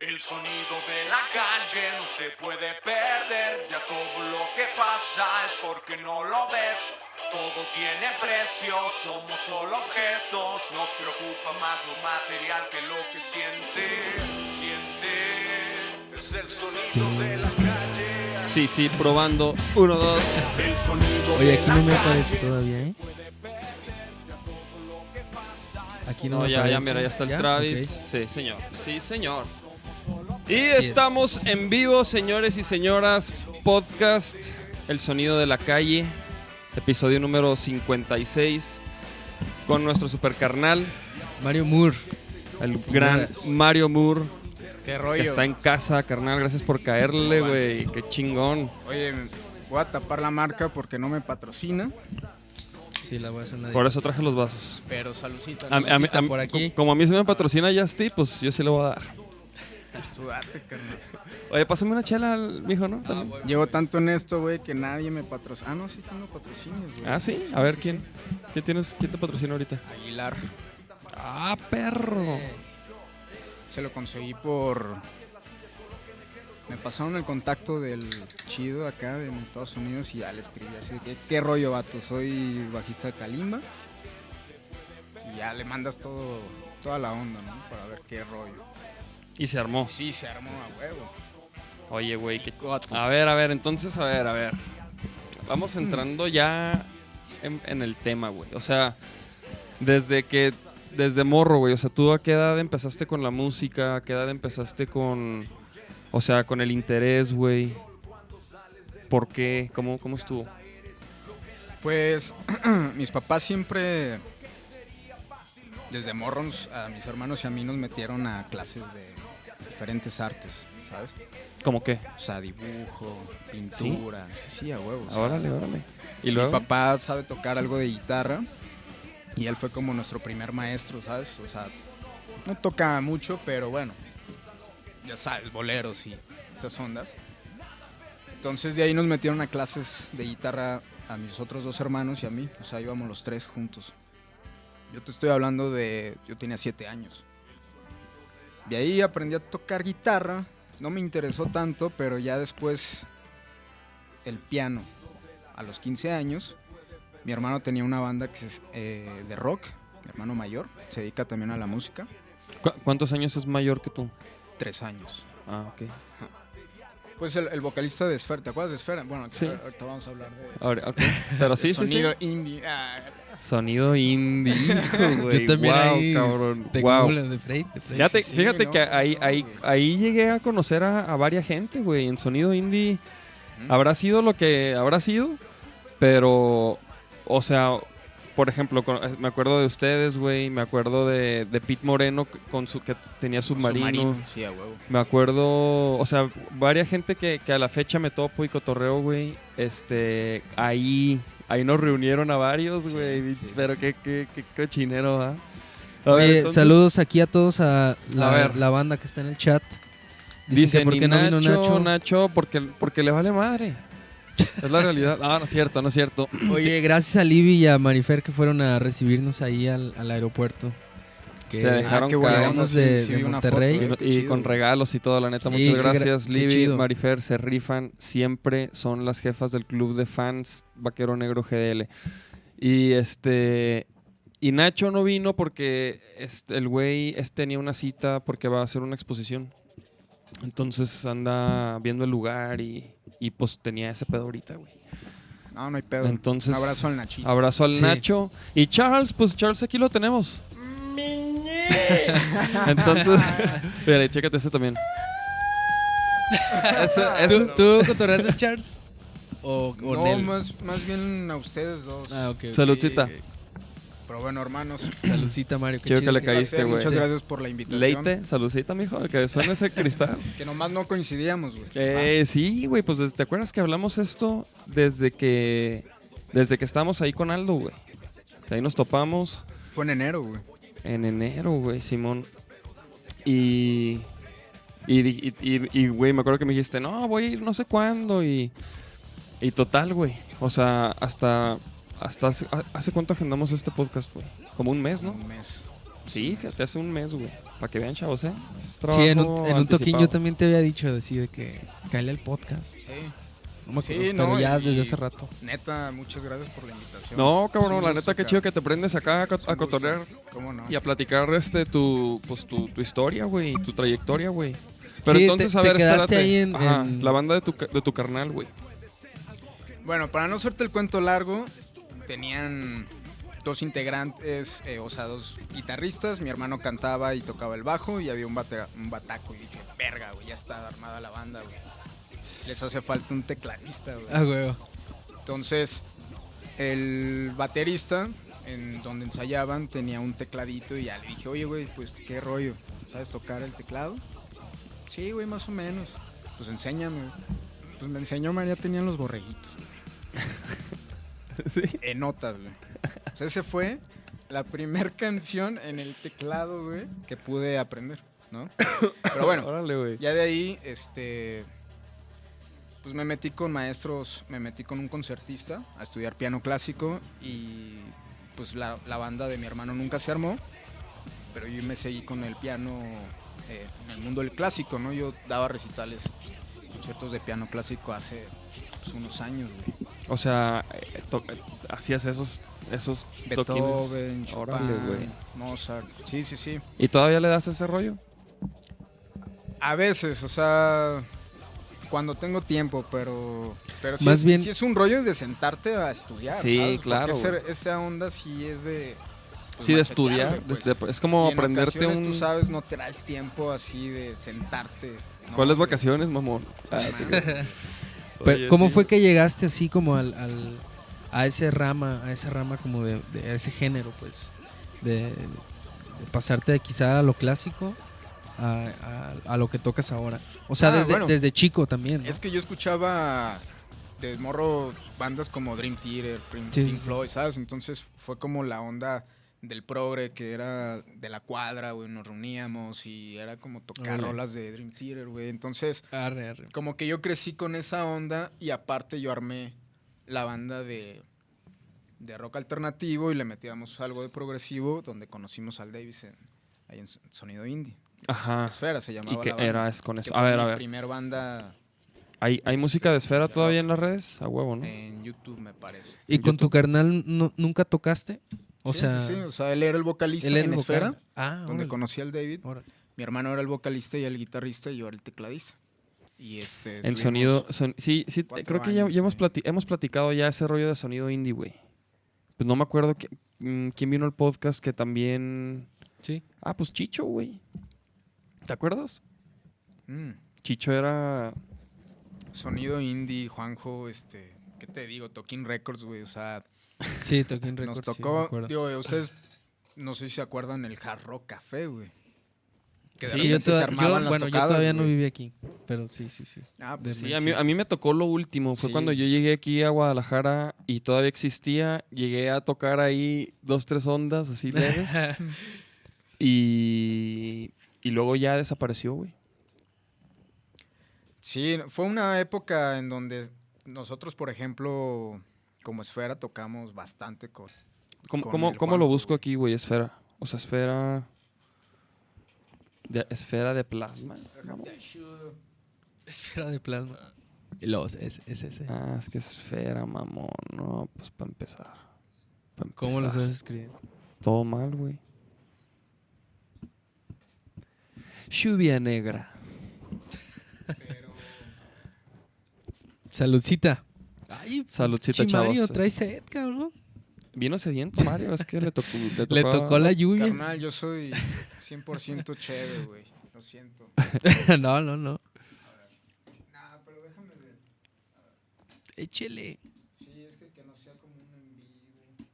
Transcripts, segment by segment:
El sonido de la calle no se puede perder, ya todo lo que pasa es porque no lo ves. Todo tiene precio, somos solo objetos, nos preocupa más lo material que lo que siente, siente. Es el sonido de la calle. Sí, sí, probando. Uno, dos. El sonido Oye, aquí no me aparece todavía, ¿eh? Aquí no No, me ya, aparece. ya, mira, ya está el Travis. Sí, señor. Sí, señor. Y es. estamos en vivo, señores y señoras. Podcast El Sonido de la Calle. Episodio número 56. Con nuestro super carnal, Mario Moore. el gran. Mario Moore. Qué Que rollo. está en casa, carnal. Gracias por caerle, güey. Qué chingón. Oye, voy a tapar la marca porque no me patrocina. Sí, la voy a hacer Por eso traje los vasos. Pero saludcita. A- a mí- a mí- Saludcita por aquí. Como a mí se me patrocina Justy, pues yo sí le voy a dar. Sudate, carnal. Oye, pásame una chela, al mijo, ¿no? También. Llevo tanto en esto, güey, que nadie me patrocina. Ah, no, sí tengo patrocinios, güey. Ah, sí. A ver, ¿quién? ¿Quién, tienes, ¿Quién te patrocina ahorita? Aguilar. Ah, perro. Se lo conseguí por... Me pasaron el contacto del chido acá en Estados Unidos y ya le escribí así de que, ¿qué rollo, vato? Soy bajista de Kalimba. Y ya le mandas todo, toda la onda, ¿no? Para ver qué rollo. Y se armó. Sí, se armó a huevo. Oye, güey, qué... Goto. A ver, a ver, entonces, a ver, a ver. Vamos entrando ya en, en el tema, güey. O sea, desde que... Desde morro, güey. O sea, ¿tú a qué edad empezaste con la música? ¿A qué edad empezaste con... O sea, con el interés, güey? ¿Por qué? ¿Cómo, cómo estuvo? Pues mis papás siempre, desde morros, a mis hermanos y a mí nos metieron a clases de diferentes artes, ¿sabes? ¿Cómo qué? O sea, dibujo, pintura, sí, sí, a huevos. Órale, órale. ¿Y Mi luego? papá sabe tocar algo de guitarra y él fue como nuestro primer maestro, ¿sabes? O sea, no toca mucho, pero bueno, ya sabes, boleros y esas ondas. Entonces de ahí nos metieron a clases de guitarra a mis otros dos hermanos y a mí, o sea, íbamos los tres juntos. Yo te estoy hablando de, yo tenía siete años. De ahí aprendí a tocar guitarra, no me interesó tanto, pero ya después el piano a los 15 años. Mi hermano tenía una banda que es eh, de rock, mi hermano mayor, se dedica también a la música. ¿Cu- ¿Cuántos años es mayor que tú? Tres años. Ah, ok. Pues el, el vocalista de Esfera, ¿te acuerdas de Esfera? Bueno, Sí. ahorita vamos a hablar de, Ahora, ok. Pero sí, de sí, sí. sonido indie. Ah, Sonido indie, hijo, güey. Yo también Wow, ahí cabrón. tengo Wow. de de Frey. Fíjate, sí, fíjate no, que ahí, no, ahí, ahí llegué a conocer a, a varias gente, güey. En sonido indie habrá sido lo que habrá sido, pero, o sea, por ejemplo, me acuerdo de ustedes, güey. Me acuerdo de, de Pete Moreno con su que tenía submarino. Sí, a huevo. Me acuerdo, o sea, varias gente que, que a la fecha me topo y cotorreo, güey. Este, ahí, ahí nos reunieron a varios, güey. sí, pero sí. qué, qué, qué cochinero, ¿ah? Entonces, saludos aquí a todos a la, A ver. la banda que está en el chat. Dicen Dice, que ¿por qué no vino Nacho, Nacho? Nacho, porque, porque le vale madre. Es la realidad. Ah, no es cierto, no es cierto. Oye, gracias a Libby y a Marifer que fueron a recibirnos ahí al, al aeropuerto. Que Se dejaron qué caer. de- sí, de Monterrey. Y, foto, con regalos y todo, la neta. Sí, Muchas gra- gracias, qué Libby. Marifer, se rifan. Siempre son las jefas del club de fans Vaquero Negro GDL. Y este. Y Nacho no vino porque este, el güey este, tenía una cita porque va a hacer una exposición. Entonces anda viendo el lugar y, y pues tenía ese pedo ahorita, güey. No, no hay pedo. Entonces, Un abrazo al Nachito. Abrazo al Sí. Nacho. Y Charles, pues Charles aquí lo tenemos. Entonces, mira, chécate ese también. Ese, ese ¿Tú, es- ¿Tú cotorreaste Charles? ¿O, o no, Nel? más, más bien a ustedes dos. Ah, ok. ok. Saludcita. Pero bueno, hermanos. Saludcita, Mario. Chido que le caíste, güey. Muchas gracias por la invitación. Leite, saludcita, mijo, que suena ese cristal. Que nomás no coincidíamos, güey. Eh, sí, güey, pues ¿te acuerdas que hablamos esto desde que desde que estábamos ahí con Aldo, güey? Que Ahí nos topamos Fue en enero, güey. En enero, güey, Simón. Y y, güey, me acuerdo que me dijiste, no, voy a ir no sé cuándo. Y, y total, güey. O sea, hasta, hasta hace, hace cuánto agendamos este podcast, güey. Como un mes, ¿no? Un mes. Sí, fíjate, hace un mes, güey. Para que vean, chavos, ¿eh? Sí, en un, en un toquín yo también te había dicho así de que caele al podcast. Sí. No me Sí, no, pero ya y- desde hace rato. Neta, muchas gracias por la invitación. No, cabrón, la neta, qué chido que te prendes acá a, a cotorrear ¿Cómo no? y a platicar este tu, pues, tu, tu historia, güey, tu trayectoria, güey. Pero Sí, entonces, te- a te ver, quedaste espérate. ahí en- Ajá, en- la banda de tu, ca- de tu carnal, güey. Bueno, para no hacerte el cuento largo, tenían dos integrantes, eh, o sea, dos guitarristas. Mi hermano cantaba y tocaba el bajo y había un, bate- un bataco. Y dije, verga, güey, ya está armada la banda, güey. Les hace falta un tecladista, güey. Ah, huevo. Entonces, el baterista, en donde ensayaban, tenía un tecladito y ya le dije, oye, güey, pues qué rollo, ¿sabes tocar el teclado? Sí, güey, más o menos. Pues enséñame. güey. Pues me enseñó, María, tenían los borreguitos. sí. En notas, güey. O sea, ese fue la primer canción en el teclado, güey, que pude aprender, ¿no? Pero bueno, Órale, güey. ya de ahí, este. Pues me metí con maestros, me metí con un concertista a estudiar piano clásico y pues la, la banda de mi hermano nunca se armó, pero yo me seguí con el piano eh, en el mundo del clásico, ¿no? Yo daba recitales, conciertos de piano clásico hace pues, unos años, güey. O sea, eh, eh, hacías esos, esos. Beethoven, Chopin. Mozart, sí, sí, sí. ¿Y todavía le das ese rollo? A veces, o sea, cuando tengo tiempo, pero, pero sí, Más es, bien- sí es un rollo de sentarte a estudiar. Sí, ¿sabes? claro, ese- esa onda sí es de. pues, sí, de estudiar. pues. de- de- es como Y en aprenderte un... Tú sabes, no traes tiempo así de sentarte. ¿no? ¿Cuáles De- vacaciones, mamón? Ah, Pero, Oye, ¿Cómo sí. fue que llegaste así como al, al- a ese rama, a esa rama como de, de ese género, pues? De, de pasarte de quizá a lo clásico a, a- a lo que tocas ahora. O sea, Ah, desde, bueno. desde chico también. ¿no? Es que yo escuchaba de morro bandas como Dream Theater, Pink, Sí, Pink sí, sí. Floyd, ¿sabes? Entonces fue como la onda del progre que era de la cuadra, güey, nos reuníamos y era como tocar rolas de Dream Theater, güey. Entonces, Arre, arre. como que yo crecí con esa onda y aparte yo armé la banda de, de rock alternativo y le metíamos algo de progresivo donde conocimos al Davis en, ahí en Sonido Indie. Ajá. Esfera se llamaba ¿Y qué la banda, era es con que eso? A ver, a ver. primer banda ¿Hay, hay música de esfera todavía en las redes? A huevo, ¿no? en YouTube, me parece. ¿Y con tu carnal no- nunca tocaste? O Sí, sea, sí, sí, o sea, él era el vocalista él era en el vocal. Esfera, Ah, donde órale, conocí al David. órale. Mi hermano era el vocalista y el guitarrista y yo era el tecladista. Y este estuvimos- sonido. son- sí, sí, creo que ya, años, ya hemos, sí. plati- hemos platicado ya ese rollo de sonido indie, güey. Pues no me acuerdo qui- mm, quién vino al podcast que también. Sí. Ah, pues Chicho, güey. ¿Te acuerdas? Mm, Chicho era. sonido indie, Juanjo, este, ¿qué te digo? Toquín Records, güey, o sea, Sí, Toquín nos Records, me tocó, digo, ustedes no sé si se acuerdan el Hard Rock Café, güey. Que de Sí, yo, toda- armaban yo- las bueno, yo todavía no viví aquí, pero sí, sí, sí. Ah, pues Sí, Sí, a mí, a mí me tocó lo último. Fue Sí. cuando yo llegué aquí a Guadalajara y todavía existía. Llegué a tocar ahí dos, tres ondas así leves. y, y luego ya desapareció, güey. Sí, fue una época en donde nosotros, por ejemplo, como esfera tocamos bastante con... ¿Cómo, Con cómo, cómo lo busco aquí, güey? Esfera. O sea, esfera. De, esfera de plasma. Esfera de plasma. Y luego es, es ese. Ah, es que esfera, mamón. No, pues para empezar. Pa' ¿Cómo lo empezar. sabes escribir? Todo mal, güey. Lluvia negra. Saludcita. Ay, Saludcita, pinche Mario, chavos. trae sed, cabrón. Vino sediento, Mario. Es que le tocó. Le, Le tocó- tocó la lluvia. Carnal, yo soy 100% chévere, güey. Lo siento. no, no, no. Nah, pero déjame ver. Échele. Sí, es que, que no sea como un en vivo.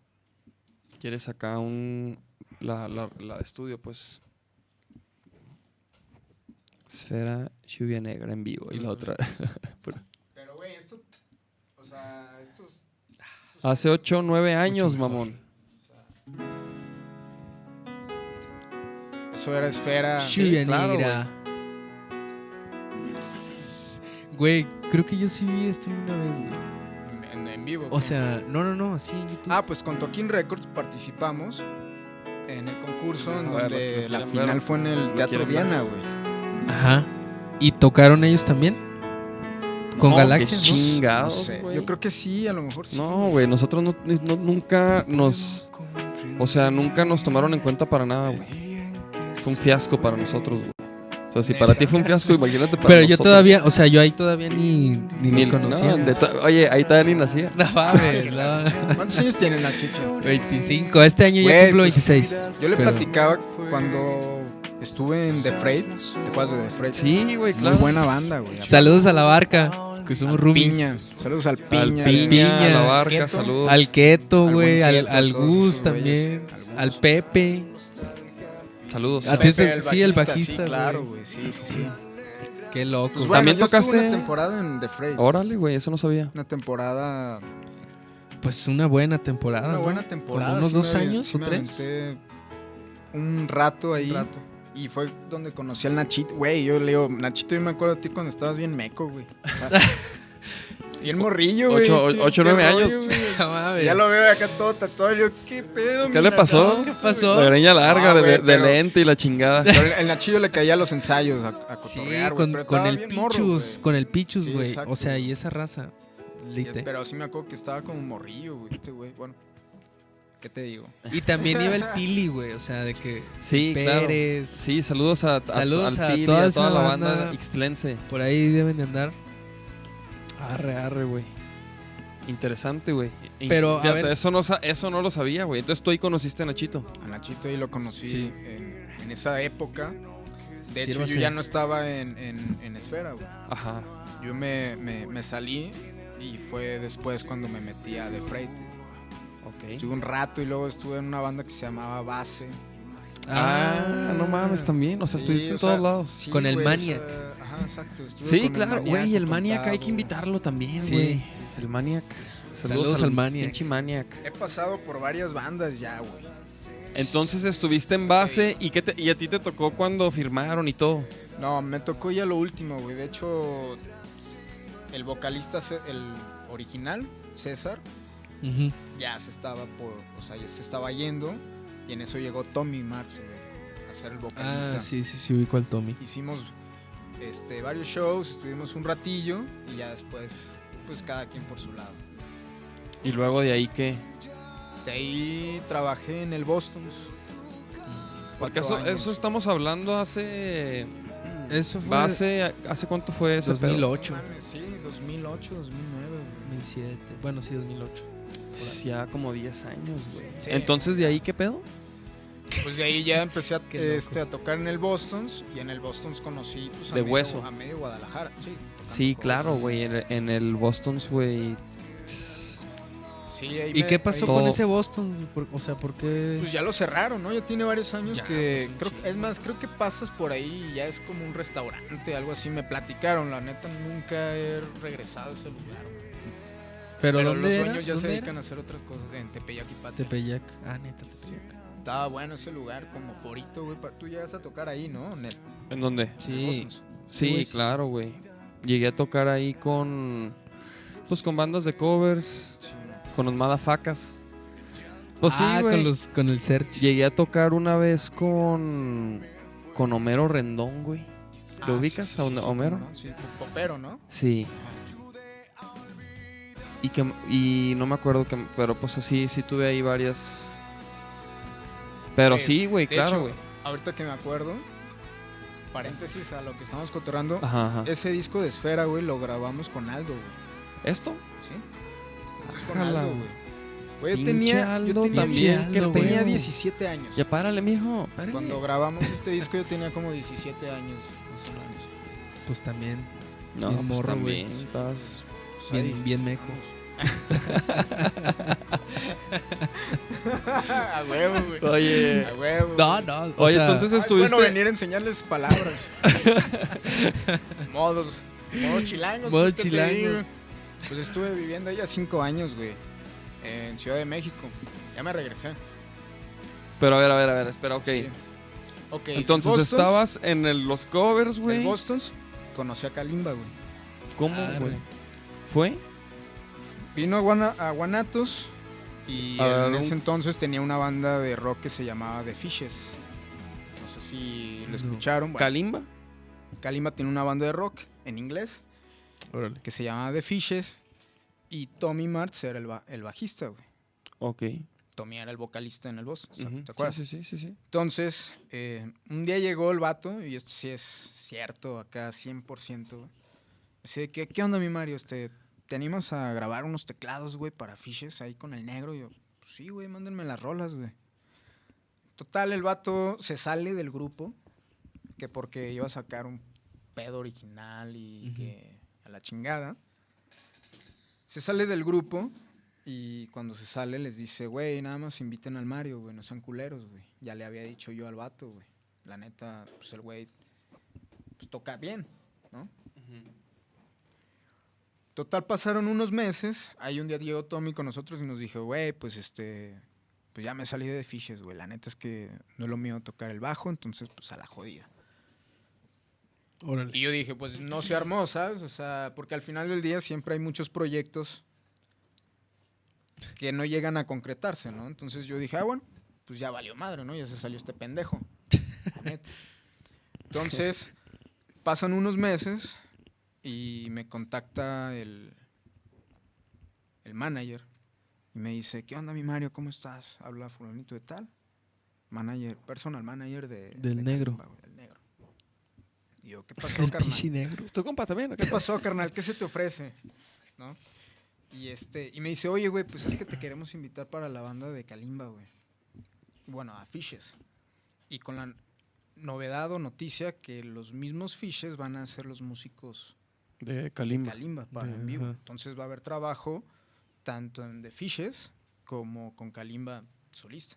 ¿Quieres acá un. La, la, la de estudio, pues. Esfera, lluvia negra en vivo. Y la otra. Pero, güey, esto... O sea, estos... Hace 8 o 9 años, mamón. Eso era esfera... Lluvia claro, negra. Güey, creo que yo sí vi esto una vez, güey. En, en vivo. O sea, no, no, no, así en YouTube. Ah, pues con Toquín Records participamos en el concurso, en donde la final ver, fue en el Teatro. Diana, güey. Ajá. ¿Y tocaron ellos también? Con No, Galaxia, qué ¿no? Sé, yo creo que sí, a lo mejor sí. No, güey, nosotros no- no- nunca nos... O sea, nunca nos tomaron en cuenta para nada, güey. Fue un fiasco para nosotros, güey. O sea, si para ti fue un fiasco, imagínate para Pero yo todavía, o sea, yo ahí todavía ni, ni Ni- los conocía. oye, ahí todavía ni nacía. No mames, no. ¿Cuántos años tiene Nachito? 25. Este año ya cumplo pues, 26. Yo le pero- platicaba cuando estuve en The Freight. ¿Te acuerdas de The Freight? Sí, güey, claro. Muy buena banda, güey. Saludos a la barca, que somos roomies. Piña. Saludos al Al Piña. Piña, Piña, a la barca, Keto. saludos. Al Keto, Al güey, al, al Gus también. Al al Pepe. Saludos. A ti Pepe, te- sí, el bajista, Sí, claro, güey. Sí, sí, sí. Qué loco. Pues bueno, ¿También yo estuve tocaste? una temporada en The Freight. Órale, güey, eso no sabía. Una temporada. Pues una buena temporada. Una buena temporada. Como unos sí dos me- años sí o me tres. Un rato ahí. Un rato. Y fue donde conocí al Nachito. Güey, yo le digo, Nachito, yo me acuerdo de ti cuando estabas bien meco, güey. Y el morrillo, güey. Ocho- nueve años. Ya lo veo acá todo tatuado. Yo, ¿qué pedo, ¿Qué le pasó? ¿Qué pasó? La greña larga, No, de, lente y la chingada. Pero el, el Nachillo le caía a los ensayos a, a Sí, cotorrear, güey, con, el morro, Pichus, con el Pichus, Sí, güey. o sea, y esa raza. Lite. Pero sí me acuerdo que estaba como morrillo, güey, este güey. Bueno, ¿qué te digo? Y también iba el Pili, güey. O sea, de que Sí, claro. Pérez. Sí, saludos a, a- Saludos al a Pili, toda a toda la banda. banda ixtlense. Por ahí deben de andar. Arre, arre, güey. Interesante, güey. Y Pero, a fíjate, ver- eso no, eso no lo sabía, güey. Entonces tú ahí conociste a Nachito. A Nachito ahí lo conocí Sí. en, en esa época. De hecho, yo ya no estaba en, en, en Esfera, güey. Ajá. Yo me, me, me salí y fue después cuando me metí a The Freight. Estuve un rato y luego estuve en una banda que se llamaba Base. Ah, no mames, también. O sea, Sí, estuviste en sea, todos lados. Sí, Con el güey, o Maniac. sea, ajá, exacto. estuve Sí, con el claro, Maniac, güey. El Maniac hay que invitarlo también, Sí. güey. El Maniac. Saludos al Maniac. Pinche Maniac. He pasado por varias bandas ya, güey. Entonces estuviste en base y, qué te- y a ti te tocó cuando firmaron y todo. No, me tocó ya lo último, güey. De hecho, el vocalista, el original, César, Ujú. ya se estaba por, o sea, ya se estaba yendo y en eso llegó Tommy Marx, güey, a ser el vocalista. Ah, sí, sí, sí, ubico al Tommy. Hicimos este, varios shows, estuvimos un ratillo y ya después, pues cada quien por su lado. Y luego de ahí que... De ahí trabajé en el Boston. Porque eso, eso estamos hablando hace... Eso fue Base, ¿hace cuánto fue pedo? 2008. Sí, 2008, 2009. güey. 2007. Bueno, sí, 2008. Ya como 10 años, güey. Sí. Entonces, ¿de ahí qué pedo? Pues de ahí ya empecé a, este, a tocar en el Bostons y en el Bostons conocí pues, a De medio- hueso. a medio Guadalajara. Sí, claro, güey. En, en el Boston's, güey. Sí, ahí ¿Y me- qué pasó ahí- con Todo. ese Boston? o sea, ¿por qué? Pues ya lo cerraron, ¿no? Ya tiene varios años Ya, que pues, creo es más, creo que pasas por ahí y ya es como un restaurante, algo así. Me platicaron, la neta nunca he regresado a ese lugar. ¿Pero, Pero dónde los era? dueños ya se ¿Dónde dedican era? a hacer otras cosas en Tepeyac y Patria. Tepeyac. Ah, neta, Tepeyac. Estaba bueno ese lugar, como forito, güey. Tú llegas a tocar ahí, ¿no? En el, ¿En dónde? Sí. Sí, güey. claro, güey. Llegué a tocar ahí con. Pues con bandas de covers, Sí. con los Madafacas. Pues ah, sí, güey. con, los, con el Search. Llegué a tocar una vez con. Con Homero Rendón, güey. ¿Lo Ah, ubicas sí, a Homero? ¿no? Sí, popero, ¿no? Sí. Y que y no me acuerdo que pero pues así sí tuve ahí varias Pero Eh, sí, güey, claro, güey. ahorita que me acuerdo, paréntesis a lo que estamos cotorrando, Ajá, ajá. ese disco de Esfera, güey, lo grabamos con Aldo, güey. ¿Esto? ¿Sí? Esto es con Aldo, güey. güey. Yo tenía, yo Aldo tenía, también, yo tenía pedo. 17 años. Ya párale, mijo. párale. Cuando grabamos este disco yo tenía como 17 años, más o menos. Pues también. no, bien pues morro, güey. también estás Bien, Ahí. bien mejo. A huevo, güey. Oye. A huevo. No, no. Oye, sea, entonces estuviste bueno venir a enseñarles palabras. modos. Modos chilangos. Modos pues, chilangos. Pues estuve viviendo ahí a 5 años, güey. En Ciudad de México. Ya me regresé. Pero a ver, a ver, a ver, espera, ok. Sí. Ok. Entonces estabas en el- los covers, En güey. Bostons conocí a Kalimba, güey. ¿Cómo, güey? güey. ¿Fue? Vino a, Guana- a Guanatos Y A en ese entonces tenía una banda de rock que se llamaba The Fishes. No sé si lo escucharon. Bueno, ¿Kalimba? Kalimba tiene una banda de rock en inglés Órale. que se llamaba The Fishes. Y Tommy Martz era el, ba- el bajista, güey. Ok. Tommy era el vocalista en el sea, Ujú. ¿Te acuerdas? Sí, sí, sí, sí, sí. Entonces, eh, un día llegó el vato, y esto sí es cierto, acá 100%. güey. Así de que, ¿qué onda, mi Mario? Este, ¿Te animas a grabar unos teclados, güey, para Fishes ahí con el negro? Y yo, "Pues sí, güey, mándenme las rolas, güey. Total, el vato se sale del grupo, que porque iba a sacar un pedo original y que a la chingada. Se sale del grupo y cuando se sale les dice, güey, nada más inviten al Mario, güey, no sean culeros, güey. Ya le había dicho yo al vato, güey. La neta, pues el güey pues, toca bien, ¿no? Total, pasaron unos meses. Ahí un día llegó Tommy con nosotros y nos dijo, güey, pues este, pues ya me salí de Fishes, güey. La neta es que no es lo mío tocar el bajo, entonces pues a la jodida. Órale. Y yo dije, pues no se armó, ¿sabes? O sea, porque al final del día siempre hay muchos proyectos que no llegan a concretarse, ¿no? Entonces yo dije, ah, bueno, pues ya valió madre, ¿no? Ya se salió este pendejo. la neta. Entonces, pasan unos meses y me contacta el, el manager y me dice, ¿qué onda, mi Mario? ¿Cómo estás? Habla fulanito de tal. Manager, personal manager de... Del de negro. Del negro. Y yo, ¿qué pasó, El carnal? negro. ¿Es tu compa también? o ¿Qué qué? pasó, carnal? ¿Qué se te ofrece? ¿No? Y este, y me dice, oye, güey, pues es que te queremos invitar para la banda de Kalimba, güey. Bueno, a Fishes. Y con la novedad o noticia que los mismos Fishes van a ser los músicos De Kalimba. Kalimba para De- en vivo. Entonces va a haber trabajo tanto en The Fishes como con Kalimba solista.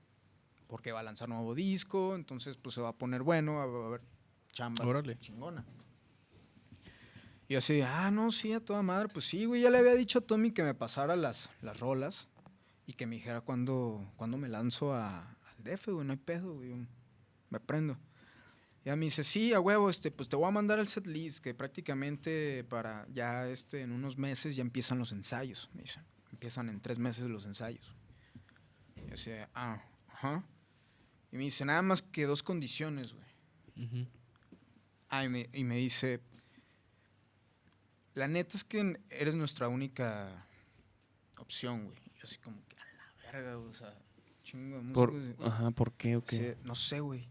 Porque va a lanzar nuevo disco, entonces pues se va a poner bueno, va a haber chamba Órale. chingona. Y yo así, ah, no, sí, a toda madre. Pues sí, güey, ya le había dicho a Tommy que me pasara las, las rolas y que me dijera cuándo, cuándo me lanzo a- al DF, güey, no hay pedo, güey, me prendo. Y ya me dice, sí, a huevo, este, pues te voy a mandar el set list, que prácticamente para ya este, en unos meses ya empiezan los ensayos, me dicen. Empiezan en tres meses los ensayos. Y yo así, ah, ajá. Y me dice, nada más que dos condiciones, güey. Ah, y me, y me dice, la neta es que eres nuestra única opción, güey. Y yo así como que, a la verga, o sea, chingo de Por, músicos. ajá, ¿por qué? o qué? No sé, güey.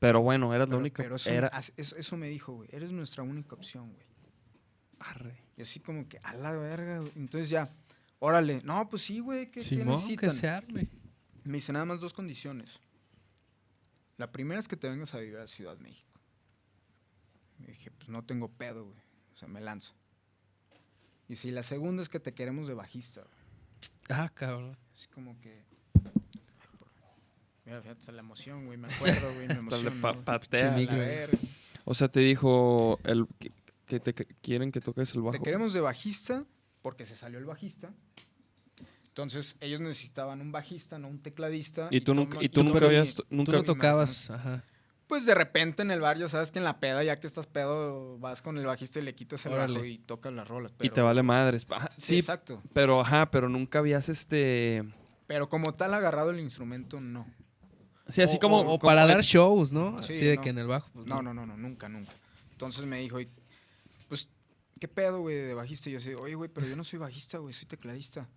Pero bueno, eras la Pero- única. Pero eso, era... eso, eso me dijo, güey. Eres nuestra única opción, güey. Arre. Y así como que, a la verga, güey. Entonces ya, órale. No, pues sí, güey. ¿Qué, qué Simón, necesitan? que se arme. Me dice nada más dos condiciones. La primera es que te vengas a vivir a Ciudad México. Me dije, pues no tengo pedo, güey. O sea, me lanzo. Y si la segunda es que te queremos de bajista, güey. Ah, cabrón. Así como que. Mira, fíjate, la emoción, güey. Me acuerdo, güey. Me emociono. pa- patea. O sea, te dijo el, que, que te que- quieren que toques el bajo. Te queremos de bajista porque se salió el bajista. Entonces, ellos necesitaban un bajista, no un tecladista. Y tú, nunca, y tú nunca habías... Tú Nunca, no Tommy tocabas, ajá. Pues de repente en el bar, ya sabes que en la peda, ya que estás pedo, vas con el bajista y le quitas el Órale. bajo y tocas las rolas. y Pero, te vale madres. Ajá, Sí, sí, exacto. pero ajá, pero nunca habías este... Pero como tal agarrado el instrumento, no. Sí, así O- como... o, como para de- dar shows, ¿no? Sí, Así de no. que en el bajo. pues, No, no, no, no, nunca, nunca. Entonces me dijo, pues, ¿qué pedo, güey, de bajista? Y yo así, oye, güey, pero yo no soy bajista, güey, soy tecladista.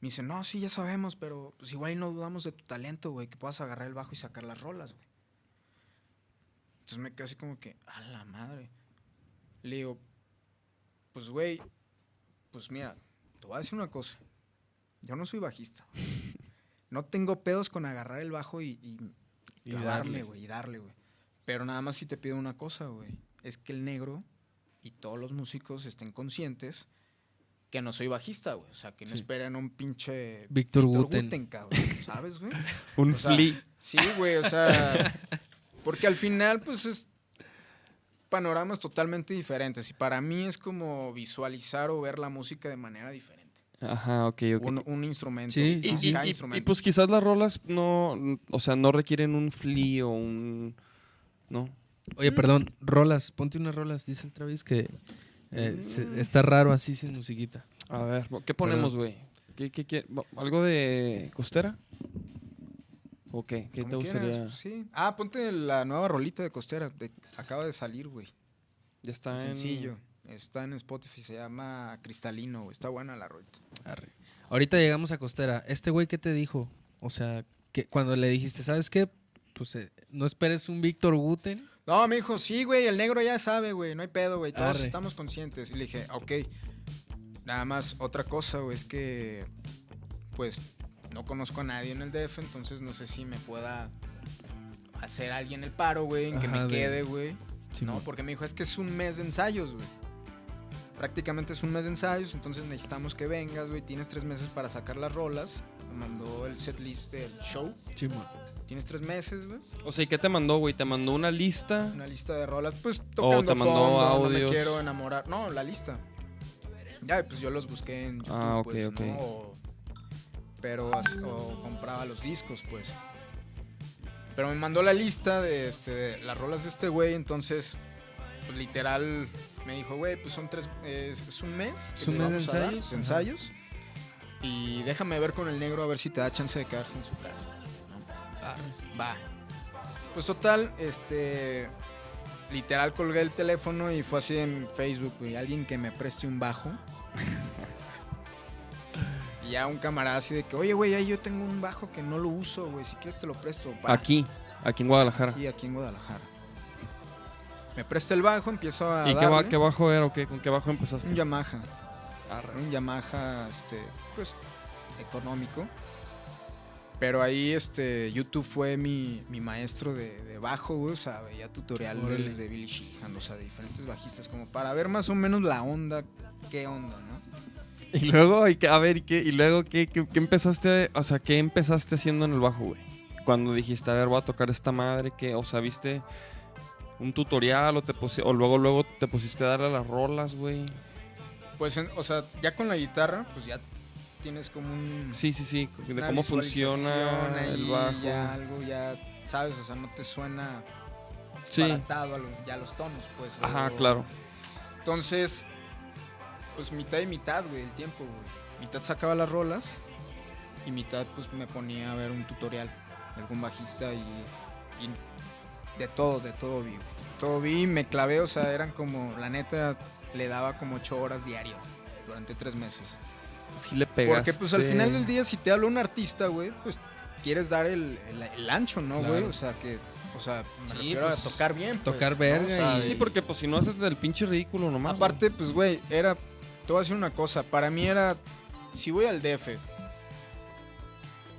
Me dice, no, sí, ya sabemos, pero pues igual no dudamos de tu talento, güey, que puedas agarrar el bajo y sacar las rolas, güey. Entonces me quedé así como que, a la madre. Le digo, pues, güey, pues mira, te voy a decir una cosa. Yo no soy bajista. No tengo pedos con agarrar el bajo y, y, darle. güey, y darle, güey. Pero nada más si te pido una cosa, güey. Es que el negro y todos los músicos estén conscientes que no soy bajista, güey. O sea, que no Sí. esperen un pinche Víctor Víctor Guten. Guten, cabrón. ¿Sabes, güey? Un o sea, flea. Sí, güey, o sea, porque al final, pues es panoramas totalmente diferentes. Y para mí es como visualizar o ver la música de manera diferente. Ajá, ok, ok. Un, un instrumento. Sí, y, sí, ¿no? y- pues quizás las rolas no, o sea, no requieren un flea o un, ¿no? Oye, perdón, rolas, ponte unas rolas. Dice el Travis que eh, se- está raro así sin musiquita. A ver, ¿qué ponemos, güey? ¿Qué, qué, qué- ¿Algo de costera? ¿O qué? ¿Qué te gustaría? quieras, Sí. Ah, ponte la nueva rolita de Costera. de- acaba de salir, güey. Ya está en... Está en Spotify, se llama Cristalino, güey. Está buena la rolita. Ahorita llegamos a Costera. ¿Este güey qué te dijo? O sea, que cuando le dijiste, ¿sabes qué? Pues eh, no esperes un Víctor Guten. No, me dijo, sí, güey, el negro ya sabe, güey, no hay pedo, güey, todos Arre. estamos conscientes. Y le dije, ok, nada más otra cosa, güey, es que, pues, no conozco a nadie en el DF, entonces no sé si me pueda hacer alguien el paro, güey, en que Ajá, me de- quede, güey. No, porque me dijo, es que es un mes de ensayos, güey. Prácticamente es un mes de ensayos, entonces necesitamos que vengas, güey. Tienes tres meses para sacar las rolas. Me mandó el setlist del show. Simón. Tienes tres meses, güey. O sea, ¿y qué te mandó, güey? ¿Te mandó una lista? Una lista de rolas, pues tocando te mandó fondo, no me quiero enamorar. No, la lista. Ya, pues yo los busqué en YouTube, Ah, ok, pues, ok. ¿no? O- pero o compraba los discos, pues. Pero me mandó la lista de, este, las rolas de este güey, entonces, pues literal, me dijo, güey, pues son tres, eh, es un mes. que Es un mes de dar, ensayos. Y déjame ver con el negro a ver si te da chance de quedarse en su casa. Va. Pues total, este. Literal colgué el teléfono y fue así en Facebook, güey. Alguien que me preste un bajo. y ya un camarada así de que, oye, güey, ahí yo tengo un bajo que no lo uso, güey. Si quieres te lo presto. Va. Aquí, aquí en Guadalajara. Aquí, aquí en Guadalajara. Me presta el bajo, empiezo a. ¿Y qué, ba- qué bajo era o qué? ¿Con qué bajo empezaste? Un Yamaha. Arre. un Yamaha, este, pues, económico. Pero ahí, este, YouTube fue mi, mi maestro de, de bajo, güey. O sea, veía tutoriales de Billy Sheehan, o sea, de diferentes bajistas, como para ver más o menos la onda, qué onda, ¿no? Y luego, a ver, ¿y, qué, y luego qué, qué, qué empezaste, o sea, qué empezaste haciendo en el bajo, güey? Cuando dijiste, a ver, voy a tocar esta madre, que, o sea, viste un tutorial o te o luego, luego te pusiste a darle a las rolas, güey. Pues, en- o sea, ya con la guitarra, pues ya tienes como un... Sí, sí, sí, de cómo funciona el bajo. Ya algo, ya, ¿sabes? O sea, no te suena Sí, baratado a lo- ya los tonos, pues. ajá, o- claro. Entonces, pues mitad y mitad, güey, el tiempo, güey. Mitad sacaba las rolas y mitad pues me ponía a ver un tutorial de algún bajista y, y de todo, de todo vi. güey. Todo vi, me clavé, o sea, eran como, la neta, le daba como ocho horas diarias durante tres meses. Sí le pegaste. Porque pues al final del día, si te habla un artista, güey, pues quieres dar el, el- el ancho, ¿no, güey? Claro. O sea, que, o sea, me Sí, refiero pues, a tocar bien. pues, tocar ¿no? verga O sea, y- Sí, porque pues si no haces el pinche ridículo nomás. güey. Aparte, pues, güey, era. Te voy a decir una cosa. Para mí era. Si voy al DF.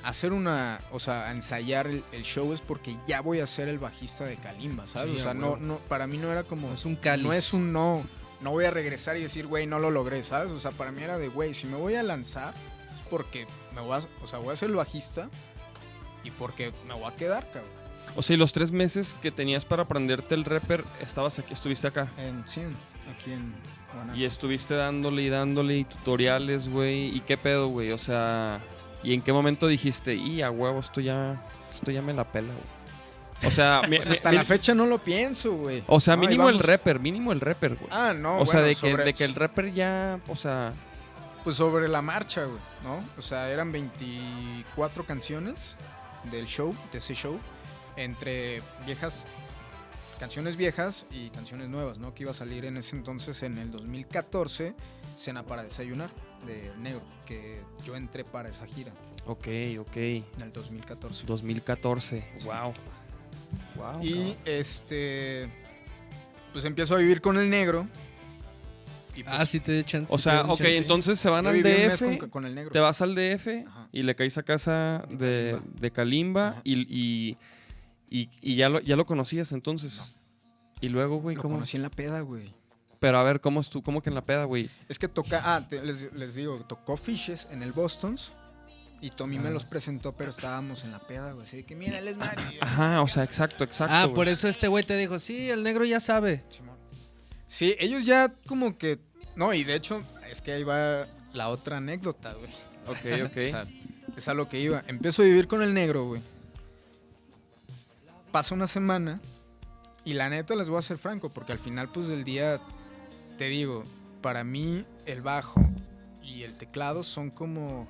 Hacer una. O sea, ensayar el, el show es porque ya voy a ser el bajista de Kalimba, ¿sabes? Sí, o sea, no, no. Para mí no era como. No es un cáliz. No es un no. No voy a regresar y decir, güey, no lo logré, ¿sabes? O sea, para mí era de, güey, si me voy a lanzar es porque me voy a. O sea, voy a ser el bajista y porque me voy a quedar, cabrón. O sea, y los tres meses que tenías para aprenderte el rapper, estabas aquí, estuviste acá. En, sí, aquí en Guanajuato. Y estuviste dándole y dándole y tutoriales, güey. ¿Y qué pedo, güey? O sea, ¿y en qué momento dijiste, y a huevo, esto ya, esto ya me la pela, güey? O sea, mi- Pues hasta mi- la fecha no lo pienso, güey. o sea, No, mínimo el rapper, mínimo el rapper, güey. Ah, no, o sea, de, que, de que el rapper ya, o sea, Pues sobre la marcha, güey, ¿no? O sea, eran 24 canciones del show, de ese show, entre viejas, canciones viejas y canciones nuevas, ¿no? Que iba a salir en ese entonces, en el 2014, Cena para Desayunar, de Negro, que yo entré para esa gira, ok, ok. en el 2014. 2014, wow. Wow. Y este, pues empiezo a vivir con el Negro. Y pues, Ah, sí te echan. O sea, ok, entonces se van yo al DF, con, con el Negro. te vas al DF Ajá. y le caes a casa De de, Kalimba. de Kalimba Ajá. y, y, y- y ya, lo, ya lo conocías entonces. Y luego, güey, Lo ¿cómo? conocí en la peda, güey. Pero a ver, ¿cómo es tú? ¿Cómo que en la peda, güey? Es que toca, ah, te- les, les digo, tocó Fishes en el Boston's y Tommy me Ah. los presentó, pero estábamos en la peda, güey. Así de que, mira, él es Mario. Ajá, o sea, exacto, exacto. Ah, güey. por eso este güey te dijo, sí, el negro ya sabe. Sí, ellos ya como que, no, y de hecho, es que ahí va la otra anécdota, güey. Ok, ok. O sea, es a lo que iba. Empiezo a vivir con el negro, güey. Pasa una semana y la neta les voy a ser franco, porque al final, pues, del día, te digo, para mí el bajo y el teclado son como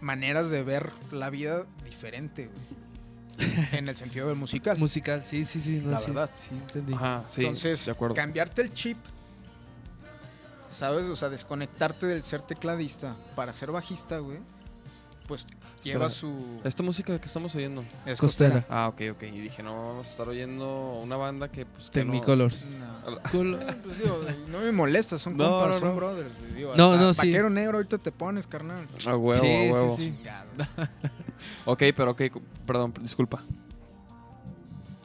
maneras de ver la vida diferente, güey. en el sentido del musical. Musical, sí, sí, sí. no, La sí, verdad. Sí, entendí. Ajá, sí. Entonces, de acuerdo. cambiarte el chip, ¿sabes? O sea, desconectarte del ser tecladista para ser bajista, güey, pues lleva su... ¿Esta música que estamos oyendo? Es Costera. Ah, ok, ok. Y dije, no, vamos a estar oyendo una banda que, pues, que no- Technicolors. No. Cool. Pues digo, no me molesta, son No, compas, no, son no. brothers. güey, digo, No, hasta no, sí. Vaquero negro ahorita te pones, carnal. A huevo, Sí, a sí, huevo. sí. Chingado. Ok, pero ok, cu- perdón, disculpa.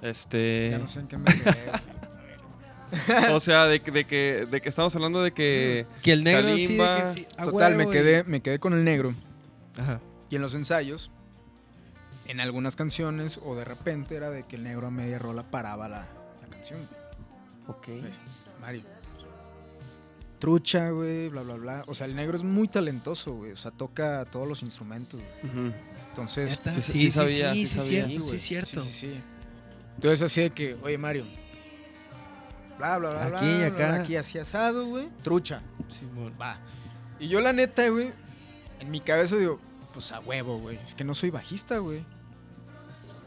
Este. Ya no sé en qué me quedé. güey. o sea, de, que- de que, de que estamos hablando de que. Que el negro sí, de Kalimba. que sí, a Total, me huevo, quedé, me quedé con el negro. Ajá. Y en los ensayos, en algunas canciones, o de repente era de que el negro a media rola paraba la, la canción. Ok. Mario. Trucha, güey, bla, bla, bla. O sea, el negro es muy talentoso, güey. O sea, toca todos los instrumentos. güey. Entonces, ¿Neta? sí, sí sabía, sí sí, sabía. cierto, Sí, sí, cierto. Sí, sí, sí. Entonces así de que, oye Mario, bla, bla, bla, Aquí bla, acá. bla, aquí así asado, güey, trucha, Simón. va. Y yo la neta, güey, en mi cabeza digo, pues a huevo, güey, es que no soy bajista, güey.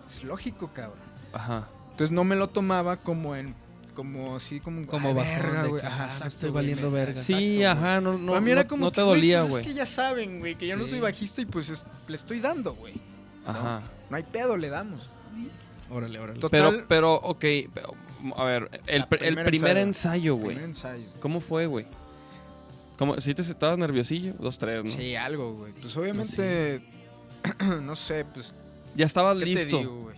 Es lógico, cabrón. Ajá. Entonces no me lo tomaba como en, como así, como, Como bajón verga, güey. Ajá, ah, no exacto, estoy valiendo verga. Sí, ajá, no, no, mí era no- como no que, te dolía, pues güey. es que ya saben, güey, que yo no soy bajista y pues es- le estoy dando, güey. Ajá. No hay pedo, le damos. Órale, órale. Total, Pero, pero, ok. pero, a ver, el, el primer ensayo. güey. primer ensayo. ¿Cómo fue, güey? ¿Cómo, ¿Sí te estabas nerviosillo? Dos, tres, ¿no? Sí, algo, güey. Pues obviamente, no sé, pues, Ya estabas ¿qué listo. te digo, güey?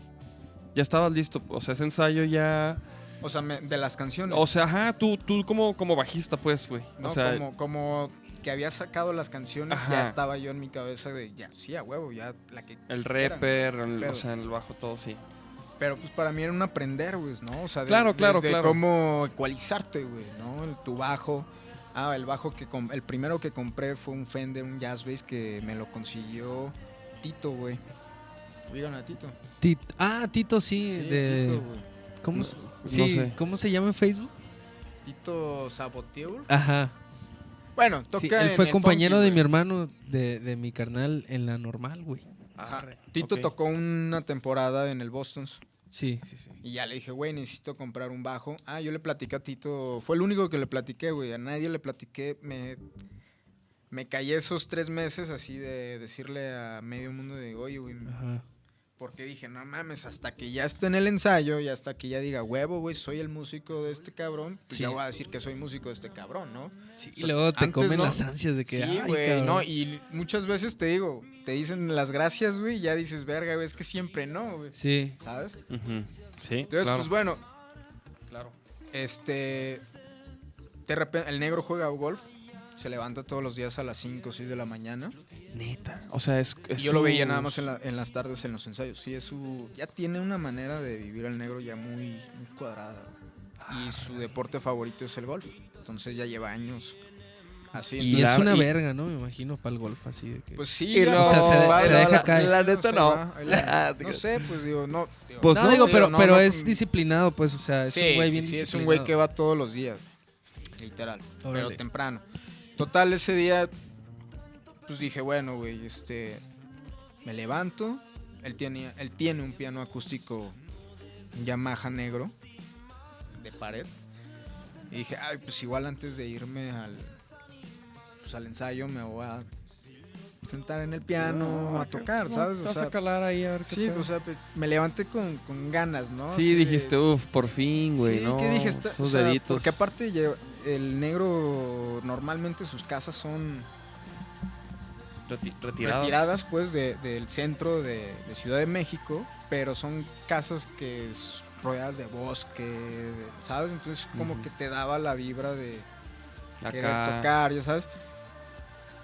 Ya estabas listo. O sea, ese ensayo ya. O sea, me- de las canciones. O sea, ajá, tú, tú como, como bajista, pues, güey. ¿no? O sea, como, como que había sacado las canciones, Ajá. ya estaba yo en mi cabeza de, ya, sí, a huevo, ya, la que... el quieran. rapper, el- o sea, en el bajo, todo, sí. Pero pues para mí era un aprender, güey, ¿no? O sea, de, Claro, claro, desde claro. cómo ecualizarte, güey, ¿no? El, tu bajo. Ah, el bajo que... el primero que compré fue un Fender, un Jazz Bass que me lo consiguió Tito, güey. Oigan a Tito. Tit- ah, Tito sí, Sí, de Tito, güey. ¿Cómo, No- se- no sí, sé. ¿cómo se llama en Facebook? Tito Saboteur. Ajá. Bueno, toca Sí, él en fue el compañero funky, de mi hermano, de, de mi carnal en la normal, güey. Ajá. Tito tocó una temporada en el Boston's Sí, sí, sí. y ya le dije, güey, necesito comprar un bajo. Ah, yo le platiqué a Tito, fue el único que le platiqué, güey, a nadie le platiqué, me, me callé esos tres meses así de decirle a medio mundo de, oye, güey, Ajá. Porque dije, no mames, hasta que ya esté en el ensayo y hasta que ya diga, huevo, güey, soy el músico de este cabrón, pues Sí. ya voy a decir que soy músico de este cabrón, ¿no? Sí, O y sea, luego te comen no. las ansias de que. Sí, ay, güey, no, y muchas veces te digo, te dicen las gracias, güey, y ya dices, verga, güey, es que siempre no, güey, Sí. ¿sabes? Sí, Entonces, claro. pues bueno, claro. este, de repente, el negro juega golf, se levanta todos los días a las 5 o 6 de la mañana, Neta. O sea, es. es yo lo veía nada más en, la- en las tardes en los ensayos, sí, es su, ya tiene una manera de vivir el negro ya muy, muy cuadrada, y su deporte favorito es el golf, entonces ya lleva años así. Y entonces- es una y- verga, ¿no? Me imagino para el golf, así de que. Pues sí, luego- O sea, se de- va, se va, deja va, caer. La neta sé, no. ahí la- Ah, no sé, pues digo, no. digo, Pues no, no, digo, pero, no, pero no, es disciplinado, pues, o sea, es sí, un güey sí, bien sí, es un güey que disciplinado. va todos los días, literal, pero Órale. temprano. Total, ese día, pues dije, bueno, güey, este, me levanto, él tiene, él tiene un piano acústico Yamaha negro, de pared, y dije, ay, pues igual antes de irme al, pues, al ensayo me voy a sentar en el piano a tocar, ¿sabes? O vas sea, a calar ahí a ver qué Sí, pedo. o sea, me levanté con, con ganas, ¿no? Sí, Así de- dijiste, uff, por fin, güey, sí, ¿no? que dije, está- Esos o sea, deditos. Porque aparte el negro normalmente sus casas son Reti- retiradas pues de- del centro de, de Ciudad de México, pero son casas que es rodeadas de bosque, ¿sabes? Entonces como que te daba la vibra de querer tocar, ya sabes.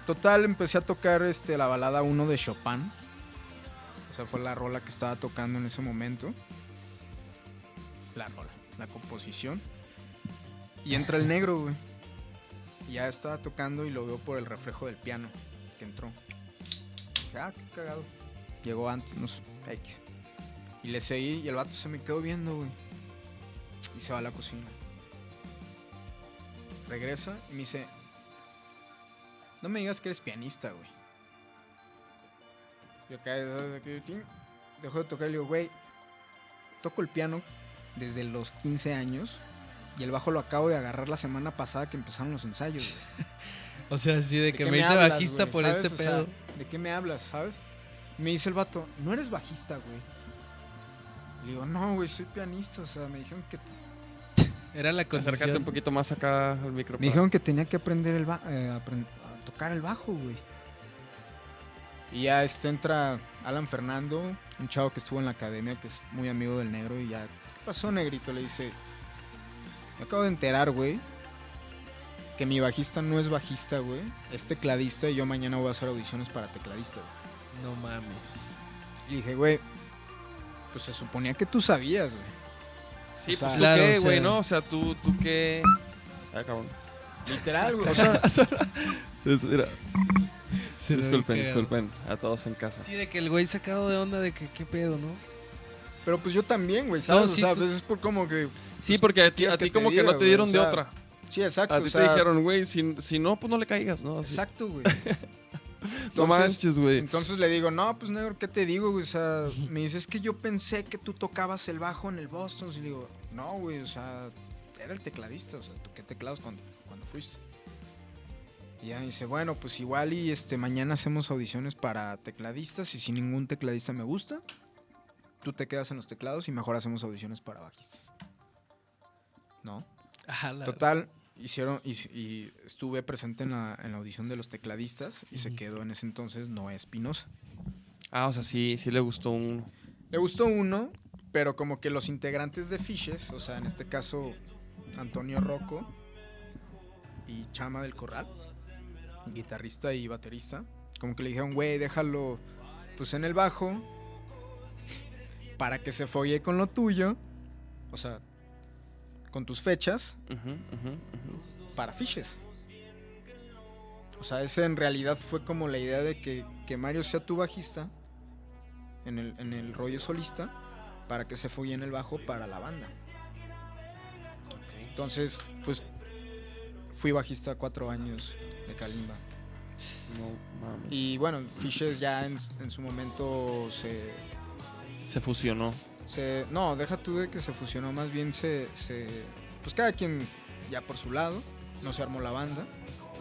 Total, empecé a tocar este, la balada 1 de Chopin. O sea, fue la rola que estaba tocando en ese momento. La rola, la composición. Y entra el negro, güey. Y ya estaba tocando y lo veo por el reflejo del piano que entró. Dije, ah, qué cagado. Llegó antes, no sé, X. Y le seguí y el vato se me quedó viendo, güey. Y se va a la cocina. Regresa y me dice, no me digas que eres pianista, güey. Yo acá, dejo de tocar y le digo, güey, toco el piano desde los 15 años y el bajo lo acabo de agarrar la semana pasada que empezaron los ensayos. güey". O sea, así de ¿De que me hice hablas, bajista güey? por ¿Sabes? este O sea, pedo. ¿De qué me hablas, sabes? Me dice el vato, no eres bajista, güey. Le digo, no, güey, soy pianista. O sea, me dijeron que, Era la Acércate un condición. poquito más acá al micrófono. me dijeron que tenía que aprender el ba- eh, aprend- a tocar el bajo, güey. Y ya este entra Alan Fernando, un chavo que estuvo en la academia, que es muy amigo del negro. Y ya, ¿qué pasó, negrito? Le dice, me acabo de enterar, güey, que mi bajista no es bajista, güey. Es tecladista y yo mañana voy a hacer audiciones para tecladista, güey. No mames. Y dije, güey, pues se suponía que tú sabías, güey. Sí, O sea, pues tú claro, qué, o güey, sea- ¿no? O sea, tú, tú qué. Ah, cabrón. Literal, güey. O sea, lo disculpen, disculpen a todos en casa. Sí, de que el güey sacado de onda de que qué pedo, ¿no? pero pues yo también, güey, ¿sabes? sí, o sea, tú- pues es por como que... Sí, porque a ti, ¿Quieres a ti como que no te güey? dieron O de sea, otra. Sí, exacto. A o ti sea, te dijeron, güey, si, si no, pues no le caigas, ¿no? Así. Exacto, güey. No Entonces- manches, güey. Entonces le digo, no, pues negro, ¿qué te digo, güey? O sea, me dice, es que yo pensé que tú tocabas el bajo en el Boston. Y le digo, no, güey, o sea, era el tecladista. O sea, ¿tú qué teclados cuando, cuando fuiste? Y ya me dice, bueno, pues igual y este mañana hacemos audiciones para tecladistas y si ningún tecladista me gusta, tú te quedas en los teclados y mejor hacemos audiciones para bajistas. ¿No? Total, hicieron y, y estuve presente en la, en la audición de los tecladistas y se quedó en ese entonces Noé Espinosa. Ah, o sea, sí, sí le gustó un. Le gustó uno, pero como que los integrantes de Fishes, o sea, en este caso Antonio Rocco y Chama del Corral, guitarrista y baterista, como que le dijeron, güey, déjalo pues en el bajo para que se folle con lo tuyo, o sea, con tus fechas para Fishes. O sea, ese en realidad fue como la idea de que, que Mario sea tu bajista en el, en el rollo solista para que se folle en el bajo para la banda. Entonces, pues fui bajista cuatro años de Kalimba. No mames. Y bueno, Fishes ya en, en su momento se, Se fusionó. Se... No, deja tú de que se fusionó, más bien se, se... Pues cada quien ya por su lado, no se armó la banda.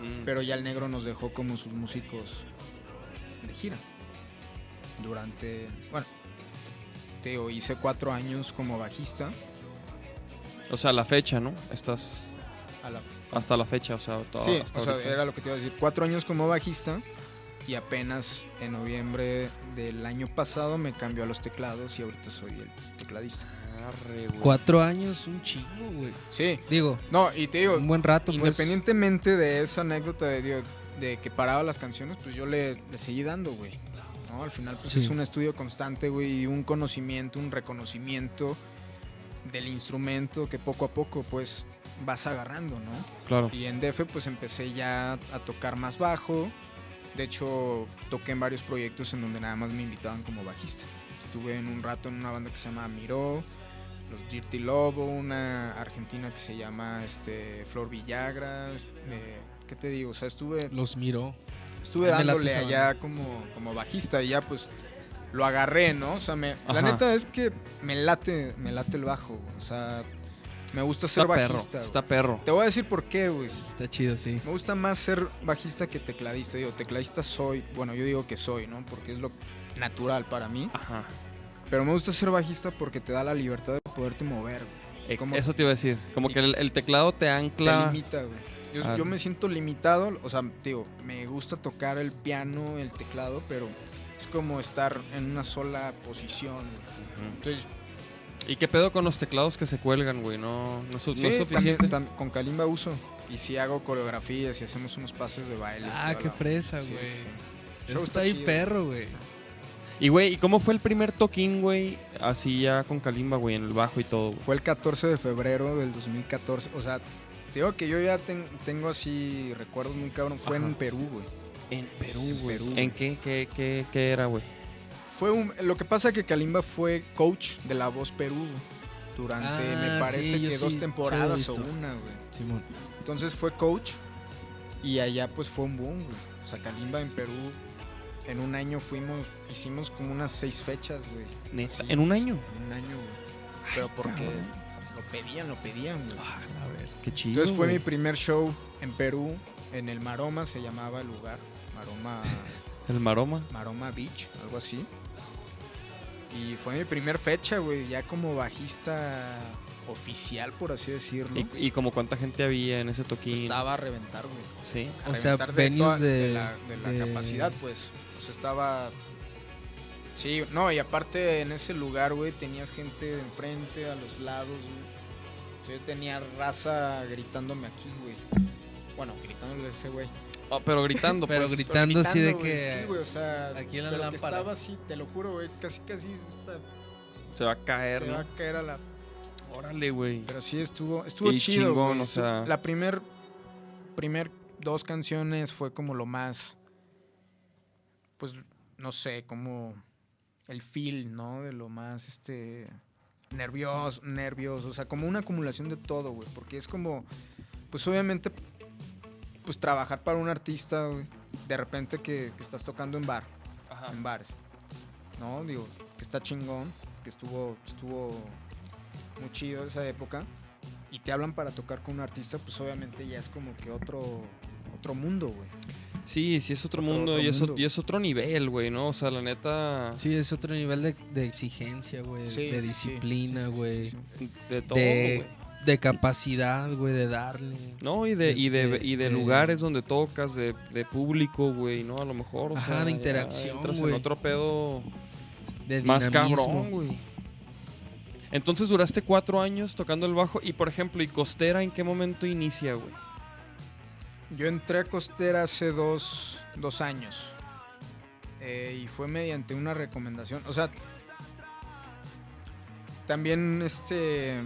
Mm. Pero ya el negro nos dejó como sus músicos de gira. Durante, bueno, te digo, hice cuatro años como bajista O sea, la fecha, ¿no? Estás a la... hasta la fecha, o sea, todo, Sí, hasta o sea, era lo que te iba a decir. Cuatro años como bajista y apenas en noviembre del año pasado me cambió a los teclados y ahorita soy el tecladista. Arre, güey. Cuatro años, un chingo, güey. Sí, Digo, no, y te digo, un buen rato, pues. Independientemente de esa anécdota de, digo, de que paraba las canciones, pues yo le, le seguí dando, güey. ¿No? Al final, pues Sí. es un estudio constante, güey, y un conocimiento, un reconocimiento del instrumento que poco a poco, pues, vas agarrando, ¿no? Claro. Y en DF, pues empecé ya a tocar más bajo. De hecho, toqué en varios proyectos en donde nada más me invitaban como bajista. Estuve en un rato en una banda que se llama Miró, los Dirty Lobo, una argentina que se llama este, Flor Villagra. eh, ¿Qué te digo? O sea, estuve, Los miró. estuve dándole allá como, como bajista y ya pues lo agarré, ¿no? O sea, me, la neta es que me late, me late el bajo. O sea, me gusta ser Está perro. bajista. güey. Está perro. Te voy a decir por qué, güey. Está chido, sí. Me gusta más ser bajista que tecladista. Digo, tecladista soy, bueno, yo digo que soy, ¿no? Porque es lo natural para mí. Ajá. Pero me gusta ser bajista porque te da la libertad de poderte mover, güey. Como- Eso te iba a decir. Como que el, el teclado te Te ancla. limita, güey. Yo, Ah. yo me siento limitado, o sea, digo, me gusta tocar el piano, el teclado, pero es como estar en una sola posición. Ujú. Entonces, ¿Y qué pedo con los teclados que se cuelgan, güey? No, no, es no suficiente. tam- con Kalimba uso. Y sí hago coreografías y hacemos unos pases de baile. Ah, qué la- fresa, güey. sí, sí. Eso Show está está ahí chido. perro, güey. Y, güey, ¿y cómo fue el primer toquín, güey? Así ya con Kalimba, güey, en el bajo y todo. güey? Fue el 14 de febrero del 2014. O sea, te digo que yo ya ten- tengo así recuerdos muy cabrón. Fue en. Perú, güey. En Perú, güey. Perú, ¿En qué, qué, qué, qué era, güey? Fue un, lo que pasa que Kalimba fue coach de La Voz Perú durante, Ah, me parece sí, yo que sí, dos temporadas o una, güey. Simón. Entonces fue coach y allá pues fue un boom, güey. O sea, Kalimba en Perú en un año fuimos, hicimos como unas seis fechas, güey. Neta, en un año. En un año, güey. Pero porque lo pedían, lo pedían, güey. A ver, qué chido. Entonces fue güey. mi primer show en Perú, en el Maroma se llamaba el lugar. Maroma, El maroma. Maroma Beach, algo así. Y fue mi primer fecha, güey, ya como bajista oficial, por así decirlo. ¿Y, y como cuánta gente había en ese toquín? Estaba a reventar, güey. Sí. A O sea, reventar venues toda- de- la, de la de- capacidad, pues. O sea, estaba. Sí, no, y aparte en ese lugar, güey, tenías gente de enfrente, a los lados, güey. O sea, yo tenía raza gritándome aquí, güey. Bueno, gritándole a ese güey. Oh, pero gritando, Pero pues. gritando así de que- Sí, güey, o sea. aquí en las pero que estaba así, te lo juro, güey. Casi, casi está- Se va a caer, se ¿no? va a caer a la Órale, güey. Pero sí estuvo, estuvo Y chido, chingón, güey. o sea- La primer, primer dos canciones fue como lo más, pues, no sé, como el feel, ¿no? De lo más, este, nervioso, nervioso, o sea, como una acumulación de todo, güey. Porque es como, pues, obviamente, pues, trabajar para un artista, güey. De repente que, que estás tocando en bar, Ajá. en bares, ¿no? Digo, que está chingón, que estuvo, estuvo muy chido esa época. Y te hablan para tocar con un artista, pues obviamente ya es como que otro, otro mundo, güey. Sí, sí es otro Otro- mundo, otro y, es, mundo. y es otro nivel, güey, ¿no? O sea, la neta, Sí, es otro nivel de, de exigencia, güey. Sí, de sí, disciplina, sí, sí, güey. sí, sí. de todo, de, güey. de capacidad, güey, de darle. No, y de, y de, de- y de de- lugares donde tocas, de, de público, güey, ¿no? A lo mejor, o Ajá, sea, de interacción, entras güey. en otro pedo De más cabrón, güey. Entonces duraste cuatro años tocando el bajo y, por ejemplo, ¿y Costera en qué momento inicia, güey? Yo entré a Costera hace dos, dos años. Eh, y fue mediante una recomendación. O sea, también este.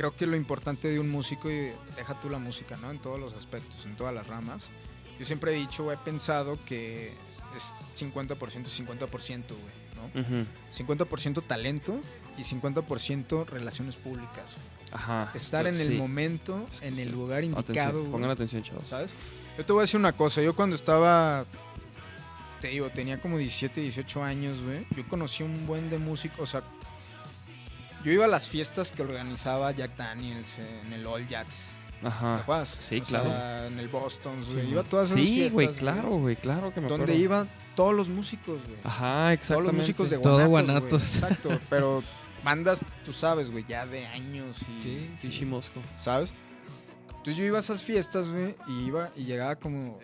Creo que lo importante de un músico, y deja tú la música, ¿no? En todos los aspectos, en todas las ramas. Yo siempre he dicho, he pensado que es 50%, 50%, güey, ¿no? 50% talento y 50% relaciones públicas. Ajá. Estar esto- en el sí. momento, Es que en el lugar Atención, indicado, güey. Pongan atención, chavos. ¿sabes? Yo te voy a decir una cosa, yo cuando estaba, te digo, tenía como 17, 18 años, güey, yo conocí un buen de músicos, o sea, yo iba a las fiestas que organizaba Jack Daniels en el All Jacks, ¿te Ajá. acuerdas? Sí, O claro. sea, en el Boston, güey, Sí, iba a todas esas Sí, fiestas, güey, claro, güey, claro que me acuerdo. Donde iban todos los músicos, güey. Ajá, Todos exactamente. los músicos de Todo Guanatos, güey, Guanatos. Exacto, pero bandas, tú sabes, güey, ya de años y... Sí, sí. Pichi Mosco. ¿sabes? Entonces yo iba a esas fiestas, güey, y iba y llegaba como,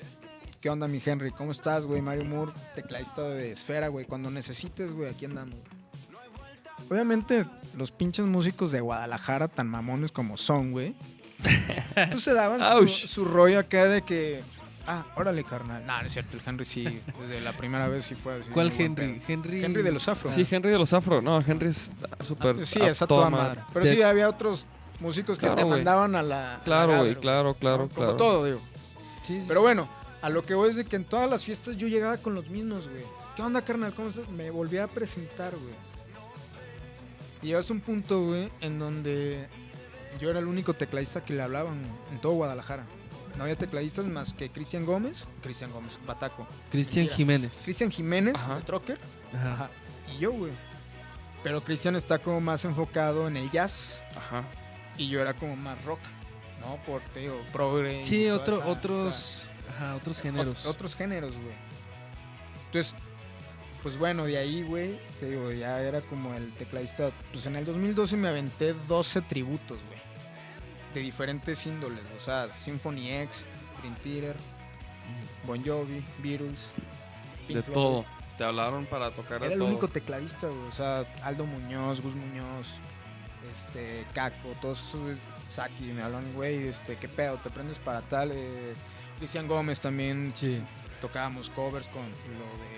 ¿qué onda, mi Henry? ¿Cómo estás, güey? Mario Moore, tecladista de Esfera, güey. Cuando necesites, güey, aquí andamos. Obviamente, los pinches músicos de Guadalajara, tan mamones como son, güey, pues se daban su, su rollo acá de que, ah, órale, carnal. No, no es cierto, el Henry sí, desde la primera vez sí fue así. ¿Cuál Henry? Henry. Henry de los Afro. Sí, Henry de los Afro. No, Henry es súper. Ah, sí, es a toda madre. Pero sí, había otros músicos que Claro, te mandaban a la. Claro, güey, claro, claro, ¿no? Como claro. todo, digo. Sí, sí, Pero bueno, a lo que voy es de que en todas las fiestas yo llegaba con los mismos, güey. ¿Qué onda, carnal? ¿Cómo estás? Me volví a presentar, güey. Y llegaste a un punto, güey, en donde yo era el único tecladista que le hablaban en todo Guadalajara. No había tecladistas más que Cristian Gómez, Cristian Gómez, Bataco. Cristian. Jiménez. Cristian Jiménez, Ajá. el Trocker, Ajá. Ajá. Y yo, güey. Pero Cristian está como más enfocado en el jazz Ajá. y yo era como más rock, ¿no? Por, te digo, progre. Sí, otro, esa- otros. Ajá, otros géneros. ot- otros géneros, güey. Entonces, pues bueno, de ahí, güey, te digo, ya era como el tecladista. Pues en el 2012 me aventé 12 tributos, güey. De diferentes índoles, o sea, Symphony X, Dream Theater, Bon Jovi, Beatles. Pink De Floyd. todo. Te hablaron para tocar de Era el todo. único tecladista, güey. O sea, Aldo Muñoz, Gus Muñoz, este, Caco, todos esos, Saki, me hablan, güey, este, qué pedo, te prendes para tal. Eh, Cristian Gómez también Sí. tocábamos covers con lo de.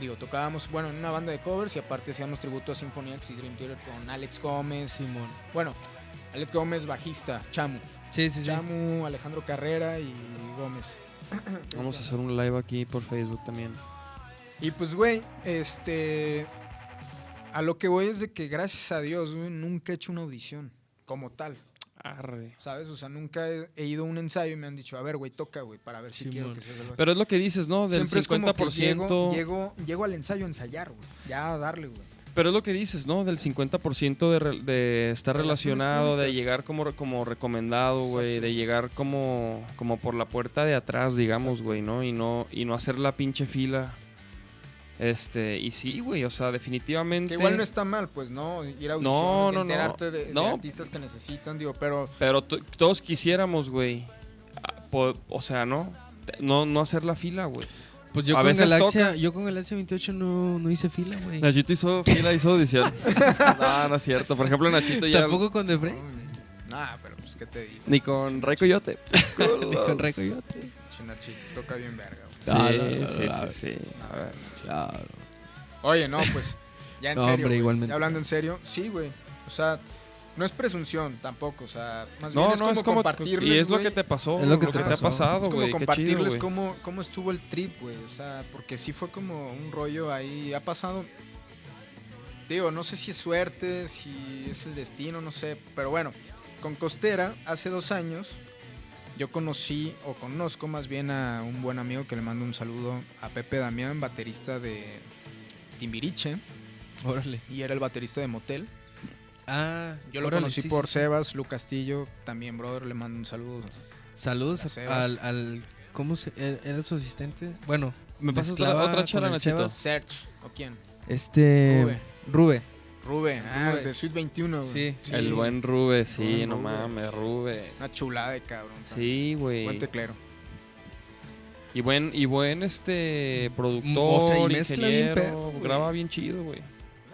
Digo, tocábamos, bueno, en una banda de covers y aparte hacíamos tributo a X y Dream Theater con Alex Gómez. Simón. Bueno, Alex Gómez, bajista, Chamu. Sí, sí, sí. Chamu, Alejandro Carrera y Gómez. Vamos a hacer un live aquí por Facebook también. Y pues, güey, este. A lo que voy es de que gracias a Dios, güey, nunca he hecho una audición como tal. Arre. ¿sabes? O sea, nunca he, he ido a un ensayo y me han dicho, a ver, güey, toca, güey, para ver si quiero que bajista. Pero es lo que dices, ¿no? Del Siempre es como que 50%. llego, llego, llego al ensayo a ensayar, güey. Ya a darle, güey. Pero es lo que dices, ¿no? Del 50% de, re- de estar relacionado, de llegar como, como recomendado, güey, de llegar como, como por la puerta de atrás, digamos, güey, ¿no? Y no y no hacer la pinche fila. Este, y sí, güey, o sea, definitivamente. Que igual no está mal, pues, ¿no? Ir a audiciones, No, no, no. enterarte de, de No. artistas que necesitan, digo, pero Pero to- todos quisiéramos, güey. ah, O sea, ¿no? No, no hacer la fila, güey. Pues yo A con veces Galaxia, toca. yo con Galaxia 28 no, no hice fila, güey. Nachito hizo fila, hizo audición. no, no es cierto. Por ejemplo, Nachito ya. Tampoco con The Frey. Nah, pero pues, ¿qué te digo? Ni con Ray Coyote. Ni con Ray Coyote. Chinachito, toca bien verga, güey. Sí, Ah, no, no, sí, no, sí, sí. A ver. Claro. Oye, no, pues, ya en No, serio, hombre, igualmente. Ya hablando en serio, sí, güey. O sea, no es presunción tampoco, o sea, más No, bien es no, como es como. compartirles, Y es lo que te pasó. Es lo que te, te ha pasado, Es como güey. Chido, compartirles güey. cómo, cómo estuvo el trip, güey. O sea, porque sí fue como un rollo ahí. Ha pasado. Digo, no sé si es suerte, si es el destino, no sé. Pero bueno, con Costera, hace dos años, yo conocí, o conozco más bien a un buen amigo que le mando un saludo a Pepe Damián, baterista de Timbiriche. Órale. Y era el baterista de Motel. Ah, Yo lo órale, conocí sí, por sí. Sebas, Lu Castillo, también, brother, le mando un saludo. Saludos a Sebas. al, al. ¿Cómo se.? ¿Era era su asistente? Bueno, ¿Me pasas otra, mezclaba otra Nachito? Sebas. Search, ¿o quién? este. Rube. Rube. Rube, ah, Rube. de Suite 21, güey. Sí, sí, El sí. buen Rube, sí, Buen no Rube. mames, Rube. Una chulada de cabrón. Sí, Buen güey. teclero. Y buen, y buen este productor, O sea, y bien ingeniero, perro, graba bien chido, güey.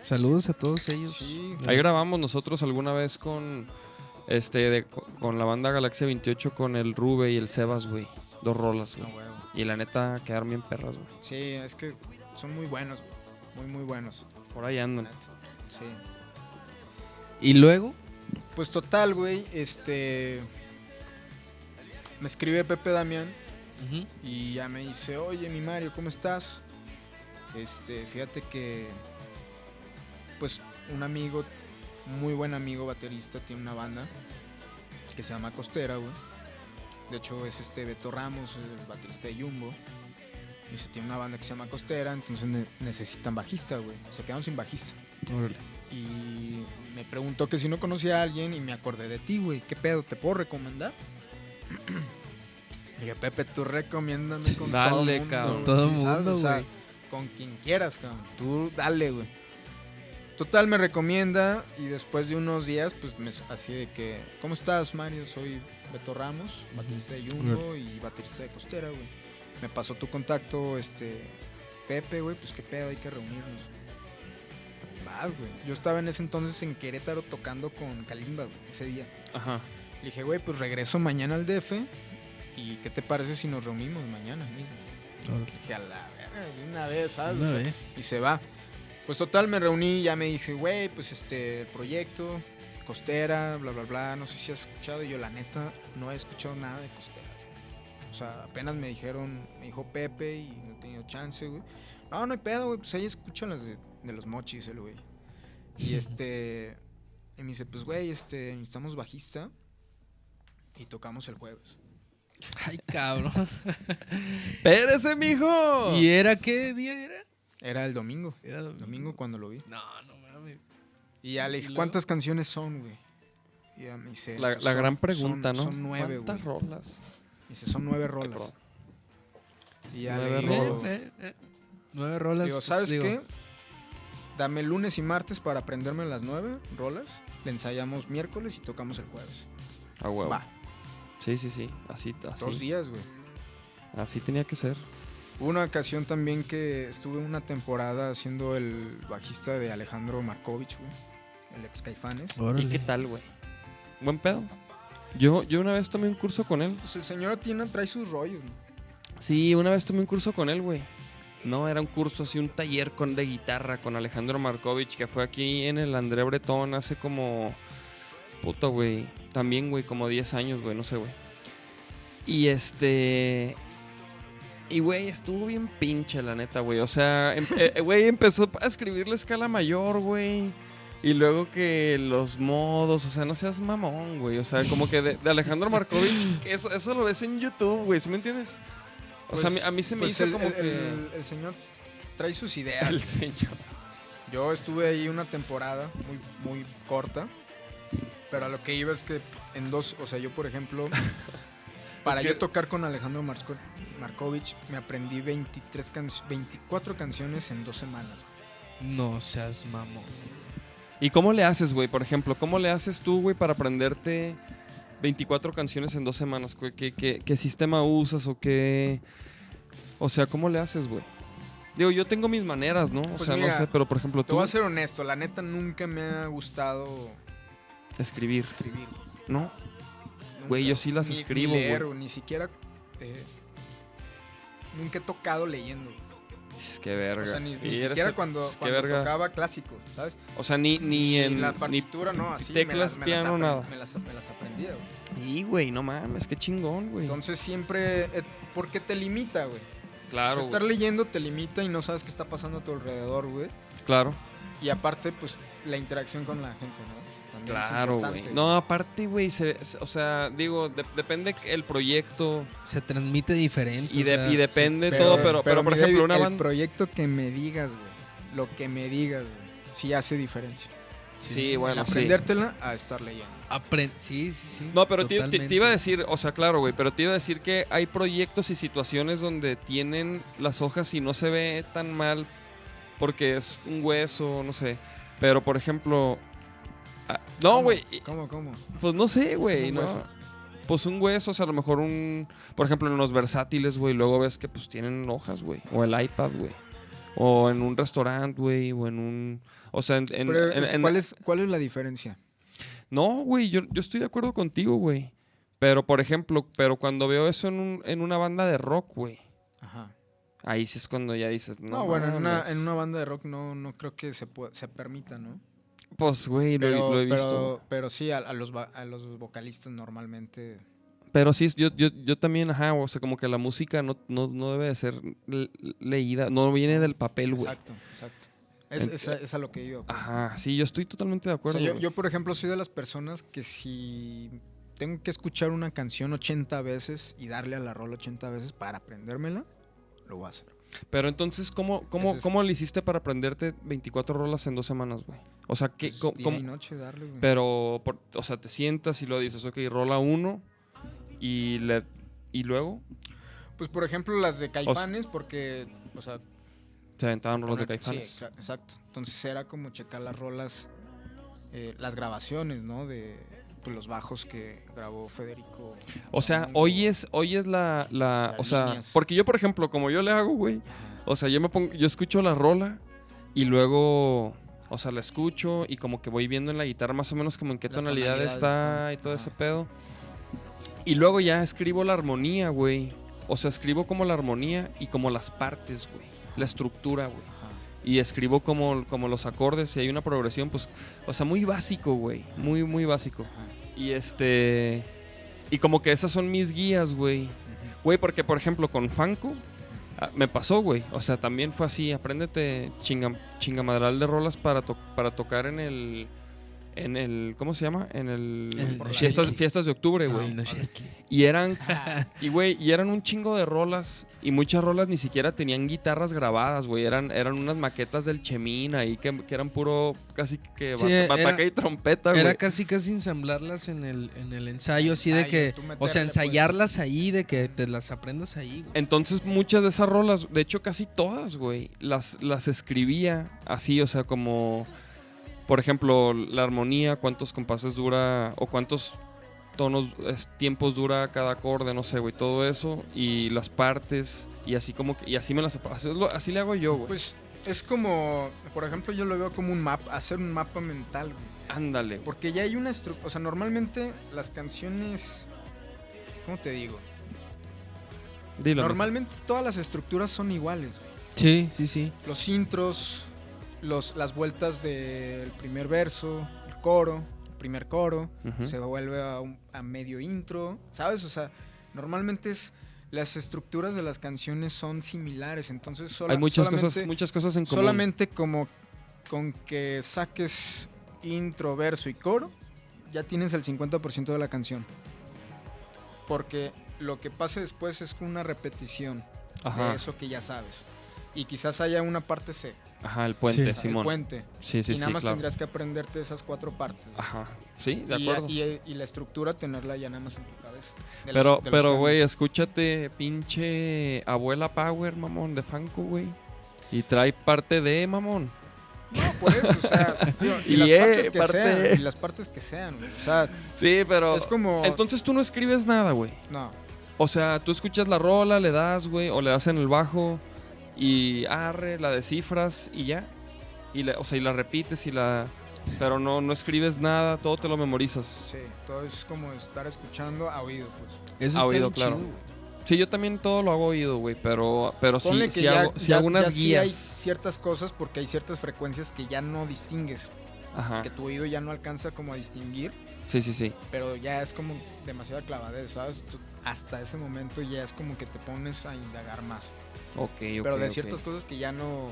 Saludos a todos ellos. Sí. Ahí grabamos nosotros alguna vez con este de- con la banda Galaxia 28 con el Rube y el Sebas, güey. Dos rolas, No, güey. huevo. Y la neta quedaron bien perras, güey. Sí, es que son muy buenos, güey. Muy, muy buenos. Por ahí andan. Sí. Y luego. Pues total, güey, este... Me escribe Pepe Damián y ya me dice, oye, mi Mario, ¿cómo estás? Este, fíjate que... Pues un amigo, muy buen amigo baterista, tiene una banda que se llama Costera, güey. De hecho, es este Beto Ramos, el baterista de Jumbo. Y se tiene una banda que se llama Costera, entonces ne- necesitan bajista, güey. Se quedaron sin bajista. Órale. Y me preguntó que si no conocía a alguien y me acordé de ti, güey. ¿Qué pedo? ¿Te puedo recomendar? Dije, Pepe, tú recomiéndame con Dale, todo mundo, cabrón. güey, Todo mundo, O sea, güey. con quien quieras, cabrón. Tú dale, güey. Total, me recomienda y después de unos días, pues me así de que, ¿cómo estás, Mario? Soy Beto Ramos, baterista de Jumbo y baterista de Costera, güey. Me pasó tu contacto, este, Pepe, güey, pues qué pedo, hay que reunirnos. Más, güey. Yo estaba en ese entonces en Querétaro tocando con Kalimba, güey, ese día. Ajá. Le dije, güey, pues regreso mañana al DF y ¿qué te parece si nos reunimos mañana mismo? Le dije, a la verga, de una vez, ¿sabes? Una O sea, vez. y se va. Pues total, me reuní y ya me dije, güey, pues este, el proyecto, Costera, bla, bla, bla, no sé si has escuchado. Y yo, la neta, no he escuchado nada de Costera. O sea, apenas me dijeron, me dijo Pepe y no he tenido chance, güey. No, no hay pedo, güey, pues ahí escuchan las de, de los mochis, el güey. Y este, y me dice, pues, güey, este, necesitamos bajista y tocamos el jueves. Ay, cabrón. ¡Espérese, mijo! ¿Y era qué día era? Era el domingo, Era domingo. domingo cuando lo vi. No, no mames. Y ya le ¿Y dije? ¿cuántas canciones son, güey? Y ya me dice, La, la "Son- gran pregunta, son- ¿no? Son nueve, güey. ¿Cuántas rolas? Dice, son nueve rolas. Y ya Nueve le digo, rolas. Eh, eh, Nueve rolas. digo, pues, ¿sabes digo, qué? Dame lunes y martes para aprenderme las nueve rolas. Le ensayamos miércoles y tocamos el jueves. A huevo. Va, Sí, sí, sí. Así, dos así. días, güey. Así tenía que ser. Hubo una ocasión también que estuve una temporada haciendo el bajista de Alejandro Markovich, güey. El ex Caifanes. Órale. ¿Y qué tal, güey? Buen pedo. Yo, yo una vez tomé un curso con él. Pues el señor tiene, trae sus rollos, ¿no? Sí, una vez tomé un curso con él, güey. No, era un curso así, un taller con, de guitarra con Alejandro Markovich, que fue aquí en el André Bretón hace como. Puta, güey. También, güey, como 10 años, güey, no sé, güey. Y este. Y, güey, estuvo bien pinche, la neta, güey. O sea, em- eh, güey, empezó a escribir la escala mayor, güey. Y luego que los modos, o sea, no seas mamón, güey. O sea, como que de, de Alejandro Markovich, eso, eso lo ves en YouTube, güey. ¿Sí me entiendes? O sea, a mí, a mí se me Pues hizo el, como el- que. el- el señor trae sus ideas. El señor. Yo estuve ahí una temporada muy, muy corta, pero a lo que iba es que en dos, o sea, yo por ejemplo, para que- yo tocar con Alejandro Marco- Markovich, me aprendí 23 can- 24 canciones en dos semanas. No seas mamón. ¿Y cómo le haces, güey? Por ejemplo, ¿cómo le haces tú, güey, para aprenderte 24 canciones en dos semanas? güey? ¿Qué, qué, qué sistema usas o qué...? O sea, ¿cómo le haces, güey? Digo, yo tengo mis maneras, ¿no? O Pues sea, mira, no sé, pero por ejemplo Te tú... voy a ser honesto, la neta nunca me ha gustado Escribir, escribir. ¿no? Güey, yo sí las Ni- escribo, Ni leer, güey. ni siquiera... eh, nunca he tocado leyendo. Es que verga. O sea, ni, siquiera cuando, es que cuando verga. tocaba clásico, ¿sabes? O sea, ni, ni en... la ni- partitura, no, así teclas, me las, piano, me las, nada. Me las, me las aprendía, güey. Y, güey, no mames, qué chingón, güey. Entonces siempre, eh, porque te limita, güey. Claro, O sea, estar leyendo te limita y no sabes qué está pasando a tu alrededor, güey. claro. Y aparte, pues, la interacción con la gente, ¿no? También es Claro, güey. No, aparte, güey, se- se- o sea, digo, de- depende el proyecto Se transmite diferente. y, o de- sea, y depende Pero- todo, pero, pero, por ejemplo, una el banda... proyecto que me digas, güey. Lo que me digas, güey. Sí hace diferencia. Sí, bueno, sí. Aprendértela a estar leyendo. apren- sí, sí, sí. No, pero te, te- te totalmente. iba a decir, o sea, claro, güey, pero te iba a decir que hay proyectos y situaciones donde tienen las hojas y no se ve tan mal porque es un hueso, no sé. Pero, por ejemplo... ah, no, güey, ¿Cómo, cómo? pues no sé, güey, ¿Un ¿no? hueso? Pues un hueso, o sea, a lo mejor un... Por ejemplo, en los versátiles, güey, luego ves que pues tienen hojas, güey. O el iPad, güey. O en un restaurante, güey, o en un... O sea, en... en- Pero, en- en- ¿cuál, es, ¿Cuál es la diferencia? No, güey, yo, yo estoy de acuerdo contigo, güey. Pero, por ejemplo, pero cuando veo eso en, un- en una banda de rock, güey. Ajá. Ahí sí es cuando ya dices, no, No, bueno, en una, en una banda de rock no, no creo que se, pueda- se permita, ¿no? Pues, güey, lo, he- Pero, lo he visto. pero, pero sí, a, a los, a los vocalistas normalmente... Pero sí, yo, yo, yo también, ajá, o sea, como que la música no, no, no debe de ser le- leída, no viene del papel, güey. Exacto, exacto. Es, es, a- es a lo que iba. pues. Ajá, sí, yo estoy totalmente de O acuerdo. sea, yo, yo, por ejemplo, soy de las personas que si tengo que escuchar una canción 80 veces y darle a la rola 80 veces para aprendérmela, lo voy a hacer. Pero entonces, ¿cómo, cómo, es- cómo le hiciste para aprenderte 24 rolas en dos semanas, güey? O sea, ¿qué, Pues, día y noche darle, güey. Pero, por- o sea, te sientas y lo dices, ok, rola uno y, le, y luego Pues, por ejemplo, las de Caifanes, porque, o sea... se aventaban rolas de Caifanes. Sí, exacto. Entonces era como checar las rolas, eh, las grabaciones, ¿no? De pues, los bajos que grabó Federico. O sea, hoy es, hoy es la, o sea, líneas. porque yo, por ejemplo, como yo le hago, güey, o sea, yo me pongo, yo escucho la rola y luego, o sea, la escucho y como que voy viendo en la guitarra más o menos como en qué Las tonalidad está y todo ese pedo. Y luego ya escribo la armonía, güey. O sea, escribo como la armonía y como las partes, güey. La estructura, güey. Y escribo como, como los acordes, si hay una progresión, pues, o sea, muy básico, güey. Muy, muy básico. Ajá. Y este. Y como que esas son mis guías, güey. Güey, porque por ejemplo con Fanco me pasó, güey. O sea, también fue así. Apréndete chinga, chingamadral de rolas para, to- para tocar en el. En el. ¿Cómo se llama? En el. El fiestas, fiestas de octubre, No, güey. no. Y eran. Y, güey, y eran un chingo de rolas. Y muchas rolas ni siquiera tenían guitarras grabadas, güey. Eran, eran unas maquetas del Chemín ahí que, que eran puro. Casi que Sí, era- bataca y trompeta, güey. Era casi casi ensamblarlas en el, en el ensayo, así de que, o sea, pues. ensayarlas ahí, de que te las aprendas ahí. güey. Entonces muchas de esas rolas, de hecho casi todas, güey, las, las escribía así, o sea, como, por ejemplo, la armonía, cuántos compases dura o cuántos tonos, es- tiempos dura cada acorde, no sé, güey, todo eso y las partes y así como que, y así me las, así, así le hago yo, güey. Pues es como, por ejemplo, yo lo veo como un mapa, hacer un mapa mental, güey. Ándale, güey. Porque ya hay una estructura, o sea, normalmente las canciones, ¿cómo te digo? Dilo. Normalmente todas las estructuras son iguales, güey. Sí, sí, sí. Los intros, los, las vueltas del primer verso, el coro, el primer coro, se vuelve a, un- a medio intro, ¿sabes? O sea, normalmente es las estructuras de las canciones son similares, entonces sola- Hay muchas cosas, muchas cosas en común. Solamente como con que saques intro, verso y coro, ya tienes el 50% de la canción. Porque lo que pase después es una repetición Ajá. de eso que ya sabes. Y quizás haya una parte C, Ajá, el puente, Sí. el puente. Sí, sí, y nada sí, más claro. tendrías que aprenderte esas cuatro partes. Ajá. Sí, de y, acuerdo. y- y la estructura tenerla ya nada más en tu cabeza. Pero, los- pero, güey, escúchate, pinche abuela Power, mamón, de Fanco, güey. Y trae parte de, mamón. No, por eso, o sea, y, Y, las eh, partes que parte- sean, y las partes que sean, güey. O sea, Sí, pero. es como... Entonces tú no escribes nada, güey. no, O sea, tú escuchas la rola, le das, güey, o le das en el bajo y arre, la descifras y ya. Y la- o sea, y la repites y la. Pero no, no escribes nada, todo te lo memorizas. sí, todo es como estar escuchando a oído, pues. Eso está oído, claro. chido. Sí, yo también todo lo hago oído, güey, pero, pero sí, Ponle sí ya- hago, sí ya- hago unas ya sí hay guías. ciertas cosas porque hay ciertas frecuencias que ya no distingues, Ajá. que tu oído ya no alcanza como a distinguir, Sí, sí, sí. pero ya es como demasiada clavadez, ¿sabes? Tú- hasta ese momento ya es como que te pones a indagar más. Ok, ok. pero de ciertas cosas que ya no...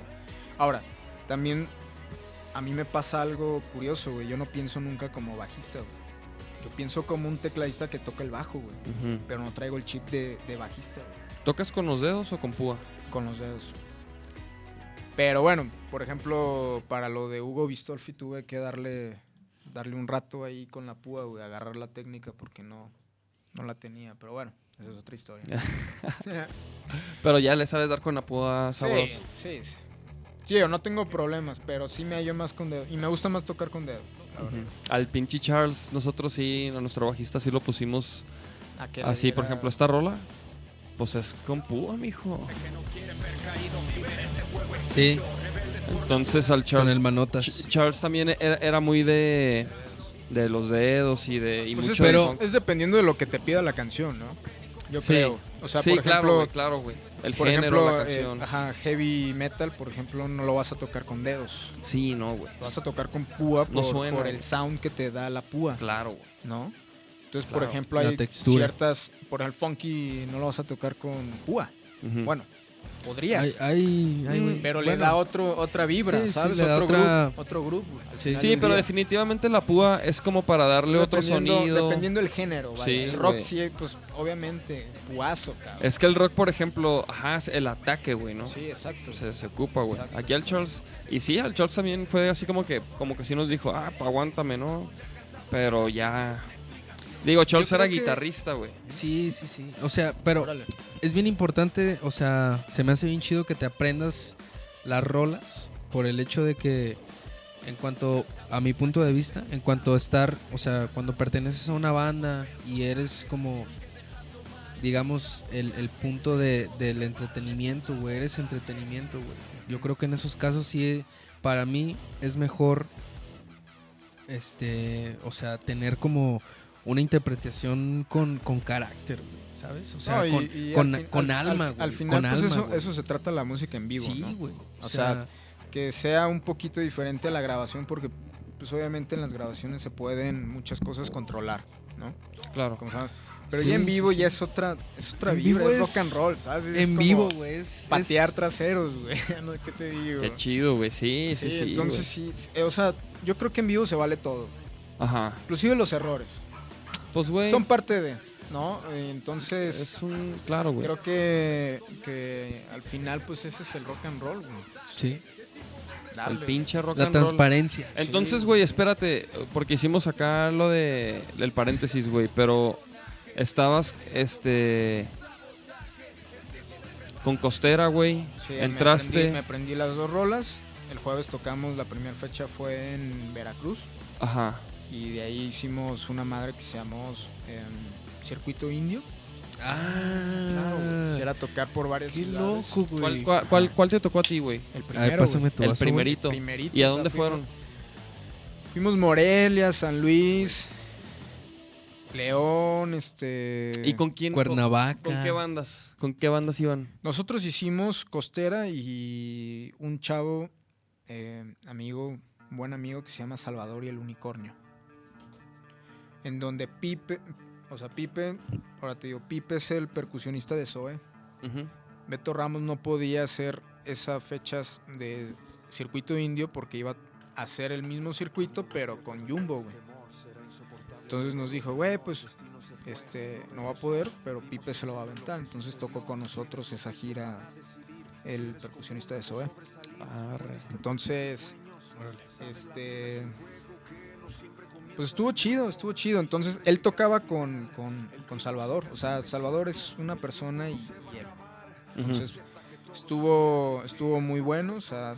Ahora, también a mí me pasa algo curioso, güey. Yo no pienso nunca como bajista, güey. Yo pienso como un tecladista que toca el bajo, güey. Pero no traigo el chip de, de bajista, güey, ¿Tocas con los dedos o con púa? con los dedos. Pero bueno, por ejemplo, para lo de Hugo Bistolfi tuve que darle, darle un rato ahí con la púa, güey, agarrar la técnica porque no, no la tenía. Pero bueno, esa es otra historia. Pero ya le sabes dar con la púa Sí, sabroso. sí, sí. Sí, yo no tengo problemas, pero sí me hallo más con dedo. Y me gusta más tocar con dedo. verdad. Ujú. Al pinche Charles, nosotros sí, a nuestro bajista sí lo pusimos A que le así, por diera- ejemplo, esta rola. Pues es con púa, mijo. Sí, Entonces al con Charles. el Ch- manotas. Charles también era, era muy de. de los dedos y de. Y Pues mucho es, funk. es dependiendo de lo que te pida la canción, ¿no? Yo Sí. creo. O sea, sí, por claro, ejemplo, güey, claro, güey. El por género, ejemplo, la eh, canción. ajá, heavy metal, por ejemplo, no lo vas a tocar con dedos. sí, no, güey. Lo vas a tocar con púa No por, suena, por güey. el sound que te da la púa, Claro, güey. ¿no? Entonces, por ejemplo, hay textura. ciertas, por el funky no lo vas a tocar con púa. Bueno, podrías. Hay, hay, pero le da otro, otra vibra, Sí, ¿sabes? otro, otra- groove, otro al Sí, Sí, pero día. definitivamente la púa es como para darle otro sonido. Dependiendo del género. Sí, el rock güey. sí, pues obviamente, puazo, cabrón. Es que el rock, por ejemplo, ajá, es el ataque, güey, ¿no? Sí, exacto. Se, se ocupa, güey. Aquí al Charles. Y sí, al Charles también fue así como que, como que sí nos dijo, ah, aguántame, ¿no? Pero ya. Digo, Charles era que- guitarrista, güey. Sí, sí, sí. O sea, pero Órale. es bien importante, o sea, se me hace bien chido que te aprendas las rolas por el hecho de que, en cuanto a mi punto de vista, en cuanto a estar, o sea, cuando perteneces a una banda y eres como, digamos, el, el punto de- del entretenimiento, güey, eres entretenimiento, güey. Yo creo que en esos casos sí, para mí es mejor, este, o sea, tener como una interpretación con, con carácter, güey, ¿sabes? O sea, No, y- con, y con- al fin- con al- alma, al- güey. Al final, con pues alma, eso, güey. eso se trata la música en vivo, Sí, ¿no? güey. O sea, que sea un poquito diferente a la grabación porque pues obviamente en las grabaciones se pueden muchas cosas controlar, ¿no? Claro. Como sabes. Pero Sí, ya en sí, sí. ya es otra es otra En vibra, vivo es es- rock and roll, ¿sabes? Es en como vivo, güey. Es, patear es- traseros, güey. no, ¿Qué te digo? Qué chido, güey. Sí, sí, sí. entonces sí, eh, o sea, yo creo que en vivo se vale todo. Ajá. inclusive los errores. Pues, güey. Son parte de, ¿no? Entonces Es un. Claro, güey. creo que, que al final pues ese es el rock and roll, güey. Sí. El pinche rock La and roll. transparencia. Entonces, Sí. güey, espérate, porque hicimos acá lo de el paréntesis, güey, pero estabas este con Costera, güey. Sí, me entraste aprendí- Me aprendí, las dos rolas. El jueves tocamos, la primera fecha fue en Veracruz. Ajá. Y de ahí hicimos una madre que se llamó em, Circuito Indio. Ah, Que era tocar por varias qué ciudades. loco, ¿Cuál, güey. cuál, cuál- cuál te tocó a ti, güey? El primero, pásame tu El vaso, güey. primerito. Primerito, ¿Y a o sea, dónde fuimos- fueron? Fuimos Morelia, San Luis, León, este... ¿Y con quién? Cuernavaca. ¿Con, con qué bandas? ¿Con qué bandas iban? Nosotros hicimos Costera y un chavo, eh, amigo, un buen amigo que se llama Salvador y el Unicornio. En donde Pipe, o sea, Pipe, ahora te digo, Pipe es el percusionista de Zoe. Beto Ramos no podía hacer esas fechas de circuito indio porque iba hacer el mismo circuito, pero con Jumbo, güey. Entonces nos dijo, güey, pues este, no va a poder, pero Pipe se lo va a aventar. Entonces tocó con nosotros esa gira el percusionista de Zoe. Entonces, este, pues estuvo chido, estuvo chido. Entonces él tocaba con, con- con Salvador. O sea, Salvador es una persona y, y él. Entonces estuvo, estuvo muy bueno, o sea,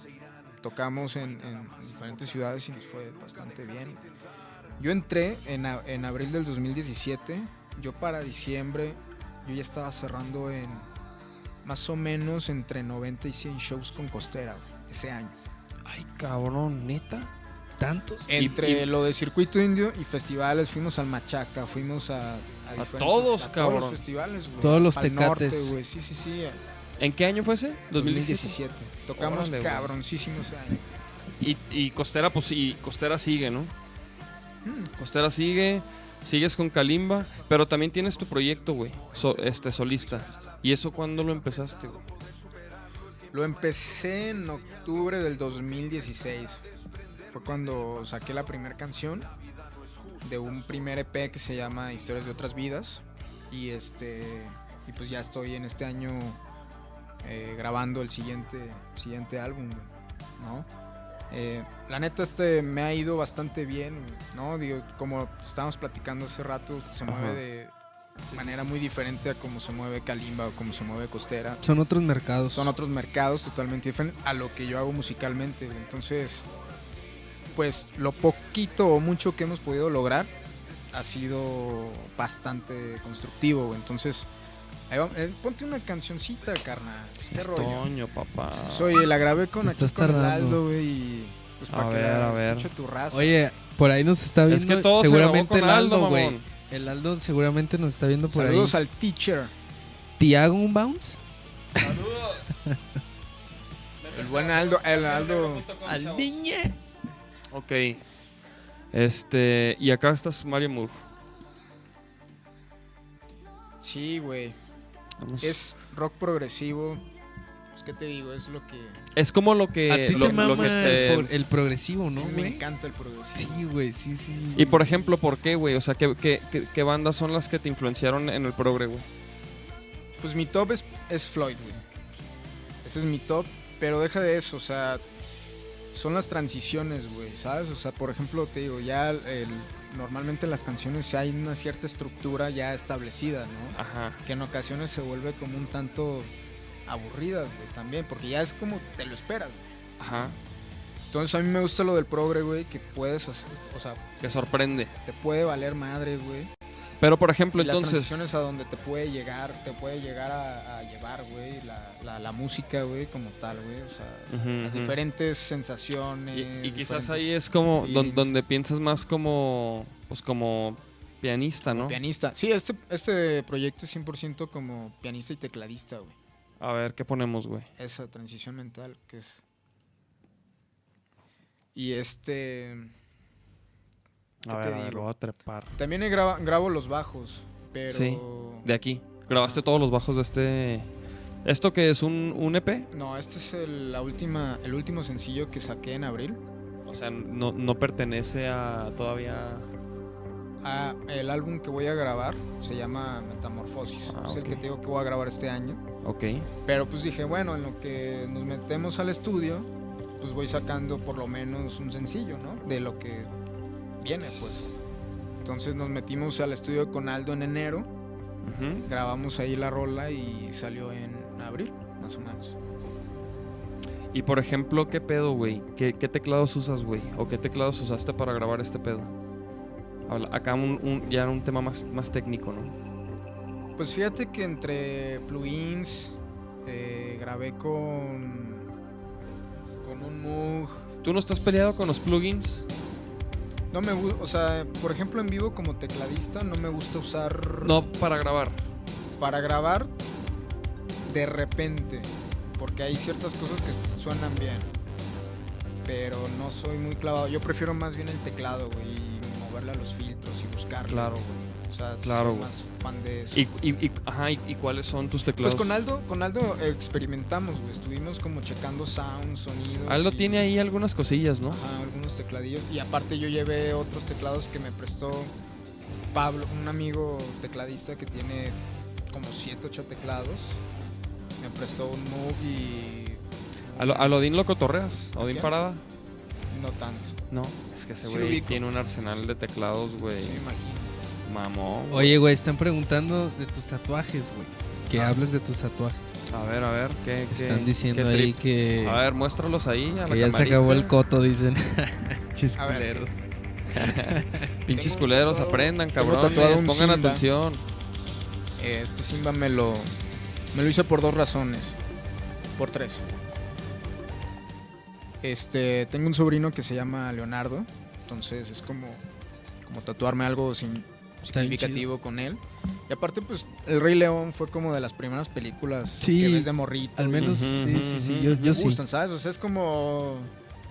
tocamos en, en diferentes ciudades y nos fue bastante bien. Yo entré en, en abril del 2017, yo para diciembre, yo ya estaba cerrando en más o menos entre 90 y 100 shows con Costera ese año. Ay, cabrón, neta. ¿Tantos? Entre y- lo de circuito indio y festivales, fuimos al Machaca, fuimos a, diferentes- todos, a cabrón. Todos los festivales, güey. Todos los Al norte, tecates. güey, sí, sí, sí. ¿En qué año fue ese? 2017. Tocamos Órale, güey. cabroncísimo ese año. Y, y Costera, pues sí, Costera sigue, ¿no? Mm. Costera sigue, sigues con Kalimba, pero también tienes tu proyecto, güey, so- este solista. ¿Y eso cuándo lo empezaste, güey? Lo empecé en octubre del 2016. Fue cuando saqué la primera canción de un primer EP que se llama Historias de otras vidas. Y este y pues ya estoy en este año eh, grabando el siguiente siguiente álbum, ¿no? Eh, la neta este me ha ido bastante bien, ¿no? Digo, como estábamos platicando hace rato, se Ajá. mueve de manera muy diferente a como se mueve Kalimba o como se mueve Costera Son otros mercados. son otros mercados totalmente diferentes a lo que yo hago musicalmente. Entonces, pues lo poquito o mucho que hemos podido lograr ha sido bastante constructivo. Entonces, ahí va- eh, ponte una cancioncita, carnal. Pues, ¿Qué Es rollo? Toño, papá. Soy, la grabé con Te aquí estás con el tardando. Aldo, güey, y pues A para que ver, la a ver. escuche tu raza. Oye, por ahí nos está viendo es que todo seguramente se el grabó con Aldo, Aldo, güey. mamón. El Aldo seguramente nos está viendo por saludos ahí. al teacher, ¿Te hago un bounce? el buen Aldo, el Aldo. Al niño. Ok. Este, y acá estás Mario Moore. Sí, güey. Es rock progresivo. Pues, ¿qué te digo? Es lo que... Es como lo que. A ti lo, te lo mama que te- el, progresivo, ¿no, me encanta el progresivo. Sí, güey, sí, sí. Y por ejemplo, ¿por qué, güey? O sea, ¿qué, qué, qué- qué bandas son las que te influenciaron en el progre, güey? Pues mi top es, es Floyd, güey. Ese es mi top. Pero deja de eso, o sea, son las transiciones, güey, ¿sabes? O sea, por ejemplo, te digo, ya el- normalmente las canciones ya hay una cierta estructura ya establecida, ¿no? Ajá. Que en ocasiones se vuelve como un tanto aburridas, güey, también, porque ya es como te lo esperas, güey. Ajá. Entonces a mí me gusta lo del progre, güey, que puedes hacer, o sea, Que sorprende. te puede valer madre, güey. Pero por ejemplo, Y las entonces. transiciones a donde te puede llegar, te puede llegar a, a llevar, güey, la, la, la música, güey, como tal, güey. O sea, las diferentes sensaciones. Y, y quizás ahí es como don- donde piensas más como. Pues como pianista, ¿no? Pianista. Sí, este, este proyecto es 100% como pianista y tecladista, güey. A ver, ¿qué ponemos, güey? Esa transición mental que es... Y este... A ¿Qué ver, te a ver, voy a trepar. También graba- grabo los bajos, pero... Sí, De aquí. Grabaste todos los bajos de este. ¿Esto que es un, un EP? No, este es el, la última, el último sencillo que saqué en abril. O sea, no, no pertenece a todavía. Ah, el álbum que voy a grabar se llama Metamorfosis. Ah, es el que te digo que voy a grabar este año. Ok. Pero pues dije, bueno, en lo que nos metemos al estudio, pues voy sacando por lo menos un sencillo, ¿no? De lo que viene, pues. Entonces nos metimos al estudio con Aldo en enero, grabamos ahí la rola y salió en abril, más o menos. Y por ejemplo, ¿qué pedo, güey? ¿Qué, qué teclados usas, güey? ¿O qué teclados usaste para grabar este pedo? Habla- acá un, un- ya un tema más, más técnico, ¿no? Pues fíjate que entre plugins eh, grabé con con un Moog. ¿Tú no estás peleado con los plugins? No me gusta, o sea, por ejemplo en vivo como tecladista no me gusta usar No, para grabar. para grabar de repente, porque hay ciertas cosas que suenan bien, pero no soy muy clavado. Yo prefiero más bien el teclado, güey, y moverle a los filtros y buscarlo. Claro, güey. O sea, Claro, soy más fan de eso. ¿Y, y, y- ajá, ¿y, y cuáles son tus teclados? Pues con Aldo, con Aldo experimentamos, güey. Estuvimos como checando sound, sonidos. Aldo y- tiene ahí algunas cosillas, ¿no? Ajá, algunos tecladillos. Y aparte yo llevé otros teclados que me prestó Pablo, un amigo tecladista que tiene como 7, 8 teclados. Me prestó un Moog y ¿A, lo- a Odín lo cotorreas? ¿A Odín ¿Qué? Parada? no tanto. No, es que ese Sí güey ubico. tiene un arsenal de teclados, güey. Sí, me imagino. Mamón. Oye, güey, están preguntando de tus tatuajes, güey. Que Ah. hables de tus tatuajes. A ver, a ver, ¿qué, qué- Están diciendo qué ahí que, A ver, muéstralos ahí a que la ya se acabó el coto, dicen. Chis A ver. culeros. Pinches Tengo culeros, aprendan, un Pongan Simba. atención. Eh, Este Simba me lo, me lo hice por dos razones. Por tres. Este, tengo un sobrino que se llama Leonardo. Entonces es como, como tatuarme algo sin- significativo con él. Y aparte, pues, El Rey León fue como de las primeras películas Sí, que ves de morrito. Al menos, sí, sí, sí. Yo, me sí. gustan, ¿sabes? O sea, es como...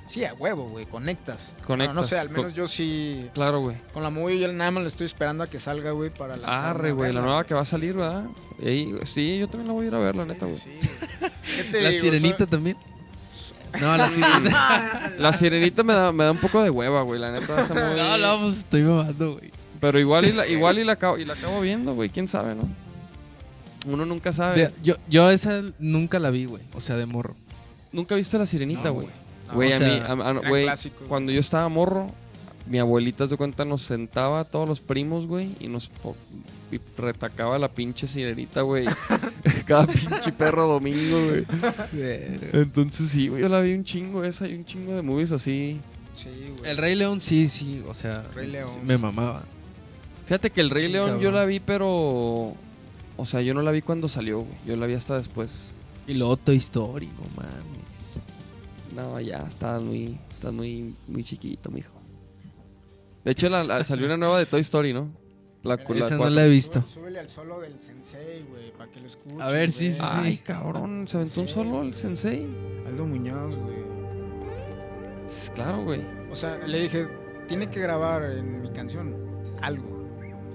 Sí, a huevo, güey, conectas. Bueno, no sé, al Conectas, menos yo sí... Claro, güey. Con la movie yo nada más le estoy esperando a que salga, güey, para la Arre, güey, la nueva que va a salir, ¿verdad? Ey, sí, yo también la voy a ir a ver, la neta, güey. Sí, güey. ¿Qué te La digo? sirenita Soy- también. No, la sirenita. La sirenita me da, me da un poco de hueva, güey, la neta. esa movie. no, no, pues estoy mamando, güey. Pero igual y la, igual y la, acabo, y la acabo viendo, güey, quién sabe, ¿no? Uno nunca sabe. De- Yo, yo esa nunca la vi, güey. O sea, de morro. Nunca viste la sirenita, No, güey. No, Güey, o a sea, mí, a- a- güey, cuando yo estaba morro, mi abuelita de cuenta nos sentaba a todos los primos, güey, y nos po- y retacaba la pinche sirenita, güey. Cada pinche perro domingo, güey. Entonces sí, güey, yo la vi un chingo esa y un chingo de movies así. Sí, güey. El Rey León, sí, sí. O sea, Rey León. me mamaba. Fíjate que el Rey Sí, León yo la vi, pero... O sea, yo no la vi cuando salió, güey. Yo la vi hasta después. Y luego Toy Story, no mames. No, ya, estás muy, estás muy, muy chiquito, mijo. De hecho, la- la- salió una nueva de Toy Story, ¿no? La, la Esa no cuatro. la he visto. Súbele al solo del sensei, güey, para que lo escuchen. A ver, sí, güey. sí, Ay, cabrón, se aventó un Sí, solo el sensei. Aldo Muñoz, güey. Es Claro, güey. O sea, le dije, tiene que grabar en mi canción algo.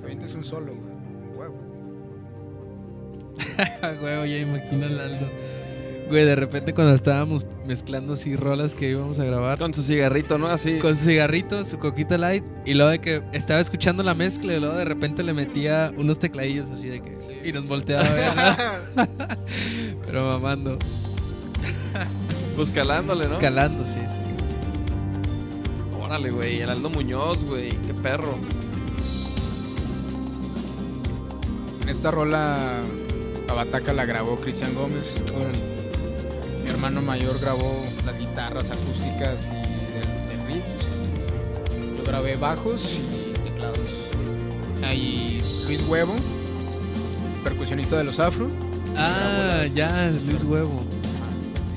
Ahorita es un solo, güey. Huevo. güey, ya imagino al Aldo. Güey, de repente cuando estábamos mezclando así rolas que íbamos a grabar. Con su cigarrito, ¿no? Así. Con su cigarrito, su coquita light. Y luego de que estaba escuchando la mezcla y luego de repente le metía unos tecladillos así de que. Sí. Y nos volteaba a ver. ¿no? Pero mamando. Pues calándole, ¿no? Calando, sí, sí. Órale, güey. El Aldo Muñoz, güey. Qué perro. En esta rola, la bataca la grabó Cristian Gómez. Órale. Mi hermano mayor grabó las guitarras acústicas y del, del riff. Yo grabé bajos y teclados. Ahí Luis Huevo, percusionista de los Afro. Ah, las- ya, Luis Huevo.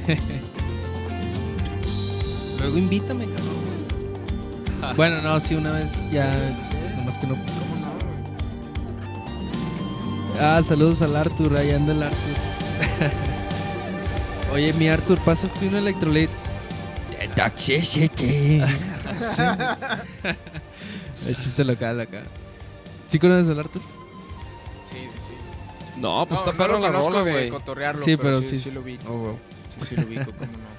Luego invítame, cabrón. Bueno, no, sí, una vez ya. Nomás que no. Ah, saludos al Arthur, ahí anda el Arthur. Oye, mi Arthur, pásate un electrolit. El chiste local acá. ¿Sí conoces al Arthur? Sí, sí, sí. No, pues no, está perro no lo la conozco rola, de güey. cotorrearlo, Sí, pero, pero sí, sí. sí lo ubico. Oh, wow. Sí, sí lo ubico, cómo no.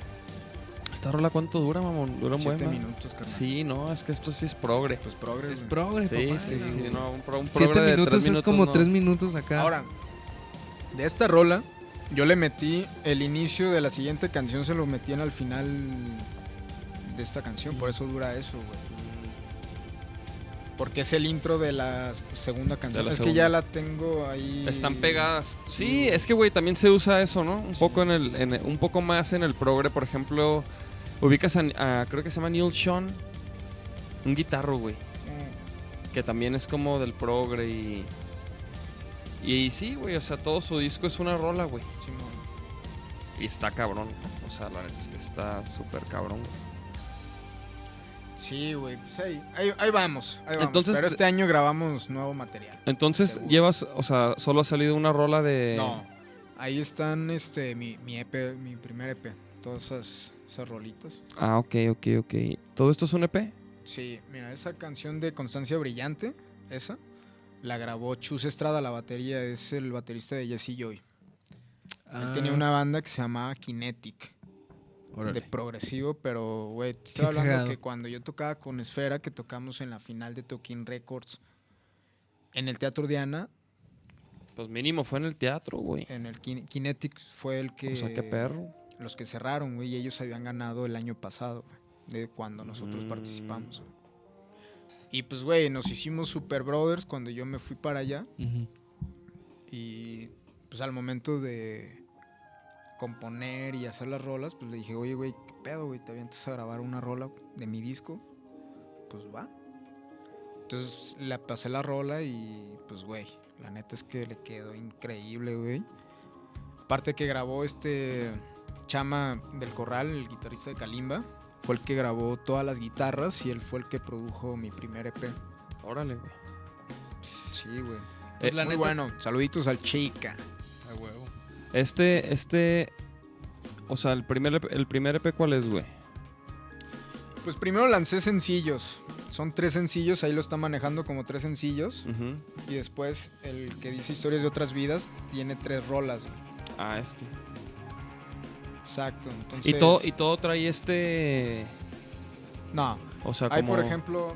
¿Esta rola cuánto dura, mamón? Dura un buen, Siete minutos, carnal. Sí, no, es que esto sí es progre. Pues progres. Es progre, Sí, papá. sí, sí, no, un, pro, un Siete progre de minutos, tres es como no. tres minutos acá. Ahora, de esta rola, yo le metí el inicio de la siguiente canción, se lo metí en al final de esta canción, por eso dura eso, güey. Porque es el intro de la segunda canción. la es segunda. que ya la tengo ahí. Están pegadas. Sí, Sí. es que, güey, también se usa eso, ¿no? Un poco en el, en el- un poco más en el progre, por ejemplo, ubicas a, a- creo que se llama Neil Sean, un guitarro, güey, Mm, que también es como del progre y y sí, güey, o sea, todo su disco es una rola, güey, Simón. y está cabrón. O sea, la neta es que está súper cabrón. Sí, güey, pues ahí, ahí, ahí vamos, ahí vamos. Entonces- Pero este año grabamos nuevo material. Entonces, Seguro. llevas, o sea, solo ha salido una rola de No, ahí están este mi, mi EP, mi primer EP, todas esas, esas rolitas. Ah, ok, ok, ok. ¿Todo esto es un EP? Sí, mira, esa canción de Constancia Brillante, esa, la grabó Chus Estrada, la batería, es el baterista de Jesse Joy. Él Ah, tenía una banda que se llamaba Kinetic, órale. de progresivo, pero, güey, te estoy hablando que cuando yo tocaba con Esfera, que tocamos en la final de Tokin Records, en el Teatro Diana, Pues mínimo fue en el teatro, güey. en el Kin- Kinetic fue el que... O sea, qué perro. Los que cerraron, güey, y ellos habían ganado el año pasado, güey, de cuando nosotros Mm. participamos. güey. Y pues, güey, nos hicimos super brothers cuando yo me fui para allá. Y pues al momento de componer y hacer las rolas, pues le dije, oye, güey, ¿qué pedo, güey? ¿Te avientas a grabar una rola de mi disco? Pues va. Entonces le pasé la rola y pues, güey, la neta es que le quedó increíble, güey. Aparte que grabó este Chama del Corral, el guitarrista de Kalimba, fue el que grabó todas las guitarras y él fue el que produjo mi primer EP. Órale, güey. Sí, güey. Pues Muy neta- bueno. Saluditos al chica. A huevo. Este, este. O sea, el primer, EP el primer EP, ¿cuál es, güey? Pues primero lancé sencillos. Son tres sencillos, ahí lo está manejando como tres sencillos. Y después el que dice historias de otras vidas tiene tres rolas. güey. Ah, este. Exacto. Entonces, Y todo, y todo trae este. No. O sea, Hay como. por ejemplo.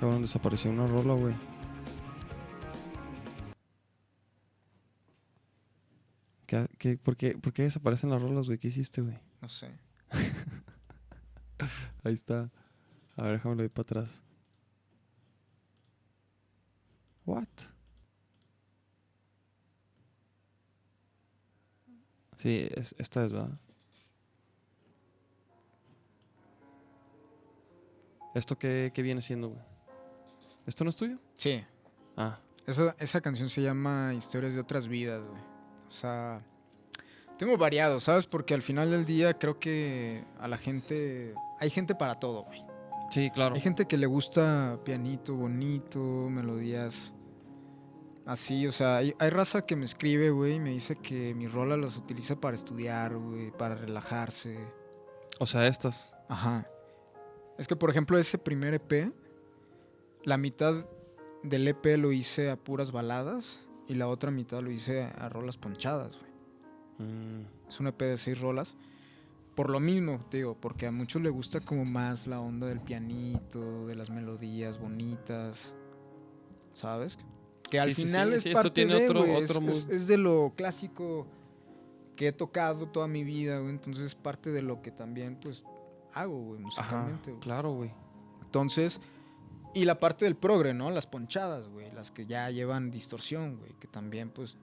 Cabrón, desapareció una rola, güey. ¿Qué, qué- por, qué, por qué desaparecen las rolas, güey? ¿Qué hiciste, güey? No sé. Ahí está. A ver, déjame ir para atrás. What? Sí, es, esta es, ¿verdad? ¿Esto qué, qué viene siendo, güey? ¿Esto no es tuyo? Sí. Ah, Esa, esa canción se llama Historias de otras vidas, güey. O sea, tengo variado, ¿sabes? Porque al final del día creo que a la gente... Hay gente para todo, güey. sí, claro. Hay gente que le gusta pianito bonito, melodías así, o sea, hay, hay raza que me escribe, güey, y me dice que mi rola las utiliza para estudiar, güey, para relajarse. O sea, estas. Ajá. Es que, por ejemplo, ese primer EP, la mitad del EP lo hice a puras baladas y la otra mitad lo hice a rolas ponchadas, güey. Mm, Es un EP de seis rolas. Por lo mismo, te digo, porque a muchos les gusta como más la onda del pianito, de las melodías bonitas, ¿sabes? Que al Sí, final sí, es esto parte tiene de, otro- es- otro mood. es, es de lo clásico que he tocado toda mi vida, güey. Entonces es parte de lo que también, pues, hago, güey, Ajá, musicalmente. claro, güey. Entonces, y la parte del progre, ¿no? Las ponchadas, güey, las que ya llevan distorsión, güey, que también, pues,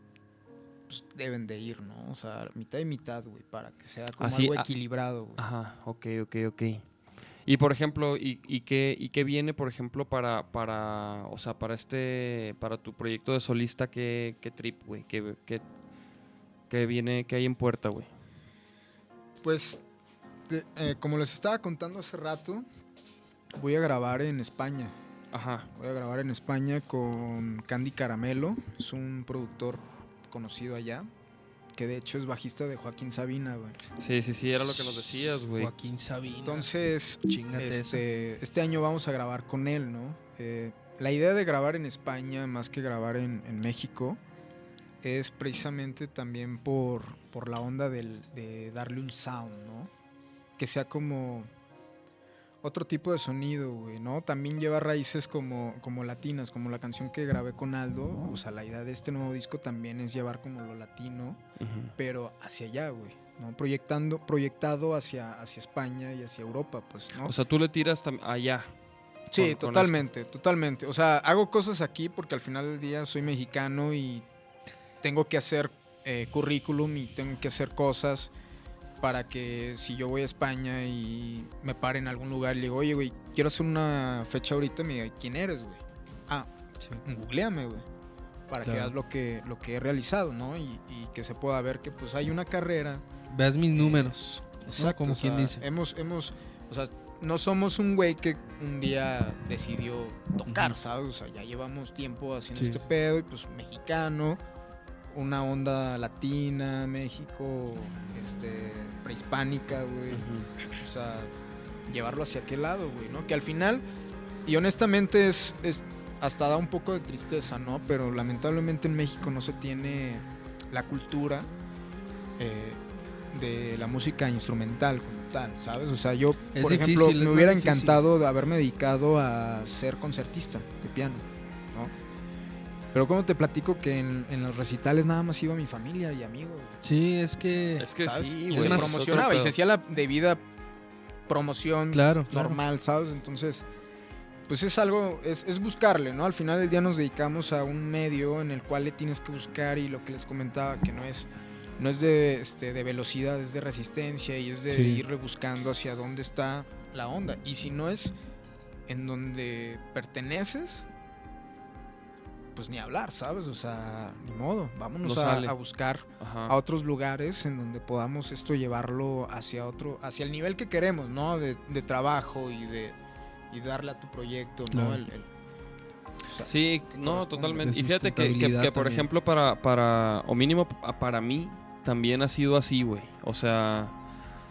pues, deben de ir, ¿no? O sea, mitad y mitad, güey, para que sea como Así, algo equilibrado, güey. Ajá, ok, ok, ok. Y por ejemplo, ¿y, y qué, y qué viene, por ejemplo, para, para, o sea, para este, para tu proyecto de solista, qué, qué trip, güey? ¿Qué, qué, qué viene, qué hay en puerta, güey? Pues, te- eh, como les estaba contando hace rato, voy a grabar en España. Ajá, Voy a grabar en España con Candy Caramelo, es un productor conocido allá, que de hecho es bajista de Joaquín Sabina, güey. sí, sí, sí, era lo que nos decías, güey. Joaquín Sabina. Entonces, este, este año vamos a grabar con él, ¿no? Eh, la idea de grabar en España más que grabar en, en México es precisamente también por, por la onda del- de darle un sound, ¿no? Que sea como otro tipo de sonido, güey, ¿no? También lleva raíces como, como latinas, como la canción que grabé con Aldo. O sea, la idea de este nuevo disco también es llevar como lo latino pero hacia allá, güey, ¿no? Proyectando, proyectado hacia, hacia España y hacia Europa, pues, ¿no? O sea, tú le tiras allá. sí, con- con totalmente, totalmente. O sea, hago cosas aquí porque al final del día soy mexicano y tengo que hacer eh, currículum y tengo que hacer cosas para que si yo voy a España y me pare en algún lugar y le digo, oye, güey, quiero hacer una fecha ahorita, me diga, ¿quién eres, güey? Ah, googleame, güey. Para que veas lo que, lo que he realizado, ¿no? Y, y que se pueda ver que pues hay una carrera Veas mis números. Exacto, Como o quien dice. Hemos, hemos, o sea, no somos un güey que un día decidió tocar. ¿sabes? O sea, ya llevamos tiempo haciendo Sí. este pedo y pues mexicano, una onda latina, México, este, prehispánica, güey. O sea, llevarlo hacia aquel lado, güey, ¿no? Que al final, y honestamente es, es hasta da un poco de tristeza, ¿no? Pero lamentablemente en México no se tiene la cultura eh, de la música instrumental como tal, ¿sabes? O sea, yo, Es por difícil, ejemplo, me hubiera difícil. encantado de haberme dedicado a ser concertista de piano, ¿no? Pero como te platico que en, en los recitales nada más iba mi familia y amigos. Sí, es que. Es que ¿sabes? sí, güey. se más, promocionaba y se hacía la debida promoción Claro, claro. normal, ¿sabes? Entonces, pues es algo, es, es buscarle, ¿no? Al final del día nos dedicamos a un medio en el cual le tienes que buscar y lo que les comentaba, que no es, no es de, este, de velocidad, es de resistencia y es de Sí. ir rebuscando hacia dónde está la onda. Y si no es en donde perteneces, pues ni hablar, ¿sabes? O sea, ni modo, vámonos No a, buscar Ajá. a otros lugares en donde podamos esto llevarlo hacia otro, hacia el nivel que queremos, ¿no? De, de trabajo y de y darle a tu proyecto, ¿no? Claro. El- el- o sea, Sí, no, totalmente. Y fíjate que, que- por ejemplo, para, para, o mínimo pa- para mí, también ha sido así, güey. O sea,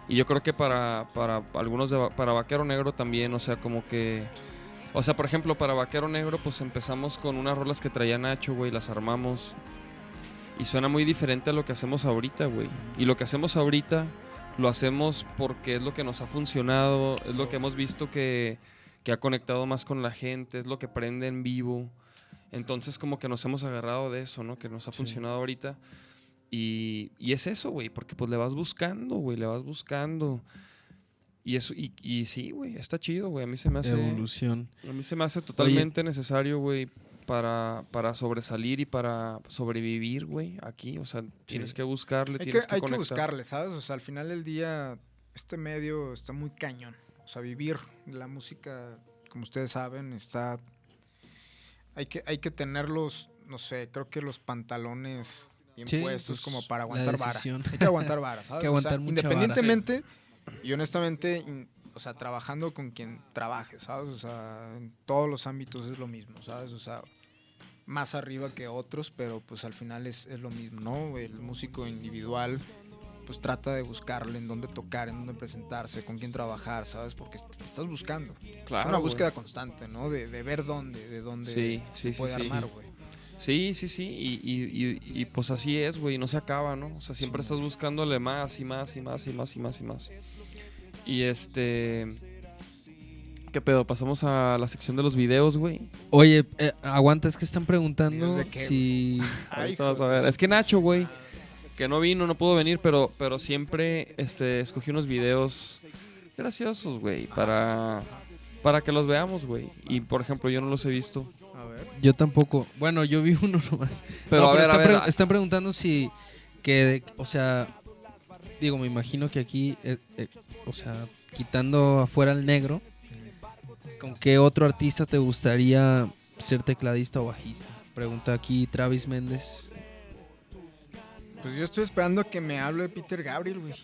y yo creo que para, para algunos, de, Va- para Vaquero Negro también, o sea, como que... O sea, por ejemplo, para Vaquero Negro, pues empezamos con unas rolas que traía Nacho, güey, las armamos. Y suena muy diferente a lo que hacemos ahorita, güey. Y lo que hacemos ahorita, lo hacemos porque es lo que nos ha funcionado, es lo que hemos visto que, que ha conectado más con la gente, es lo que prende en vivo. Entonces como que nos hemos agarrado de eso, ¿no? Que nos ha funcionado ahorita. Y, y es eso, güey, porque pues le vas buscando, güey, le vas buscando. Y eso, y, y sí, güey, está chido, güey. A mí se me hace. Evolución. A mí se me hace totalmente necesario, güey, para, para sobresalir y para sobrevivir, güey, aquí. O sea, tienes que buscarle, hay que, tienes que, hay que buscarle, ¿sabes? O sea, al final del día este medio está muy cañón. O sea, vivir la música, como ustedes saben, está hay que hay que tenerlos, no sé, creo que los pantalones bien Sí, puestos pues, como para aguantar vara. Hay que aguantar vara, ¿sabes? que O sea, aguantar mucha vara. Y honestamente, o sea, trabajando con quien trabaje, ¿sabes? O sea, en todos los ámbitos es lo mismo, ¿sabes? O sea, más arriba que otros, pero pues al final es, es lo mismo, ¿no? El músico individual pues trata de buscarle en dónde tocar, en dónde presentarse, con quién trabajar, ¿sabes? Porque est- estás buscando. Claro, es una búsqueda constante, ¿no? De, de ver dónde, de dónde Sí, se sí, sí, puede sí. armar, güey. Sí, sí, sí. Y, y- y- y, pues así es, güey. No se acaba, ¿no? O sea, siempre estás buscándole más y más y más y más y más y más. Y este. ¿Qué pedo? Pasamos a la sección de los videos, güey. Oye, eh, aguanta, es que están preguntando ¿Videos de qué, si. Vas a ver. Es que Nacho, güey, que no vino, no pudo venir, pero, pero siempre este, escogí unos videos graciosos, güey, para, para que los veamos, güey. Y por ejemplo, yo no los he visto. Yo tampoco. Bueno, yo vi uno nomás. Pero No, a ver, a están, ver. pre- a- están preguntando si. Que, o sea. Digo, me imagino que aquí. eh, eh, o sea, quitando afuera el negro. ¿Con qué otro artista te gustaría ser tecladista o bajista? Pregunta aquí Travis Méndez. Pues yo estoy esperando a que me hable Peter Gabriel, güey.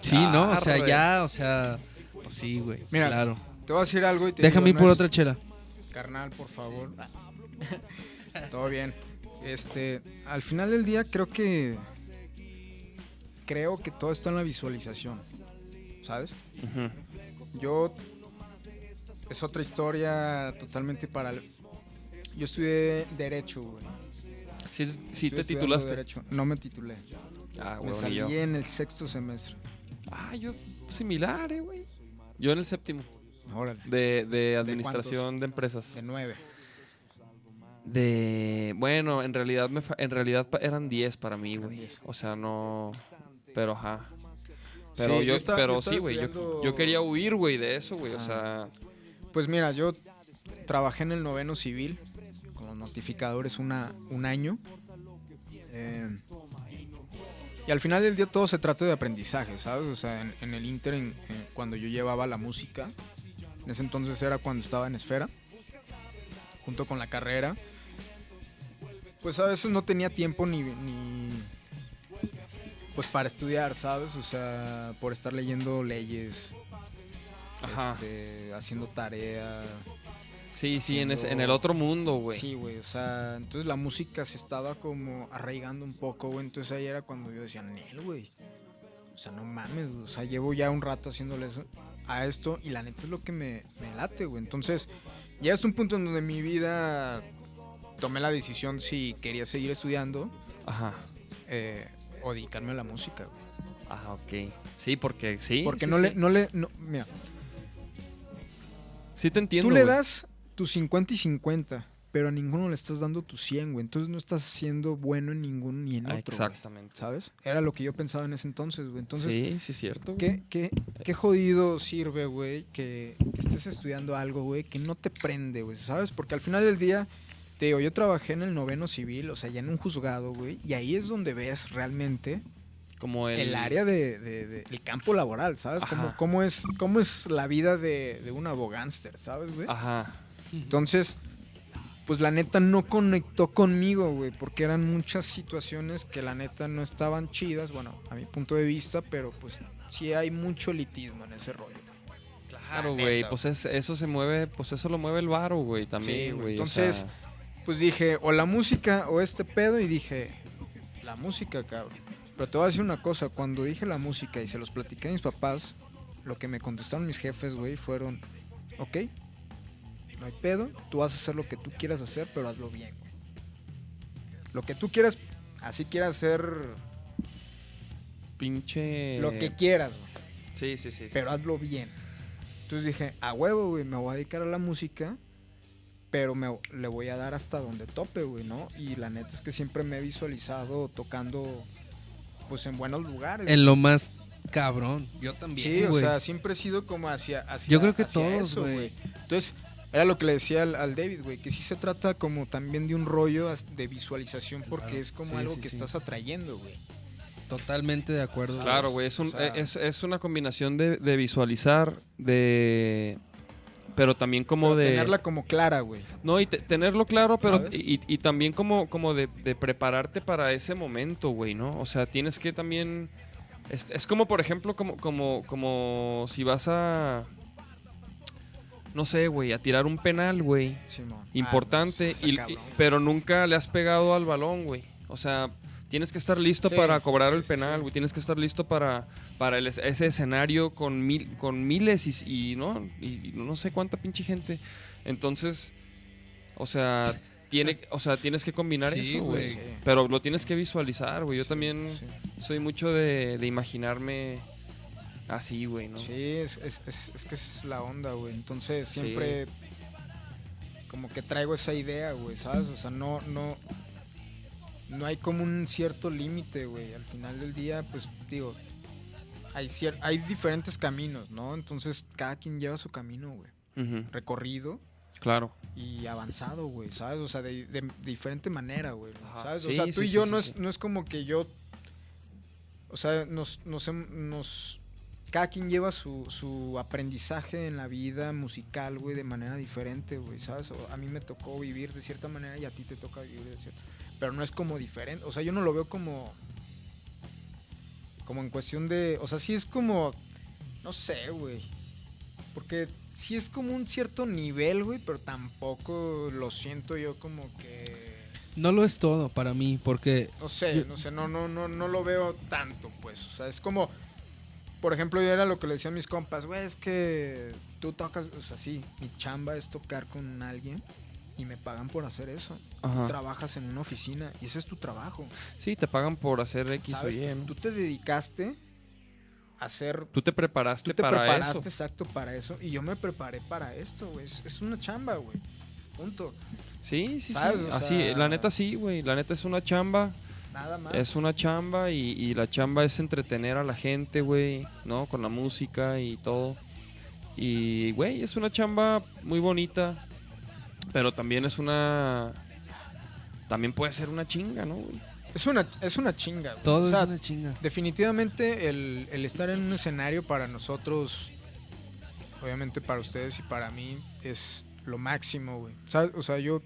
Sí, ¿no? O sea, ya, o sea. Pues sí, güey. Mira, claro. Te voy a decir algo y te Déjame ir digo, no por es- otra chela. Carnal, por favor. Todo bien. Este, al final del día creo que creo que todo está en la visualización. ¿Sabes? Ujú. Yo es otra historia totalmente para Yo estudié derecho, güey. Sí, te titulaste. Derecho. No me titulé. Ah, Me güey, ni salí yo. en el sexto semestre. Ah, yo similar, eh, güey. Yo en el séptimo, Órale. de, de administración de, empresas. De nueve. De, bueno, en realidad me fa- en realidad eran 10 para mí, güey. 10. O sea, no pero ajá. Pero Sí, yo, yo estaba- pero yo sí, güey, yo, estudiando- yo quería huir, güey, de eso, güey, o Ah. sea, Pues mira, yo trabajé en el noveno civil con los notificadores una, un año. Eh, y al final del día todo se trata de aprendizaje, ¿sabes? O sea, en, en el Inter, en- en- cuando yo llevaba la música, en ese entonces era cuando estaba en Esfera, junto con la carrera, pues a veces no tenía tiempo ni, ni pues para estudiar, ¿sabes? O sea, por estar leyendo leyes, ajá. este, haciendo tarea. sí, sí, en, ese- en el otro mundo, güey. Sí, güey, o sea, entonces la música se estaba como arraigando un poco, güey. Entonces ahí era cuando yo decía, Nel, güey. O sea, no mames, o sea, llevo ya un rato haciéndole eso a esto y la neta es lo que me, me late, güey. Entonces, ya es un punto en donde mi vida tomé la decisión si quería seguir estudiando Ajá. eh, o dedicarme a la música, güey. Ah, ok. Sí, porque sí. Porque sí, no, sí. le, no le, no- mira, Sí te entiendo. tú le güey. das tus 50 y 50, pero a ninguno le estás dando tus 100, güey. Entonces no estás siendo bueno en ninguno ni en otro, Exactamente. ¿sabes? Era lo que yo pensaba en ese entonces, güey. Entonces, sí, sí, es cierto. ¿Qué, qué, qué jodido sirve, güey, que, que estés estudiando algo, güey, que no te prende, güey, ¿sabes? Porque al final del día, te digo, yo trabajé en el noveno civil, o sea, ya en un juzgado, güey, y ahí es donde ves realmente Como el, el, área de, de- de- el campo laboral, ¿sabes? Cómo, Ajá. cómo, es, cómo es la vida de, de un abogánster, ¿sabes, güey? Ajá. Entonces, pues la neta no conectó conmigo, güey, porque eran muchas situaciones que la neta no estaban chidas, bueno, a mi punto de vista, pero pues sí hay mucho elitismo en ese rollo. Claro, La güey. Pues es- eso se mueve, pues eso lo mueve el varo, güey, Sí, también, güey. güey. o Entonces, sea, Pues dije, o la música o este pedo, y dije, la música, cabrón. Pero te voy a decir una cosa, cuando dije la música y se los platiqué a mis papás, lo que me contestaron mis jefes, güey, fueron, ok, no hay pedo, tú vas a hacer lo que tú quieras hacer, pero hazlo bien, güey. Lo que tú quieras, así quieras hacer pinche. lo que quieras, güey, Sí, sí, sí. pero sí. hazlo bien. Entonces dije, a huevo, güey, me voy a dedicar a la música, pero me, le voy a dar hasta donde tope, güey, ¿no? Y la neta es que siempre me he visualizado tocando, pues, en buenos lugares. En lo más cabrón. Yo también. sí, o sea, siempre he sido como hacia, hacia Yo creo que todos, eso, güey. Entonces, era lo que le decía al, al David, güey, que sí se trata como también de un rollo de visualización porque Claro. es como Sí, algo sí, que sí. estás atrayendo, güey. Totalmente de acuerdo. Claro, güey. Es, un, O sea- es, es una combinación de, de visualizar, de. Pero también como Pero de. Tenerla como clara, güey. No, y te- tenerlo claro, pero y, y también como, como de, de prepararte para ese momento, güey, ¿no? O sea, tienes que también. Es, es como, por ejemplo, como, como, como si vas a. No sé, güey, a tirar un penal, güey. Ah, Importante, y- y- güey. pero nunca le has pegado al balón, güey. O sea, tienes que estar listo Sí, para cobrar sí, el penal, sí. güey. Tienes que estar listo para, para el- ese escenario con, mil, con miles y, y, ¿no? Y, y no sé cuánta pinche gente. Entonces, o sea, tiene, o sea, tienes que combinar Sí, eso, güey. Pero lo tienes que visualizar, güey. Yo también Sí. soy mucho de, de imaginarme así, güey, ¿no? Sí, es, es, es, es que es la onda, güey. Entonces Sí. siempre como que traigo esa idea, güey, ¿sabes? O sea, no, no, no hay como un cierto límite, güey. Al final del día, pues digo, hay, hay diferentes caminos, ¿no? Entonces cada quien lleva su camino, güey. Recorrido Claro. y avanzado, güey, ¿sabes? O sea, de, de- de diferente manera, güey. ¿sabes? Sí, o sea, tú sí, y yo no. Es, no es como que yo... O sea, nos... nos, nos cada quien lleva su, su aprendizaje en la vida musical, güey, de manera diferente, güey, ¿sabes? O a mí me tocó vivir de cierta manera y a ti te toca vivir de cierta Pero no es como diferente, o sea, yo no lo veo como... Como en cuestión de... O sea, sí es como... No sé, güey. Porque sí es como un cierto nivel, güey, pero tampoco lo siento yo como que... No lo es todo para mí, porque No sé, Yo- no sé, no, no, no, no lo veo tanto, pues. O sea, es como, por ejemplo, yo era lo que le decía a mis compas, güey, es que tú tocas, o sea, sí, mi chamba es tocar con alguien y me pagan por hacer eso. Ajá. Trabajas en una oficina y ese es tu trabajo. Sí, te pagan por hacer X ¿sabes? o Y, ¿no? Tú te dedicaste a hacer... Tú te preparaste Tú te para preparaste eso. exacto para eso y yo me preparé para esto, güey. Es, es una chamba, güey. Punto. Sí, sí, sí. Así, la neta sí, güey. La neta es una chamba. Nada más. Es una chamba y, y la chamba es entretener a la gente, güey, ¿no? Con la música y todo. Y, güey, es una chamba muy bonita. Pero también es una... También puede ser una chinga, ¿no? Es una, es una chinga, güey. todo O sea, es una chinga. Definitivamente el, el estar en un escenario para nosotros, obviamente para ustedes y para mí, es lo máximo, güey. ¿Sabes? O sea, yo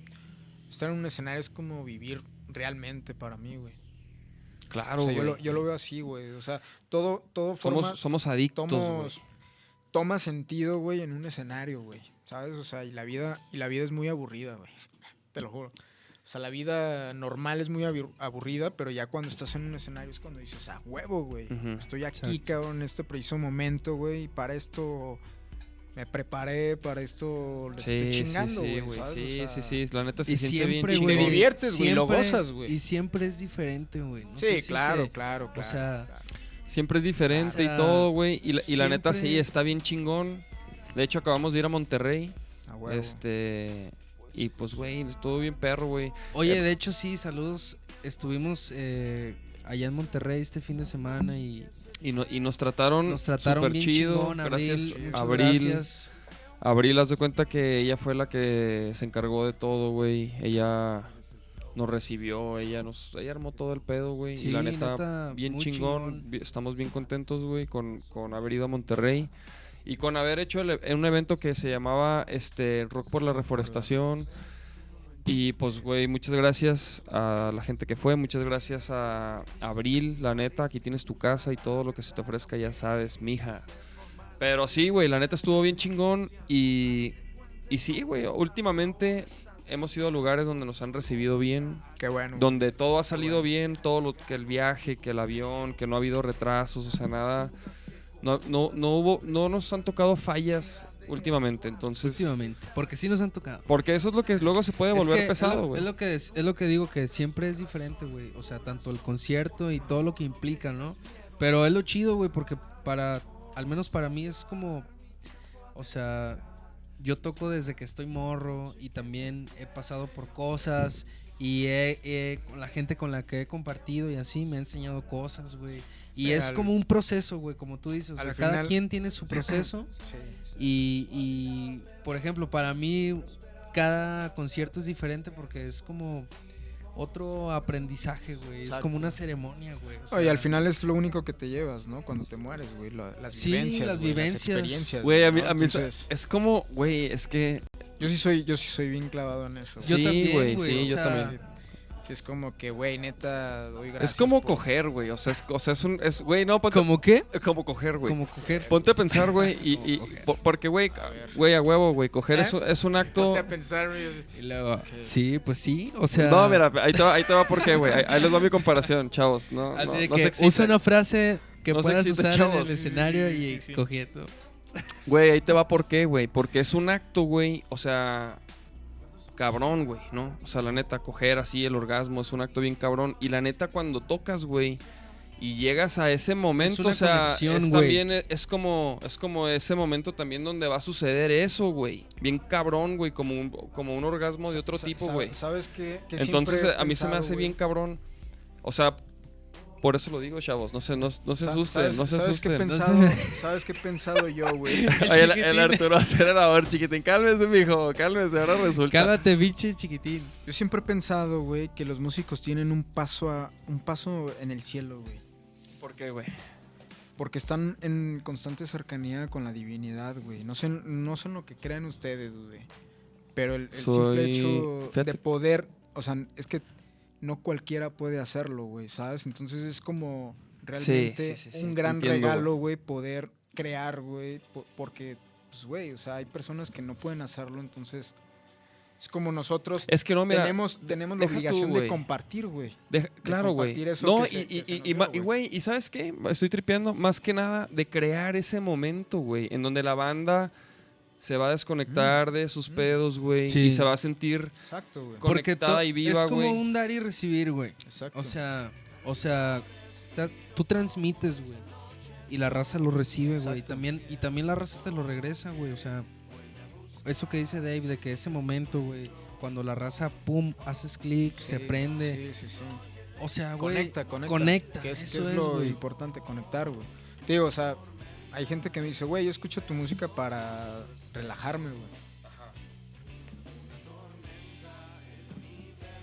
estar en un escenario es como vivir realmente para mí, güey. Claro, o sea, yo güey. lo, yo lo veo así, güey. O sea, todo, todo forma, Somos, somos adictos, tomos- toma sentido, güey, en un escenario, güey. ¿Sabes? O sea, y la vida, y la vida es muy aburrida, güey. Te lo juro. O sea, la vida normal es muy abur- aburrida, pero ya cuando estás en un escenario es cuando dices, a huevo, güey. Estoy aquí, Exacto. cabrón, en este preciso momento, güey. Y para esto me preparé, para esto le Sí, estoy sí, chingando, sí, güey. güey. ¿sabes? Sí, O sea, sí, sí. La neta se y siente bien siempre, chingón. güey. Te diviertes, güey, lo gozas, güey. Y siempre es diferente, güey. No Sí, sé si claro, se- claro, claro. sea, claro. Siempre es diferente O sea, y todo, güey. Y, la- y la neta sí, está bien chingón. De hecho, acabamos de ir a Monterrey. A huevo. Este. Y pues, güey, estuvo bien perro, güey. Oye, Eh, de hecho sí, saludos. Estuvimos eh, allá en Monterrey este fin de semana y Y, no- y nos trataron, nos trataron súper bien chido. chingón. Abril, gracias, Abril. gracias. Abril, haz de cuenta que ella fue la que se encargó de todo, güey. Ella nos recibió, ella nos ella armó todo el pedo, güey. Sí, y la neta, neta, bien chingón. Estamos bien contentos, güey, con, con haber ido a Monterrey. Y con haber hecho el- e, un evento que se llamaba este Rock por la Reforestación. Y pues, güey, muchas gracias a la gente que fue. Muchas gracias a Abril, la neta. Aquí tienes tu casa y todo lo que se te ofrezca, ya sabes, mija. Pero sí, güey, la neta estuvo bien chingón. Y, y sí, güey, últimamente hemos ido a lugares donde nos han recibido bien. Qué bueno. Donde todo ha salido bien, todo lo que el viaje, que el avión, que no ha habido retrasos, o sea, nada. No, no, no hubo, no nos han tocado fallas últimamente. Entonces, Últimamente. Porque sí nos han tocado. porque eso es lo que luego se puede Es volver que pesado, güey. Es, lo que es, es lo que digo que siempre es diferente, güey. O sea, tanto el concierto y todo lo que implica, ¿no? Pero es lo chido, güey, porque para, al menos para mí es como, o sea, yo toco desde que estoy morro y también he pasado por cosas y he, he- con la gente con la que he compartido y así me ha enseñado cosas, güey. Y Pero es al- como un proceso, güey, como tú dices. O sea, cada final- quien tiene su proceso. Sí. Y, y, por ejemplo, para mí cada concierto es diferente porque es como otro aprendizaje, güey. Es como una ceremonia, güey. o Oye, sea, al final es lo único que te llevas, ¿no? Cuando te mueres, güey. la- Las Sí, vivencias. las güey, vivencias. experiencias. Güey, a mí, ¿no? a mí Entonces, es como, güey, es que yo sí soy, yo sí soy bien clavado en eso. Yo sí, también, güey, güey, sí, o yo también. Sí, es como que, güey, neta, doy gracias. Es como por- coger, güey. O sea, es, o sea, es un, es, güey, no, ponte, ¿Cómo qué? como coger, güey. Como coger. Ponte a pensar, güey, y, y- po- porque, güey, güey, a huevo, güey, coger ¿Eh? es, un- es un acto... Ponte a pensar, güey. Y luego, sí, pues sí. O sea, no, mira, ahí te va, ahí te va por qué, güey. Ahí, ahí les va mi comparación, chavos. No, así no, de no que excitan. usa una frase que No puedas usar en chavos. el Sí, sí, escenario sí, y sí, sí. cogiendo. Güey, ahí te va por qué, güey. Porque es un acto, güey. O sea, cabrón, güey, ¿no? O sea, la neta, coger así el orgasmo es un acto bien cabrón. Y la neta, cuando tocas, güey, y llegas a ese momento, una o sea, conexión, es también, eh, es como, es como ese momento también donde va a suceder eso, güey. Bien cabrón, güey, como un, como un orgasmo de otro Sa- tipo, sa- güey. ¿Sabes qué? Que Entonces, a mí se me hace bien cabrón. O sea, por eso lo digo, chavos. No se, no, no se asusten, ¿sabes- no se ¿sabes qué he asusten. pensado, ¿Sabes qué he pensado yo, güey? Oye, el, el Arturo acelerador, chiquitín. Cálmese, mijo. Cálmese. Ahora resulta. Cálmate, biche chiquitín. Yo siempre he pensado, güey, que los músicos tienen un paso a, un paso en el cielo, güey. ¿Por qué, güey? Porque están en constante cercanía con la divinidad, güey. No sé, no sé en lo que crean ustedes, güey. Pero el, el simple hecho fíjate- de poder, o sea, es que no cualquiera puede hacerlo, güey, ¿sabes? Entonces es como realmente sí, sí, sí, un gran entiendo, regalo, güey, poder crear, güey, po- porque, pues, güey, o sea, hay personas que no pueden hacerlo, entonces es como nosotros Es que no, mira. tenemos, tenemos la tú, obligación de güey. compartir, güey. claro, güey. No, y, que y, y, güey. güey, ¿y sabes qué? Estoy tripeando más que nada de crear ese momento, güey, en donde la banda se va a desconectar de sus pedos, güey, Sí. y se va a sentir Exacto, güey. Porque conectada y viva, es como güey. un dar y recibir, güey. Exacto. O sea, o sea, ta- tú transmites, güey. Y la raza lo recibe, güey. Y también, y también la raza te lo regresa, güey. O sea, eso que dice Dave, de que ese momento, güey, cuando la raza, pum, haces clic, se prende. Sí, sí, sí. O sea, güey. Conecta, conecta. conecta, Que es, que eso es es, lo güey. importante, conectar, güey. Te Digo, o sea, hay gente que me dice, güey, yo escucho tu música para relajarme, güey.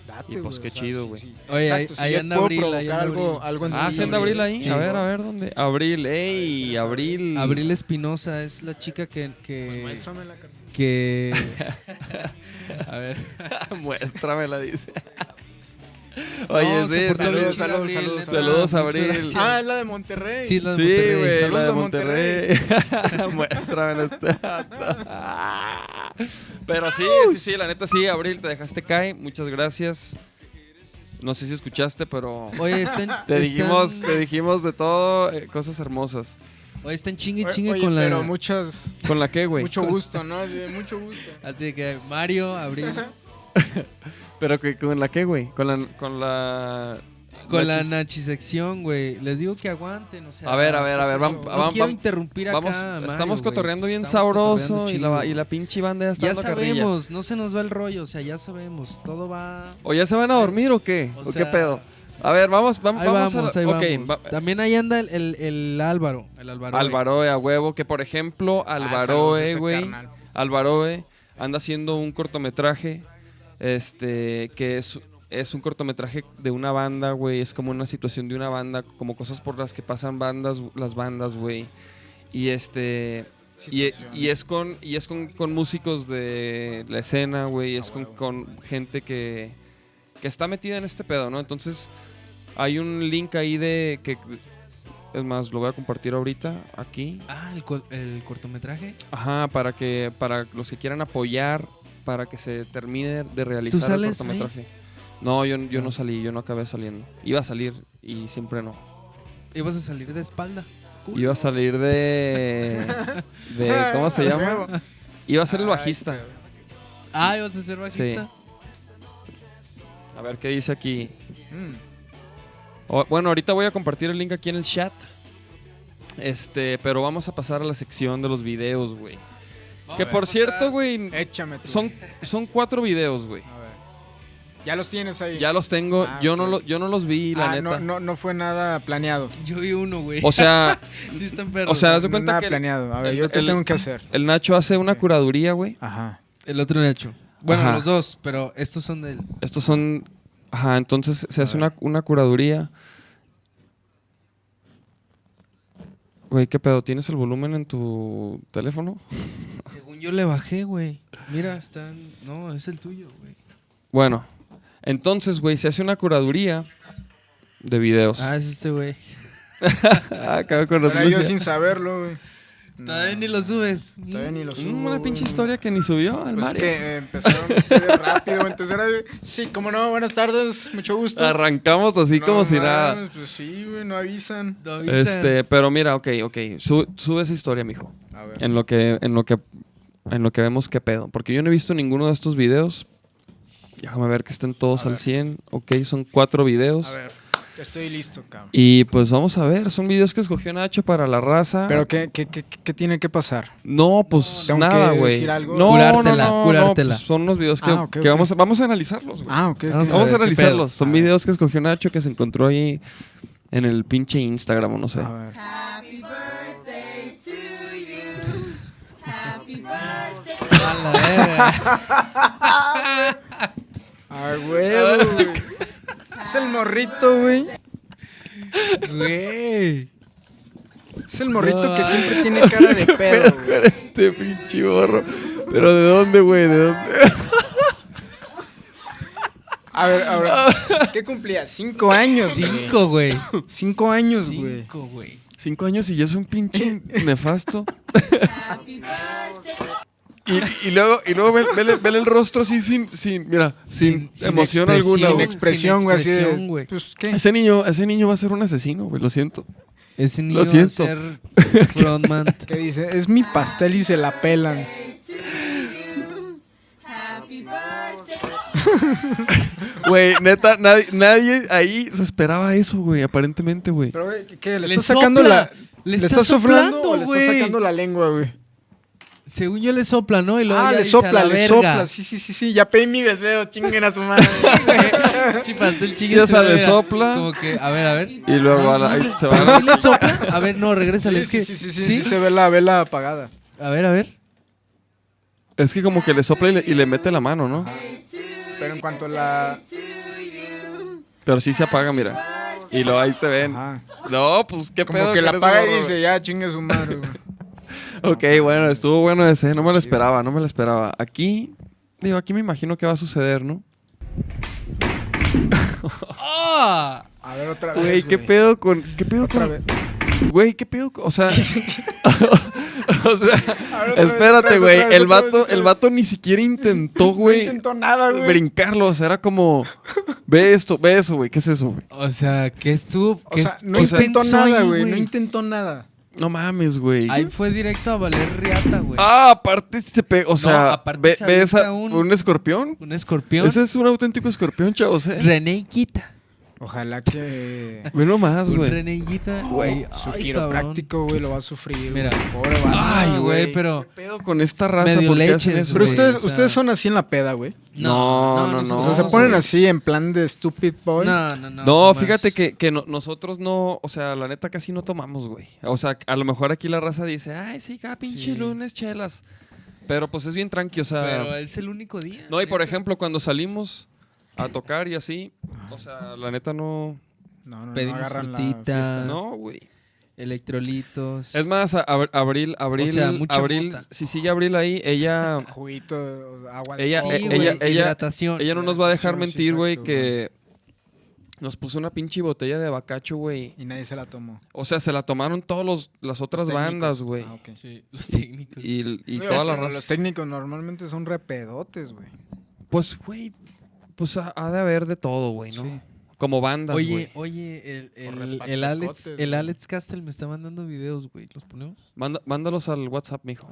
Date, Y, pues, güey, qué o sea, chido, sí, güey. sí. Oye, ahí- Exacto, ahí si yo anda Abril, ahí anda algo, Abril. algo en Ah, ¿se anda Abril ahí? Sí, a ver, a ver, ¿dónde? Abril, ey, Abril. Abril Espinosa es la chica que. Pues que, muéstramela, carnal. que a ver. Muéstramela, dice. Oye, No, sí, saludos, saludos, Abril, saludos, saludos, Muchas Abril. Ah, es la de Monterrey. Sí, la de Sí, Monterrey. güey, Saludos la de a Monterrey. Muéstrame este Pero sí, sí, sí, la neta sí, Abril, te dejaste caer. Muchas gracias. No sé si escuchaste, pero Oye, están, te están- dijimos, te dijimos de todo, eh, cosas hermosas. Oye, están chingue chingue oye, con la. pero muchas, ¿Con la qué, güey? mucho gusto, ¿no? Mucho gusto. Así que Mario, Abril. Pero que con la qué, güey? Con la con la Con la nachis- nachisección, güey. Les digo que aguanten, o sea. A ver, a ver, a ver, pues, vamos- no vamos- quiero interrumpir acá. Vamos, Mario, estamos cotorreando bien Estamos sabroso cotorreando y la, y la pinche banda ya está Ya carrilla. sabemos, no se nos va el rollo, o sea, ya sabemos, todo va. ¿O ya se van a dormir o qué? O ¿O, qué pedo? A ver, vamos, vamos, Ahí vamos, vamos, a ahí la- ok, vamos. va- También ahí anda el, el, el Álvaro. El Álvaro. Alvaroe a huevo, que por ejemplo, Ah, ese güey. Alvaroe anda haciendo un cortometraje, este, que es, es un cortometraje de una banda, güey, es como una situación de una banda, como cosas por las que pasan bandas, las bandas, güey. Y este, y, y es con y es con, con músicos de la escena, güey, es con, con gente que, que está metida en este pedo, ¿no? Entonces, hay un link ahí de que es más, lo voy a compartir ahorita aquí. Ah, el, el cortometraje. Ajá, para que para los que quieran apoyar para que se termine de realizar el sales cortometraje. No, yo, yo no No. salí, yo no acabé saliendo. Iba a salir y siempre no. Ibas a salir de espalda. Iba a salir de de ¿cómo se llama? Iba a ser el bajista. Ah, ibas a ser bajista. A ver qué dice aquí. Mm. O- bueno, ahorita voy a compartir el link aquí en el chat. Este, pero vamos a pasar a la sección de los videos, güey. Que por cierto, güey, Échame tú. son, son cuatro videos, güey. A ver. Ya los tienes ahí. Ya los tengo, Ah, yo, no lo, yo no los vi, la ah, neta. no, no, no fue nada planeado. Yo vi uno, güey. O sea, sí están perros. o sea, haz de No, cuenta nada que planeado. A ver, el- ¿yo qué el- tengo que hacer? el Nacho hace una curaduría, güey. Ajá. el otro Nacho. Bueno, Ajá. los dos, pero estos son del. Estos son. Ajá, entonces se A hace una, una curaduría. Güey, ¿qué pedo? ¿Tienes el volumen en tu teléfono? Según yo le bajé, güey. Mira, están. No, es el tuyo, güey. Bueno, entonces, güey, se hace una curaduría de videos. Ah, es este, güey. Ah, cabrón, con Pero yo sin saberlo, güey. Todavía ni lo subes. Todavía ni lo subo. Mm, Una pinche historia que ni subió al Pues Mario. que eh, empezaron rápido. Entonces era de, sí, como no, buenas tardes, mucho gusto. Arrancamos así No como si nada. Pues sí, güey, no avisan. No avisan. Este, pero mira, ok, ok. Su- sube esa historia, mijo. A ver. En lo que, en lo que, en lo que vemos qué pedo. Porque yo no he visto ninguno de estos videos. Déjame ver que estén todos A al ver. 100. Ok, son cuatro videos. A ver, estoy listo, cabrón. Y pues vamos a ver, son videos que escogió Nacho para la raza. Pero ¿qué, qué, qué, qué tiene que pasar? no, pues ¿Tengo nada, güey. decir algo? No, Curártela, no, no, curártela. no, pues, son unos videos que, Ah, ok, que ok. Vamos, a, vamos a analizarlos, güey. Ah, ok. ok. Vamos a Vamos ver, a ¿qué analizarlos. pedo? Son A ver. videos que escogió Nacho que se encontró ahí en el pinche Instagram o no sé. A ver. Happy birthday to you. Happy birthday. A la verga. Ah, huevo, güey. Es el morrito, güey. Güey. Es el morrito No, que siempre tiene cara de pedo, güey. Este pinche borro. Pero ¿de dónde, güey? ¿De dónde? A ver, ahora. ¿Qué cumplía? Cinco años. Cinco, güey. Cinco años, güey. Cinco, güey. Cinco años y ya es un pinche nefasto. Y, y luego, y luego vele, vele- el rostro así sin, sin mira, sin, emoción alguna. Sin expresión, güey, así de. Pues, ¿qué? Ese niño, ese niño va a ser un asesino, güey, lo siento. Ese niño Lo va a siento. ser frontman. ¿Qué dice? Es mi pastel y se la pelan. Güey, neta, nadie, nadie ahí se esperaba eso, güey, aparentemente, güey. Pero, güey, ¿qué? ¿Le, Le estás sacando la. Le ¿Le está estás soplando, o le estás sacando la lengua, güey? Según yo le sopla, ¿no? Y luego Ah, ya le dice, "A sopla, la le verga". sopla. Sí, sí, sí, sí. Ya pedí mi deseo, chinguen a su madre. Chipas, el Sí, o sea, le sopla. Como que, a ver, a ver. Y luego a la- ahí se ¿Pero va. sí le sopla? A ver, no, regrésale. Sí, es sí, que, sí, sí, sí, sí, se ve la vela apagada. A ver, a ver. Es que como que le sopla y le, y le mete la mano, ¿no? Pero en cuanto a la. Pero sí se apaga, mira. Y luego ahí se ven. Ajá. No, pues qué Como pedo que con la apaga y dice, ya chingue su madre, güey. Ok, bueno, estuvo bueno ese. No me lo esperaba, no me lo esperaba. Aquí, digo, aquí me imagino que va a suceder, ¿no? ¡Ah! A ver, otra vez. Güey, ¿qué pedo con. ¿Qué pedo Otra con.? vez. Güey, ¿qué pedo? con- O sea. o sea, ver, espérate, vez, güey. vez, El vato, el vato ni siquiera intentó, No güey. intentó nada, güey. brincarlo. O sea, era como. Ve esto, ve eso, güey. ¿Qué es eso, güey? O sea, ¿qué estuvo? O ¿Qué sea, no intentó nada, güey. No intentó nada. No mames, güey. Ahí fue directo a valer riata, güey. Ah, aparte se pegó. O sea, ve, se ve esa- avienta un- un... escorpión. Un escorpión. Ese es un auténtico escorpión, chavos, eh. René Quita. Ojalá que Ve nomás, Un güey. René Quita. Güey, su ay, quiropráctico, güey, lo va a sufrir. Mira. Pobre vato. Ay, güey, pero. ¿Qué pedo con esta raza? Medio ¿Por qué leches, hacen eso? Pero güey, ustedes, o sea- ustedes son así en la peda, güey. No, no, no. nosotros o sea, se No, ponen así en plan de stupid boy. No, no, no. No, jamás. fíjate que, que no- nosotros no, o sea, la neta casi no tomamos, güey. O sea, a lo mejor aquí la raza dice, ay, sí, cada pinche Sí. lunes, chelas. Pero pues es bien tranqui, o sea. Pero es el único día. no, y por neta. ejemplo, cuando salimos a tocar y así, o sea, la neta no. No, no, no Pedimos agarran la frutita. fiesta. No, güey. Electrolitos. Es más, a- ab- Abril, Abril, O sea, mucha Abril, mota. si sigue Abril ahí, ella, Juguito, agua de Ella- Sí, coco, eh, güey, ella- ella- hidratación. ella no nos va a dejar Sí, mentir, güey, exacto, que nos puso una pinche botella de bacacho, güey. Y nadie se la tomó. O sea, se la tomaron todas los, las otras Los técnicos. bandas, güey. Ah, ok. Sí, los técnicos. Y, y Oye, toda la pero raza. Los técnicos normalmente son repedotes, güey. Pues, güey, pues ha, ha de haber de todo, güey, ¿no? Sí. Como bandas, Oye, güey. oye, el, el, el Alex, el. Alex Castel me está mandando videos, güey. ¿Los ponemos? Manda- mándalos al WhatsApp, mijo.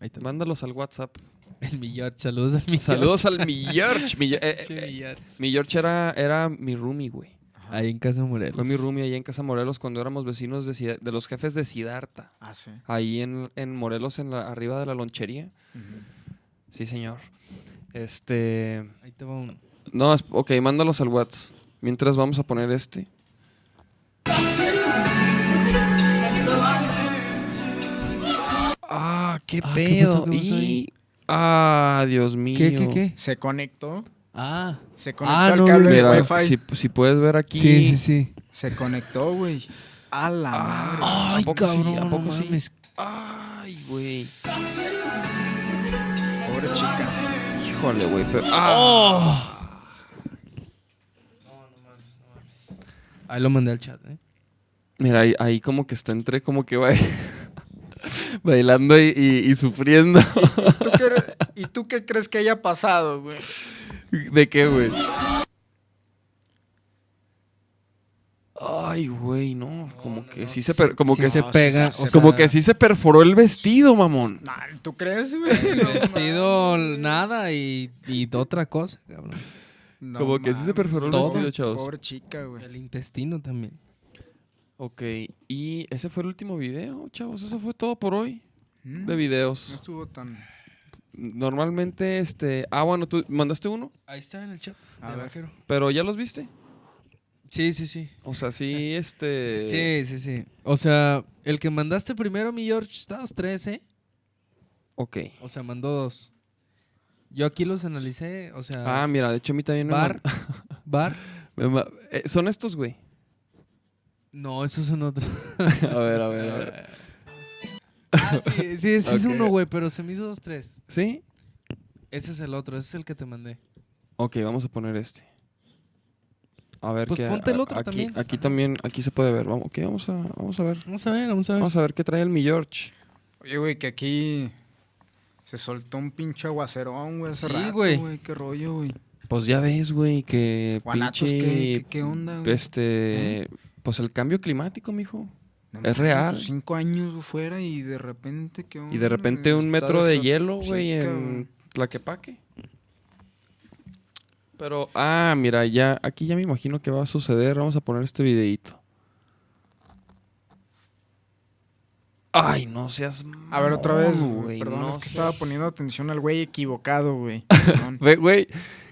Ahí está. Mándalos al WhatsApp. El Millor, saludos al Millor. Saludos al mi George. Mi, eh, eh, mi George era, era mi roomie, güey. Ahí en Casa Morelos. Fue mi roomie ahí en Casa Morelos cuando éramos vecinos de, Sida- de los jefes de Sidarta. Ah, sí. Ahí en, en Morelos, en la, arriba de la lonchería. Sí, señor. Este. Ahí te va uno. No, es- ok, mándalos al WhatsApp. Mientras vamos a poner este. Ah, qué Ah, ¿qué pedo. pasó? ¿Qué pasó ahí? Y- Ah, Dios mío. ¿Qué, qué, qué? Se conectó. Ah. Se conectó Ah, al no, cable de Mira, Wi-Fi. si, si puedes ver aquí. Sí, sí, sí. Se conectó, güey. A la madre. Ah, Ay, ¿a poco sí? ¿A poco no sí? mames. Ay, güey. Pobre chica. Híjole, güey. pero- Ah. Ahí lo mandé al chat, ¿eh? Mira, ahí, ahí como que está entre como que va bailando y, y- y sufriendo. ¿Tú qué eres- ¿Y tú qué crees que haya pasado, güey? ¿De qué, güey? Ay, güey, no. Como que sí se, per- como Sí que se pega. como que sí se perforó el vestido, mamón. Nah, ¿Tú crees, güey? El vestido, nada y, y otra cosa, cabrón. No como que sí se perforó el vestido, chavos. Pobre chica, güey. El intestino también. Ok, y ese fue el último video, chavos. Eso fue todo por hoy Mm, de No videos. estuvo tan... Normalmente, este. Ah, bueno, tú mandaste uno, Ahí está en el chat. A de ver. vaquero. pero ya los viste. Sí, sí, sí. O sea, sí, este. Sí, sí, sí. O sea, el que mandaste primero, mi George, está dos, tres, ¿eh? Ok. O sea, mandó dos. Yo aquí los analicé, o sea, Ah, mira, de hecho a mí también me bar, bar. me ma- eh, son estos, güey. No, esos son otros. A ver, a ver, a ver. Ah, sí, sí, ese es Ok. uno, güey, pero se me hizo dos, tres. ¿Sí? Ese es el otro, ese es el que te mandé. Ok, vamos a poner este. A ver Pues qué. ponte el otro aquí, también. Aquí también, aquí se puede ver. Vamos, ok, vamos a, vamos a ver. Vamos a ver, vamos a ver. Vamos a ver qué trae el mi George. Oye, güey, que aquí se soltó un pinche aguacerón, güey, hace Sí, rato, güey. Qué rollo, güey. Pues ya ves, güey, que Guanatos, pinche. ¿qué, onda, güey? Este. Pues el cambio climático, mijo. No es real. pues Cinco años fuera y de repente, ¿qué onda? Y de repente un metro de hielo, güey, en. Tlaquepaque. Pero, ah, mira, ya, aquí ya me imagino que va a suceder. Vamos a poner este videito. Ay, no seas. A ver, otra vez, güey. Perdón, no es que estaba poniendo atención al güey equivocado, güey. Güey,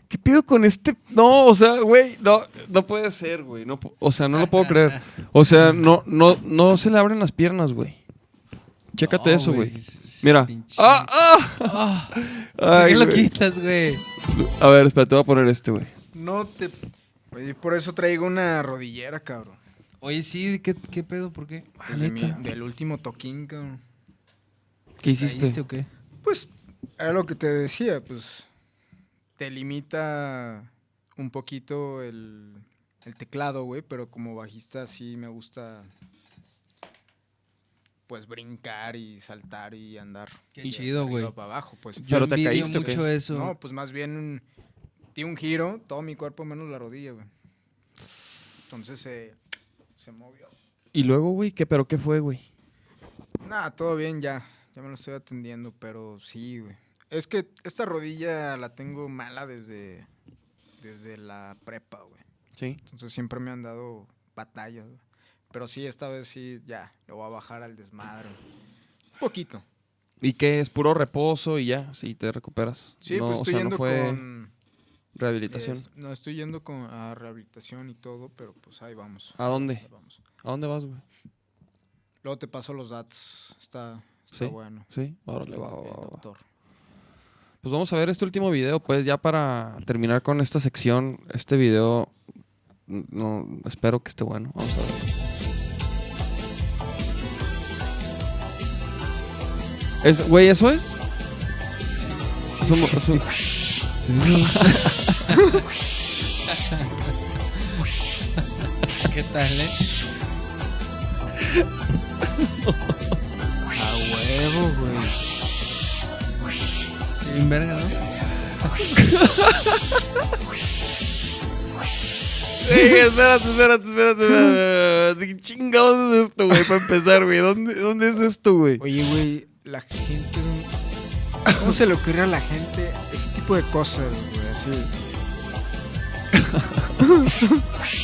¿qué pido con este? No, o sea, güey, no, no puede ser, güey. No, o sea, no lo puedo creer. O sea, no, no, no se le abren las piernas, güey. Chécate No, eso, güey. Mira. pinche- ¡Ah, ah! Ah, ¿Por Ay, qué lo güey. quitas, güey? A ver, espera, te voy a poner este, güey. no te... Oye, por eso traigo una rodillera, cabrón. Oye, sí, ¿qué, qué pedo? ¿Por qué? Pues de mi- del último toquín, cabrón. ¿Qué hiciste? ¿Caíste o qué? Pues, era lo que te decía, pues... Te limita un poquito el, el teclado, güey, pero como bajista sí me gusta pues brincar y saltar y andar. Qué de chido, arriba güey. para abajo, pues. Yo ¿Pero te envidio caíste o mucho qué? eso. No, pues más bien di un giro, todo mi cuerpo menos la rodilla, güey. Entonces se, se movió. Y luego, güey, ¿qué, pero qué fue, güey? Nada, todo bien ya. Ya me lo estoy atendiendo, pero sí, güey. Es que esta rodilla la tengo mala desde, desde la prepa, güey. Sí. Entonces siempre me han dado batallas, güey. Pero sí, esta vez sí, ya, le voy a bajar al desmadre. Un poquito. ¿Y qué es? Puro reposo y ya, sí, te recuperas. Sí, no, pues o estoy sea, yendo no fue con... rehabilitación. es- no, estoy yendo con, a rehabilitación y todo, pero pues ahí vamos. ¿A dónde? Ahí vamos. ¿A dónde vas, güey? Luego te paso los datos. Está, está Sí. bueno. Sí, órale, va, va, va, va. doctor. Pues vamos a ver este último video, pues ya para terminar con esta sección. Este video, no, espero que esté bueno. Vamos a ver. Es, güey, ¿eso es? Un- es un- ¿Qué tal, eh? A huevo, güey. Sin verga, ¿no? Ey, espérate, espérate, espérate, espérate. ¿Qué chingados es esto, güey? Para empezar, güey. ¿Dónde, ¿Dónde es esto, güey? Oye, güey, la gente. ¿Cómo se le ocurre a la gente ese tipo de cosas, güey? Así.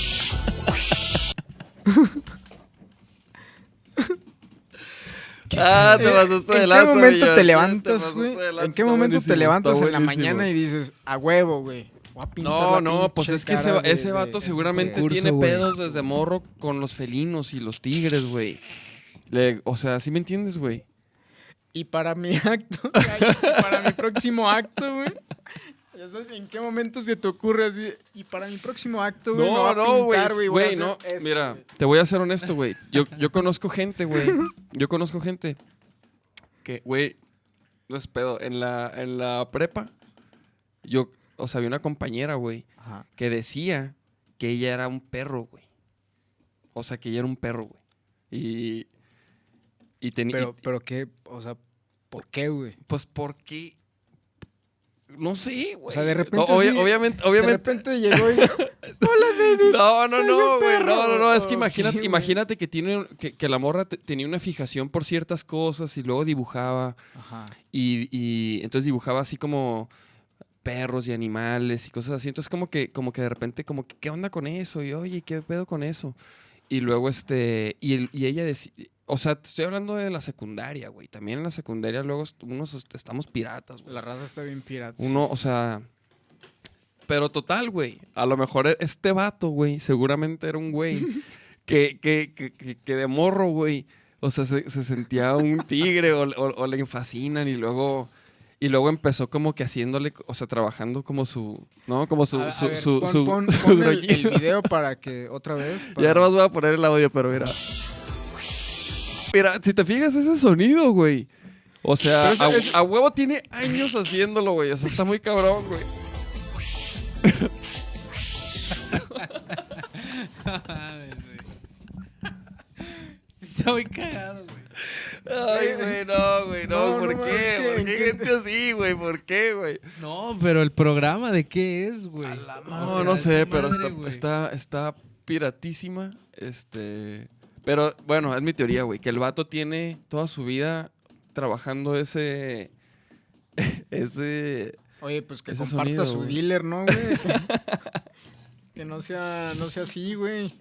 Ah, te pasaste de ¿En qué momento te levantas, güey? ¿En qué momento te levantas en la mañana y dices, a huevo, güey? No, no, pues es que ese, de- ese vato seguramente pedo". Curso, tiene pedos desde morro con los felinos y los tigres, güey. O sea, ¿sí me entiendes, güey? Y para mi acto, para mi próximo acto, güey. Ya sabes, ¿en qué momento se te ocurre así? Y para mi próximo acto, güey, No, a no, güey. pintar, güey. no. esto, Mira, te voy a ser honesto, güey. Yo, yo conozco gente, güey. Yo conozco gente que, güey, no es pedo. En la, en la prepa, yo, o sea, había una compañera, güey, Ajá. que decía que ella era un perro, güey. O sea, que ella era un perro, güey. Y. Y tenía. Pero, pero qué, o sea, ¿por qué, güey? Pues porque. No sé, güey. O sea, de repente No, obvia- sí, obviamente, De obviamente. repente llegó y... No, no, soy no, un güey. No, no, no. Es que imagínate, imagínate que tiene que, que la morra te- tenía una fijación por ciertas cosas y luego dibujaba. Ajá. Y, y entonces dibujaba así como perros y animales y cosas así. Entonces como que, como que de repente, como que, ¿qué onda con eso? Y oye, ¿qué pedo con eso? Y luego este, y, el- y ella decía, o sea, te estoy hablando de la secundaria, güey. También en la secundaria luego unos est- estamos piratas, güey. La raza está bien pirata. Uno, o sea. Pero total, güey. A lo mejor e- este vato, güey, seguramente era un güey que, que, que, que- de morro, güey. O sea, se, se sentía un tigre o, o- o le fascinan y luego. Y luego empezó como que haciéndole, o sea, trabajando como su, ¿no? Como su, A- a su, ver, su, pon, su- pon- su pon el, video para que otra vez. Ya para- ahora más voy a poner el audio, pero mira. Mira, si te fijas ese sonido, güey. O sea, Pero a, huevo tiene años haciéndolo, güey. O sea, está muy cabrón, güey. Está muy cagado, güey. Ay, güey, no, güey, no, No, ¿por no, qué? ¿Por qué qué- gente así, güey? ¿Por qué, güey? No, pero el programa de qué es, güey. No, O sea, no sé, pero madre, está, está, está piratísima. Este. Pero bueno, es mi teoría, güey, que el vato tiene toda su vida trabajando ese. ese. Oye, pues que comparta sonido, su güey. dealer, ¿no, güey? que no sea, no sea así, güey.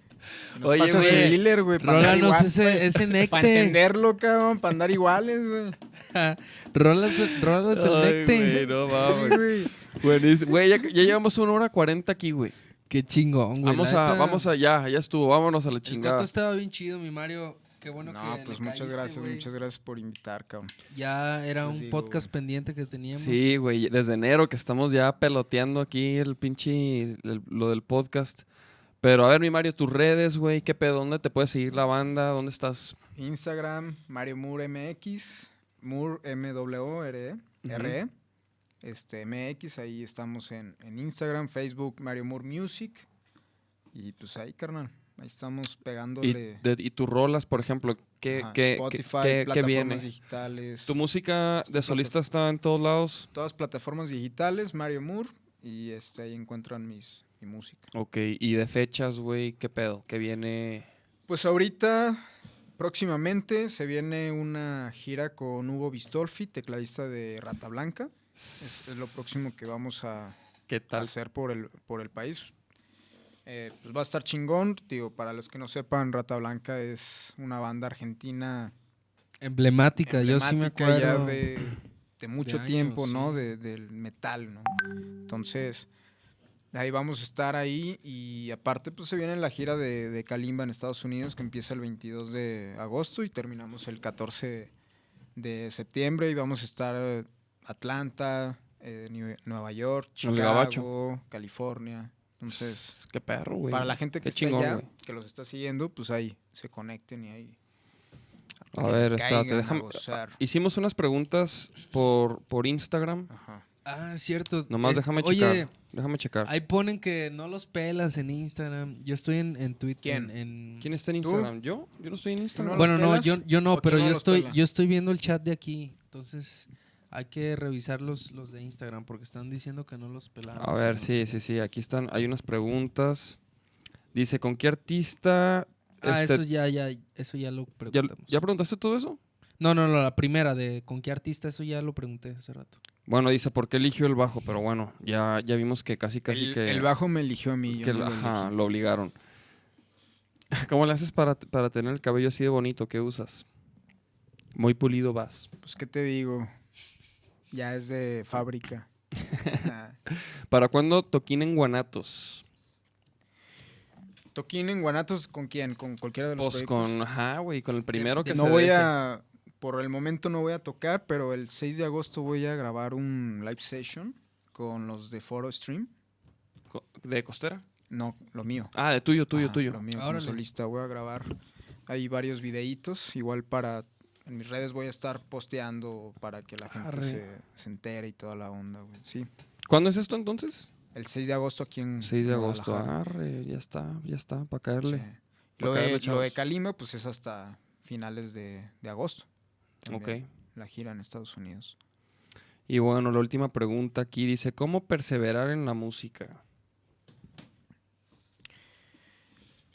Nos Oye, pase su dealer, güey. para andar Rólanos igual, ese, güey. ese necte. Para entenderlo, cabrón, para andar iguales, güey. Rólanos, rólanos el Ay, necte. güey, no Sí, mames. güey. Buenísimo. Güey, ya, ya llevamos una hora cuarenta aquí, güey. Qué chingón, güey. Vamos a, vamos allá, ya estuvo, vámonos a la El chingada. coto estaba bien chido, mi Mario. Qué bueno No, que pues le muchas caíste, gracias, güey. muchas gracias por invitar, cabrón. Ya era un podcast güey. pendiente que teníamos. Sí, güey, desde enero que estamos ya peloteando aquí el pinche, el- lo del podcast. Pero a ver, mi Mario, tus redes, güey, ¿qué pedo? ¿Dónde te puede seguir la banda? ¿Dónde estás? Instagram, Mario Moore MX, Moore M W R E, R E. este, MX, ahí estamos en, en Instagram, Facebook, Mario Moore Music. Y pues ahí, carnal, ahí estamos Y, pegándole de- y tus rolas, por ejemplo, ¿qué, ajá, qué- Spotify, qué- qué plataformas viene? digitales. ¿Tu música de Plata- solista está en todos lados? Todas plataformas digitales, Mario Moore, y este, ahí encuentran mis, mi música. Ok, y de fechas, güey, ¿qué pedo? ¿Qué viene? Pues ahorita, próximamente, se viene una gira con Hugo Bistolfi, tecladista de Rata Blanca. Es, es lo próximo que vamos a ¿Qué tal? hacer por el, por el país. Eh, pues va a estar chingón, digo, para los que no sepan, Rata Blanca es una banda argentina Emblemática, yo sí me emblemática ya acuerdo. de, de mucho años, tiempo, ¿no? sí. De- del metal, ¿no? Entonces, ahí vamos a estar ahí y aparte pues se viene la gira de, de Kalimba en Estados Unidos que empieza el 22 de agosto y terminamos el 14 de septiembre y vamos a estar eh, Atlanta, eh, New- Nueva York. Chicago, California. Entonces, Qué perro, güey. para la gente que Qué está chingón, allá, que los está siguiendo, pues ahí se conecten y ahí. A ver, espérate, a déjame. gozar. Hicimos unas preguntas por, por Instagram. Ajá. Ah, cierto. Nomás Es- déjame Oye, checar. Déjame checar. ahí ponen que no los pelas en Instagram. Yo estoy en, en Twitter. ¿Quién? en- en- ¿Quién está en ¿Tú? Instagram? ¿Yo? Yo no estoy en Instagram. ¿No Bueno, no, yo, yo no, ¿O quién pero no yo estoy, pela? yo estoy viendo el chat de aquí. Entonces hay que revisar los, los de Instagram porque están diciendo que no los pelamos. A ver, no sí, sí, sí. Aquí están. Hay unas preguntas. Dice, ¿con qué artista? Ah, este, eso ya, ya, eso ya lo ¿ya, preguntamos. ¿Ya preguntaste todo eso? No, no, no, la primera de con qué artista, eso ya lo pregunté hace rato. Bueno, dice, ¿por qué eligió el bajo? Pero bueno, ya, ya vimos que casi, casi el, que... el bajo me eligió a mí. Yo que no lo, ajá, lo obligaron. ¿Cómo le haces para, para tener el cabello así de bonito? ¿Qué usas? Muy pulido vas. Pues, ¿qué te digo? Ya es de fábrica. ¿Para cuándo toquín en Guanatos? ¿Toquín en Guanatos con quién? ¿Con cualquiera de los Pues proyectos? con, ajá, güey, con el primero que no se voy deje. a... Por el momento no voy a tocar, pero el 6 de agosto voy a grabar un live session con los de Foro Stream. ¿De costera? No, lo mío. Ah, de tuyo, tuyo, tuyo. Lo mío como solista. Voy a grabar ahí varios videitos. Igual para... En mis redes voy a estar posteando para que la gente se, se entere y toda la onda, güey. Sí. ¿Cuándo es esto entonces? El 6 de agosto aquí en 6 de agosto. Arre, ya está, ya está, para caerle. Sí. Pa' Lo, caerle, de, lo de. Kalimba, pues es hasta finales de, de agosto. Ok. también, La gira en Estados Unidos. Y bueno, la última pregunta aquí dice, ¿cómo perseverar en la música?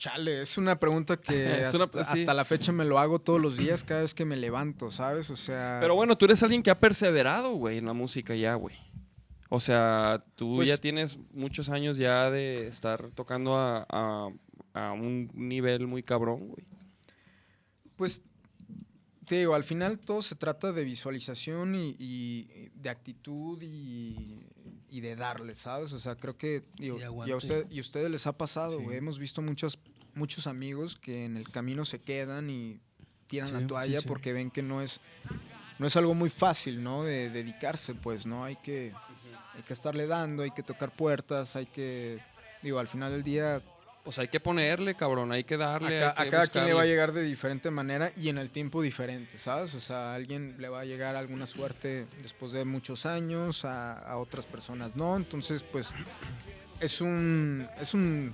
Chale, es una pregunta que Es hasta, una- sí. hasta la fecha me lo hago todos los días, cada vez que me levanto, ¿sabes? O sea, Pero bueno, tú eres alguien que ha perseverado, güey, en la música ya, güey. O sea, tú Pues- ya tienes muchos años ya de estar tocando a, a- a un nivel muy cabrón, güey. pues te digo, al final todo se trata de visualización y, y de actitud y, y de darle, ¿sabes? O sea, creo que digo, Y y, a usted, y a ustedes les ha pasado, Sí. güey. Hemos visto muchos, muchos amigos que en el camino se quedan y tiran Sí, la toalla sí. porque ven que no es, no es algo muy fácil, ¿no? De dedicarse, pues, ¿no? Hay que, hay que estarle dando, hay que tocar puertas, hay que, digo, al final del día Pues hay que ponerle, cabrón, hay que darle. a, ca- hay a cada quien le va a llegar de diferente manera y en el tiempo diferente, ¿sabes? O sea, a alguien le va a llegar alguna suerte después de muchos años, a, a otras personas no. Entonces, pues, es un. Es un.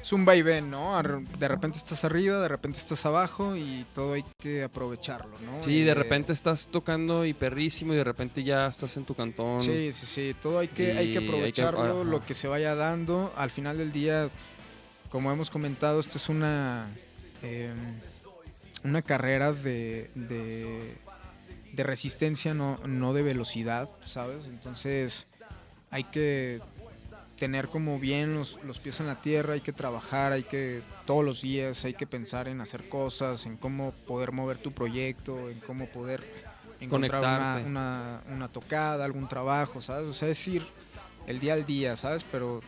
Es un vaivén, ¿no? De repente estás arriba, de repente estás abajo y todo hay que aprovecharlo, ¿no? Sí, Y de repente estás tocando y perrísimo y de repente ya estás en tu cantón. Sí, sí, sí. Todo hay que, hay que hay que- aprovecharlo, lo que se vaya dando. Al final del día, como hemos comentado, esto es una, eh, una carrera de, de, de resistencia, no, no de velocidad, ¿sabes? Entonces hay que tener como bien los, los pies en la tierra, hay que trabajar, hay que todos los días, hay que pensar en hacer cosas, en cómo poder mover tu proyecto, en cómo poder encontrar una, una, una tocada, algún trabajo, ¿sabes? O sea, es ir el día al día, ¿sabes? Pero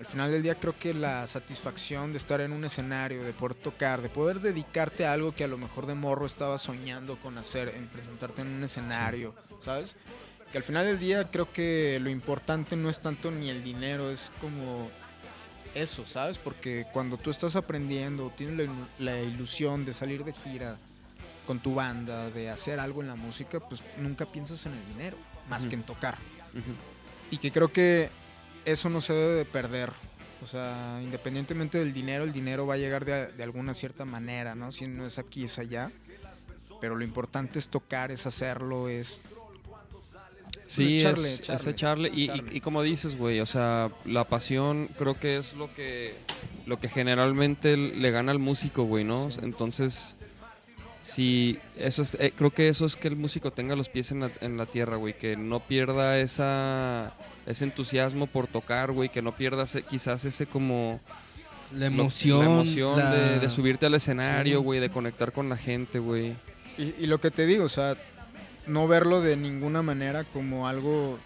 al final del día creo que la satisfacción de estar en un escenario, de poder tocar, de poder dedicarte a algo que a lo mejor de morro estabas soñando con hacer, en presentarte en un escenario, ¿sabes? Que al final del día creo que lo importante no es tanto ni el dinero, es como eso, ¿sabes? Porque cuando tú estás aprendiendo, tienes la, ilu- la ilusión de salir de gira, con tu banda, de hacer algo en la música, pues nunca piensas en el dinero, más que en tocar. Y que creo que eso no se debe de perder. O sea, independientemente del dinero, el dinero va a llegar de, de alguna cierta manera, ¿no? Si no es aquí, es allá. Pero lo importante es tocar, es hacerlo, es... Sí, echarle, es, es echarle, echarle. Y, y- echarle. y como dices, güey, o sea, la pasión creo que es lo que, lo que generalmente le gana al músico, güey, ¿no? Sí. Entonces, sí, eso es, eh, creo que eso es que el músico tenga los pies en la, en la tierra, güey, que no pierda esa, ese entusiasmo por tocar, güey, que no pierda ese- quizás ese como... La lo- emoción. la emoción la- de, de subirte al escenario, Sí. güey, de conectar con la gente, güey. Y, y lo que te digo, o sea, no verlo de ninguna manera como algo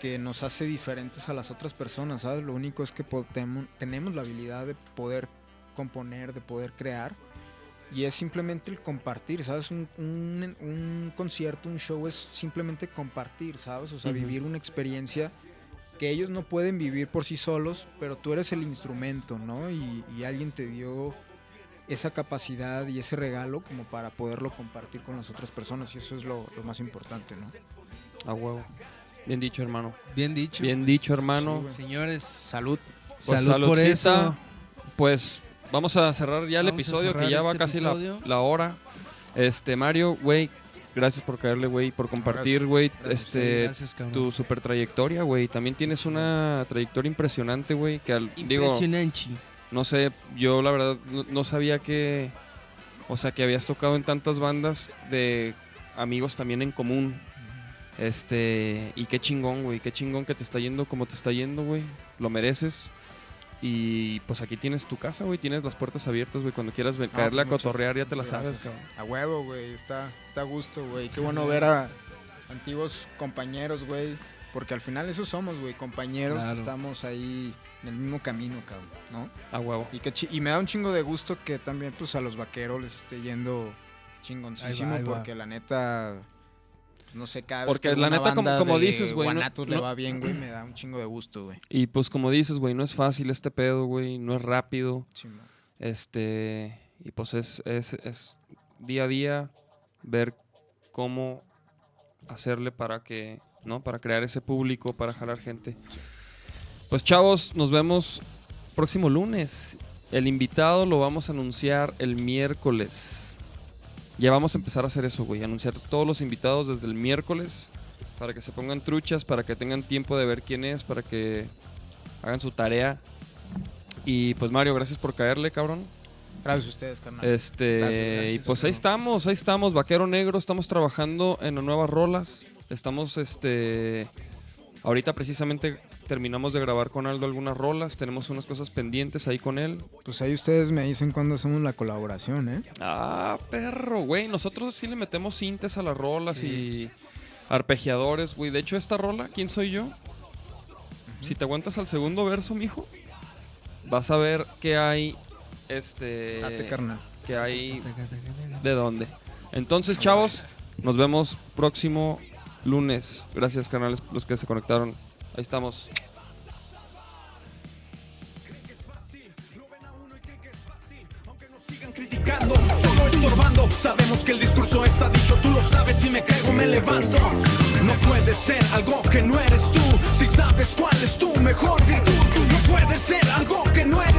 que nos hace diferentes a las otras personas, ¿sabes? Lo único es que podemos- tenemos la habilidad de poder componer, de poder crear. Y es simplemente el compartir, ¿sabes? Un, un- un concierto, un show es simplemente compartir, ¿sabes? O sea, vivir una experiencia que ellos no pueden vivir por sí solos, pero tú eres el instrumento, ¿no? Y, y alguien te dio esa capacidad y ese regalo como para poderlo compartir con las otras personas y eso es lo, lo más importante, ¿no? A huevo. Bien dicho, hermano. Bien dicho. Bien pues, dicho, hermano. sí. Señores, Salud. Pues salud por eso. Pues vamos a cerrar ya el Vamos episodio que ya va este casi la, hora. Este, Mario, güey, gracias por caerle, güey, por compartir, güey, este, Gracias, tu super trayectoria, güey. También tienes una trayectoria impresionante, güey, que al, digo, Impresionante. no sé, yo la verdad no, no sabía que, o sea, que habías tocado en tantas bandas de amigos también en común. Este, y qué chingón, güey, qué chingón que te está yendo como te está yendo, güey. Lo mereces. Y pues aquí tienes tu casa, güey, tienes las puertas abiertas, güey. Cuando quieras No, caerle a pues, cotorrear, ya te la muchas sabes, cabrón. A huevo, güey, está, está a gusto, güey. Qué bueno ver a antiguos compañeros, güey. Porque al final eso somos, güey, compañeros Claro. que estamos ahí en el mismo camino, cabrón, ¿no? A huevo. Y, que chi- y me da un chingo de gusto que también pues a los vaqueros les esté yendo chingoncísimo Ahí va, ahí va. porque la neta no sé cada Porque vez que la neta, como- como de dices, güey, no- le va bien, güey, me da un chingo de gusto, güey. Y pues como dices, güey, no es fácil este pedo, güey. No es rápido. Este, y pues es, es, es día a día ver cómo hacerle para que, ¿no? Para crear ese público, para jalar gente. Pues chavos, nos vemos próximo lunes. El invitado lo vamos a anunciar el miércoles. Ya vamos a empezar a hacer eso, güey. Anunciar todos los invitados desde el miércoles. Para que se pongan truchas, para que tengan tiempo de ver quién es, para que hagan su tarea. Y pues Mario, gracias por caerle, cabrón. Gracias a ustedes, carnal. Este, Gracias, y pues ahí estamos, ahí estamos, Vaquero Negro, estamos trabajando en las nuevas rolas. Estamos, este, ahorita precisamente terminamos de grabar con Aldo algunas rolas, tenemos unas cosas pendientes ahí con él. Pues ahí ustedes me dicen cuándo hacemos la colaboración, ¿eh? Ah, perro, güey, nosotros sí le metemos cintes a las rolas y arpegiadores, güey. De hecho, esta rola, ¿quién soy yo? Si te aguantas al segundo verso, mijo, vas a ver que hay, este, Date, carnal. que hay de dónde. Entonces, chavos, nos vemos próximo lunes. Gracias, canales, los que se conectaron. Ahí estamos. criticando, solo estorbando. Sabemos que el discurso está dicho, tú lo sabes. Si me caigo, me levanto. No puedes ser algo que no eres tú. Si sabes cuál es tu mejor virtud, tú no puedes ser algo que no eres